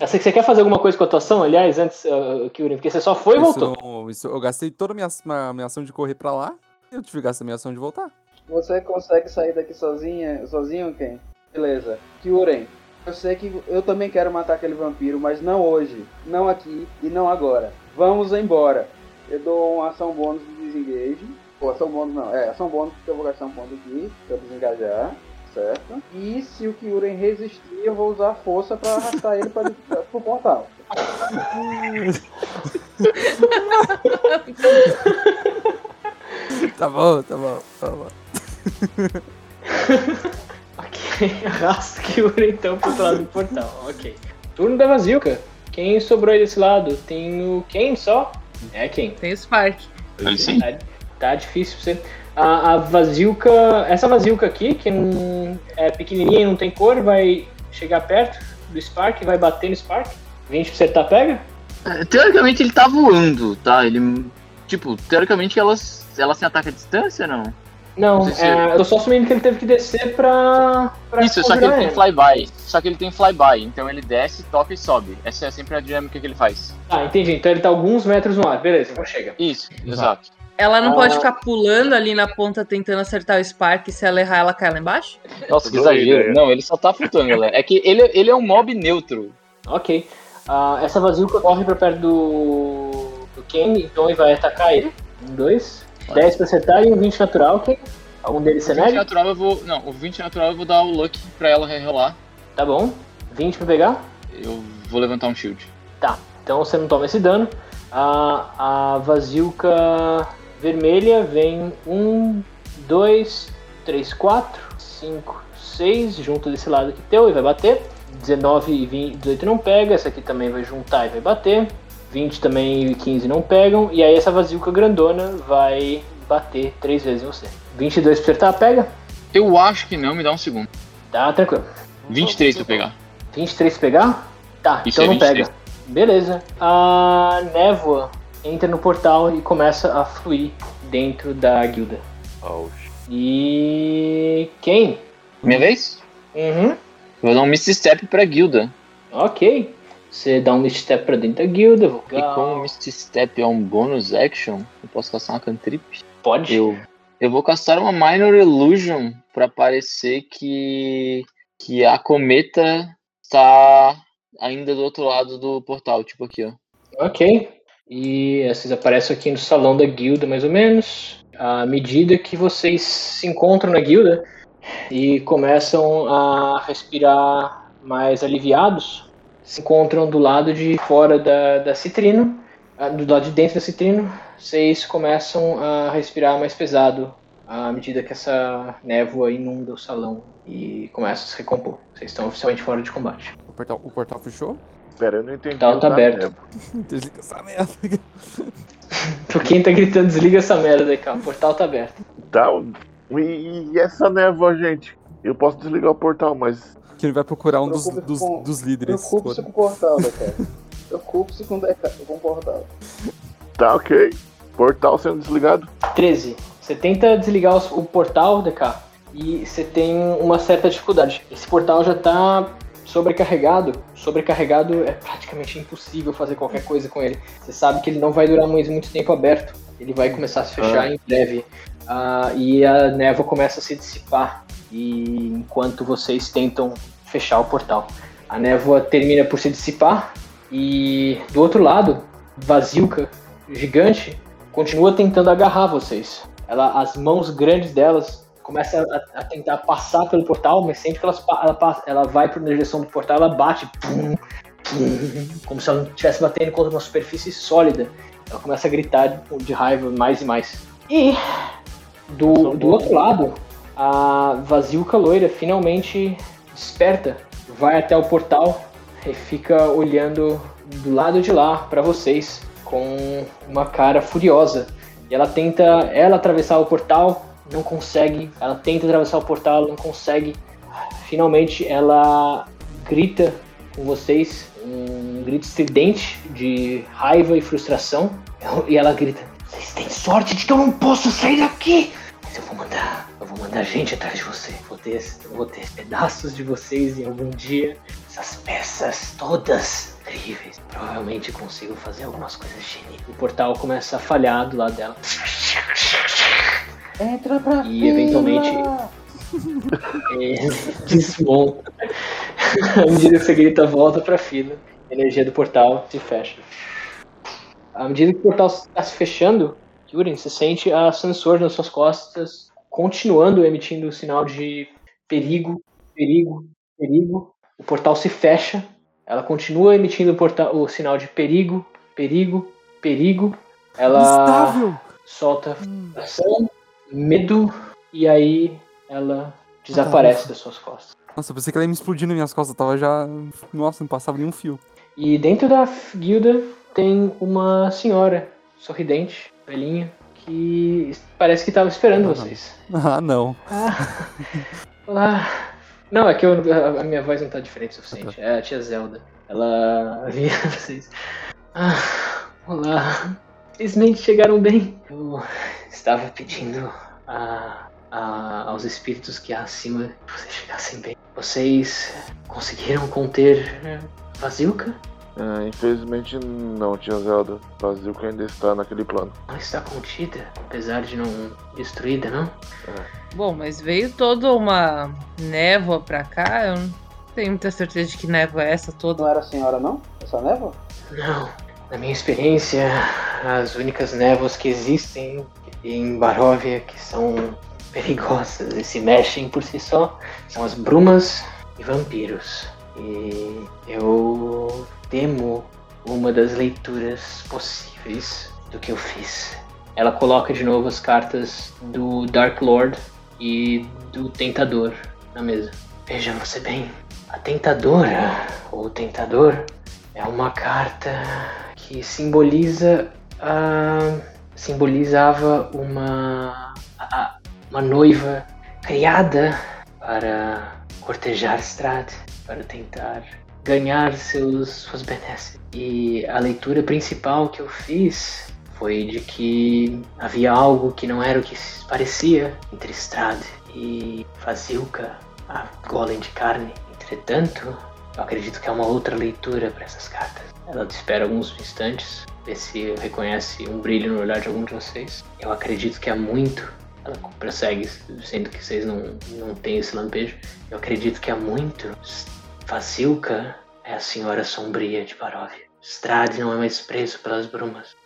Eu sei que você quer fazer alguma coisa com a atuação, aliás, antes, uh, Kyurem, porque você só foi e Isso voltou. não- isso- eu gastei toda a minha, minha, minha ação de correr pra lá. Eu tive que gastar minha ação de voltar. Você consegue sair daqui sozinha, sozinho, quem? Beleza. Kyurem, eu sei que eu também quero matar aquele vampiro, mas não hoje, não aqui e não agora. Vamos embora. Eu dou uma ação bônus de desengage. Ou ação bônus não, é ação bônus porque eu vou gastar um ponto aqui pra desengajar, certo? E se o Kyurem resistir, eu vou usar força pra arrastar ele pra, pro portal. Tá bom, tá bom, tá bom. Ok, arrasta o Kyurem então pro outro lado do portal. Ok. Turno da Vazilka. Quem sobrou aí desse lado? Tem o Ken só? É quem? Tem o Spark. Sim. Tá, tá difícil pra você. A, a Vazilka. Essa Vazilka aqui, que não é pequenininha e não tem cor, vai chegar perto do Spark, vai bater no Spark. 20 pra acertar, pega? É, Teoricamente ele tá voando, tá? Ele. Tipo, teoricamente elas. Ela se ataca à distância, não? Não, Não se- é, eu tô só assumindo que ele teve que descer pra. pra Isso, só que ele conjurar tem flyby. Só que ele tem flyby, então ele desce, toca e sobe. Essa é sempre a dinâmica que ele faz. Ah, entendi. Então ele tá alguns metros no ar. Beleza, então chega. Isso, exato. Ela não Ah. pode ficar pulando ali na ponta tentando acertar o Spark e se ela errar, ela cai lá embaixo? Nossa, que exagero. ideia. Não, ele só tá flutuando, galera. É que ele, ele é um mob neutro. Ok. Ah, essa Vazilka corre pra perto do. do Ken, então ele vai atacar ele. Um, dois. 10 pra acertar e um 20 natural, Ken. Algum deles O 20 cenário? natural eu vou. Não, o 20 natural eu vou dar o luck pra ela rerolar. Tá bom. 20 pra pegar? Eu vou levantar um shield. Tá. Então você não toma esse dano. A, a Vazilka vermelha vem 1, 2, 3, 4, 5, 6 junto desse lado aqui teu e vai bater. 19 e 20, 18 não pega. Essa aqui também vai juntar e vai bater. 20 também e 15 não pegam. E aí essa Vazilka grandona vai bater 3 vezes em você. 22 pra acertar, pega. Eu acho que não, me dá um segundo. Tá, tranquilo. 23 pra pegar. 23 pra pegar? Tá, Isso então é não 23. pega. Beleza. A névoa entra no portal e começa a fluir dentro da guilda. Oh, E. Quem? Minha vez? Uhum. Vou dar um Misty Step pra guilda. Ok. Você dá um step pra dentro da guilda. Vou... E como o Misty Step é um bônus action, eu posso caçar uma cantrip. Pode. Eu Eu vou castar uma Minor Illusion pra parecer que, que a cometa está ainda do outro lado do portal, tipo aqui, ó. Ok. E vocês aparecem aqui no salão da guilda, mais ou menos. À medida que vocês se encontram na guilda e começam a respirar mais aliviados, se encontram do lado de fora da, da citrino, ah, do lado de dentro da citrino, vocês começam a respirar mais pesado à medida que essa névoa inunda o salão e começa a se recompor. Vocês estão oficialmente fora de combate. O portal, o portal fechou? Pera, eu não entendi. portal o tá da aberto. Desliga essa merda. Por quem tá gritando, desliga essa merda aí, cara. O portal tá aberto. Tá, e, e essa névoa, gente? Eu posso desligar o portal, mas Que ele vai procurar um dos, dos, com- dos líderes. Preocupe-se com o portal, Deca. Preocupe-se com, com o portal. tá ok. Portal sendo desligado. 13. Você tenta desligar os- o portal, DK, e você tem uma certa dificuldade. Esse portal já tá sobrecarregado. Sobrecarregado é praticamente impossível fazer qualquer coisa com ele. Você sabe que ele não vai durar muito, muito tempo aberto. Ele vai começar a se fechar em breve. Ah, e a névoa começa a se dissipar. E enquanto vocês tentam fechar o portal, a névoa termina por se dissipar. E do outro lado, Vasilka, gigante, continua tentando agarrar vocês. Ela, as mãos grandes delas começam a, a tentar passar pelo portal, mas sempre que elas, ela, ela vai para na direção do portal, ela bate, pum, pum, como se ela estivesse batendo contra uma superfície sólida. Ela começa a gritar de, de raiva mais e mais. E do, do outro lado, a Vasilka loira finalmente desperta, vai até o portal e fica olhando do lado de lá para vocês com uma cara furiosa. E ela tenta, ela atravessar o portal, não consegue. Ela tenta atravessar o portal, não consegue. Finalmente ela grita com vocês, um grito estridente de raiva e frustração. E ela grita: "Vocês têm sorte de que eu não posso sair daqui, mas eu vou mandar gente atrás de você. Vou ter, vou ter pedaços de vocês em algum dia. Essas peças todas incríveis. Provavelmente consigo fazer algumas coisas geniais. O portal começa a falhar do lado dela. Entra pra E eventualmente é, desmonta. À medida que você grita, volta pra fila. A energia do portal se fecha. À medida que o portal está se fechando, Yurin, você sente a sensor nas suas costas continuando emitindo o sinal de perigo, perigo, perigo. O portal se fecha. Ela continua emitindo o, portal, o sinal de perigo, perigo, perigo. Ela Instável! solta frustração, medo e aí ela desaparece das suas costas. Nossa, eu pensei que ela ia me explodir nas minhas costas. Eu tava já. Nossa, não passava nenhum fio. E dentro da guilda tem uma senhora sorridente, velhinha, que parece que estava esperando vocês. Ah, não. Ah, olá. Não, é que eu- a, a minha voz não tá diferente o suficiente. É a tia Zelda. Ela via vocês. Ah, olá. Felizmente chegaram bem. Eu estava pedindo a, a- aos espíritos que há acima que vocês chegassem bem. Vocês conseguiram conter eh, Vasilka? Ah, infelizmente não, tia Zelda. Brasil que ainda está naquele plano. Não está contida, apesar de não destruída, não? Bom, mas veio toda uma névoa pra cá. Eu não tenho muita certeza de que névoa é essa toda. Não era a senhora, não? Essa névoa? Não. Na minha experiência, as únicas névoas que existem em Baróvia que são perigosas e se mexem por si só são as brumas e vampiros. E eu temo uma das leituras possíveis do que eu fiz. Ela coloca de novo as cartas do Dark Lord e do Tentador na mesa. Veja você bem, a Tentadora ou Tentador é uma carta que simboliza a simbolizava uma a- uma noiva criada para cortejar Strad, para tentar ganhar seus suas benesses. E a leitura principal que eu fiz foi de que havia algo que não era o que parecia entre Strad e Fazilka, a golem de carne. Entretanto, eu acredito que há uma outra leitura para essas cartas. Ela espera alguns instantes, vê se reconhece um brilho no olhar de algum de vocês. Eu acredito que há muito Ela prossegue, sendo que vocês não, não têm esse lampejo. Eu acredito que há muito, Facilca é a senhora sombria de Baróvia. Strade não é mais preso pelas brumas.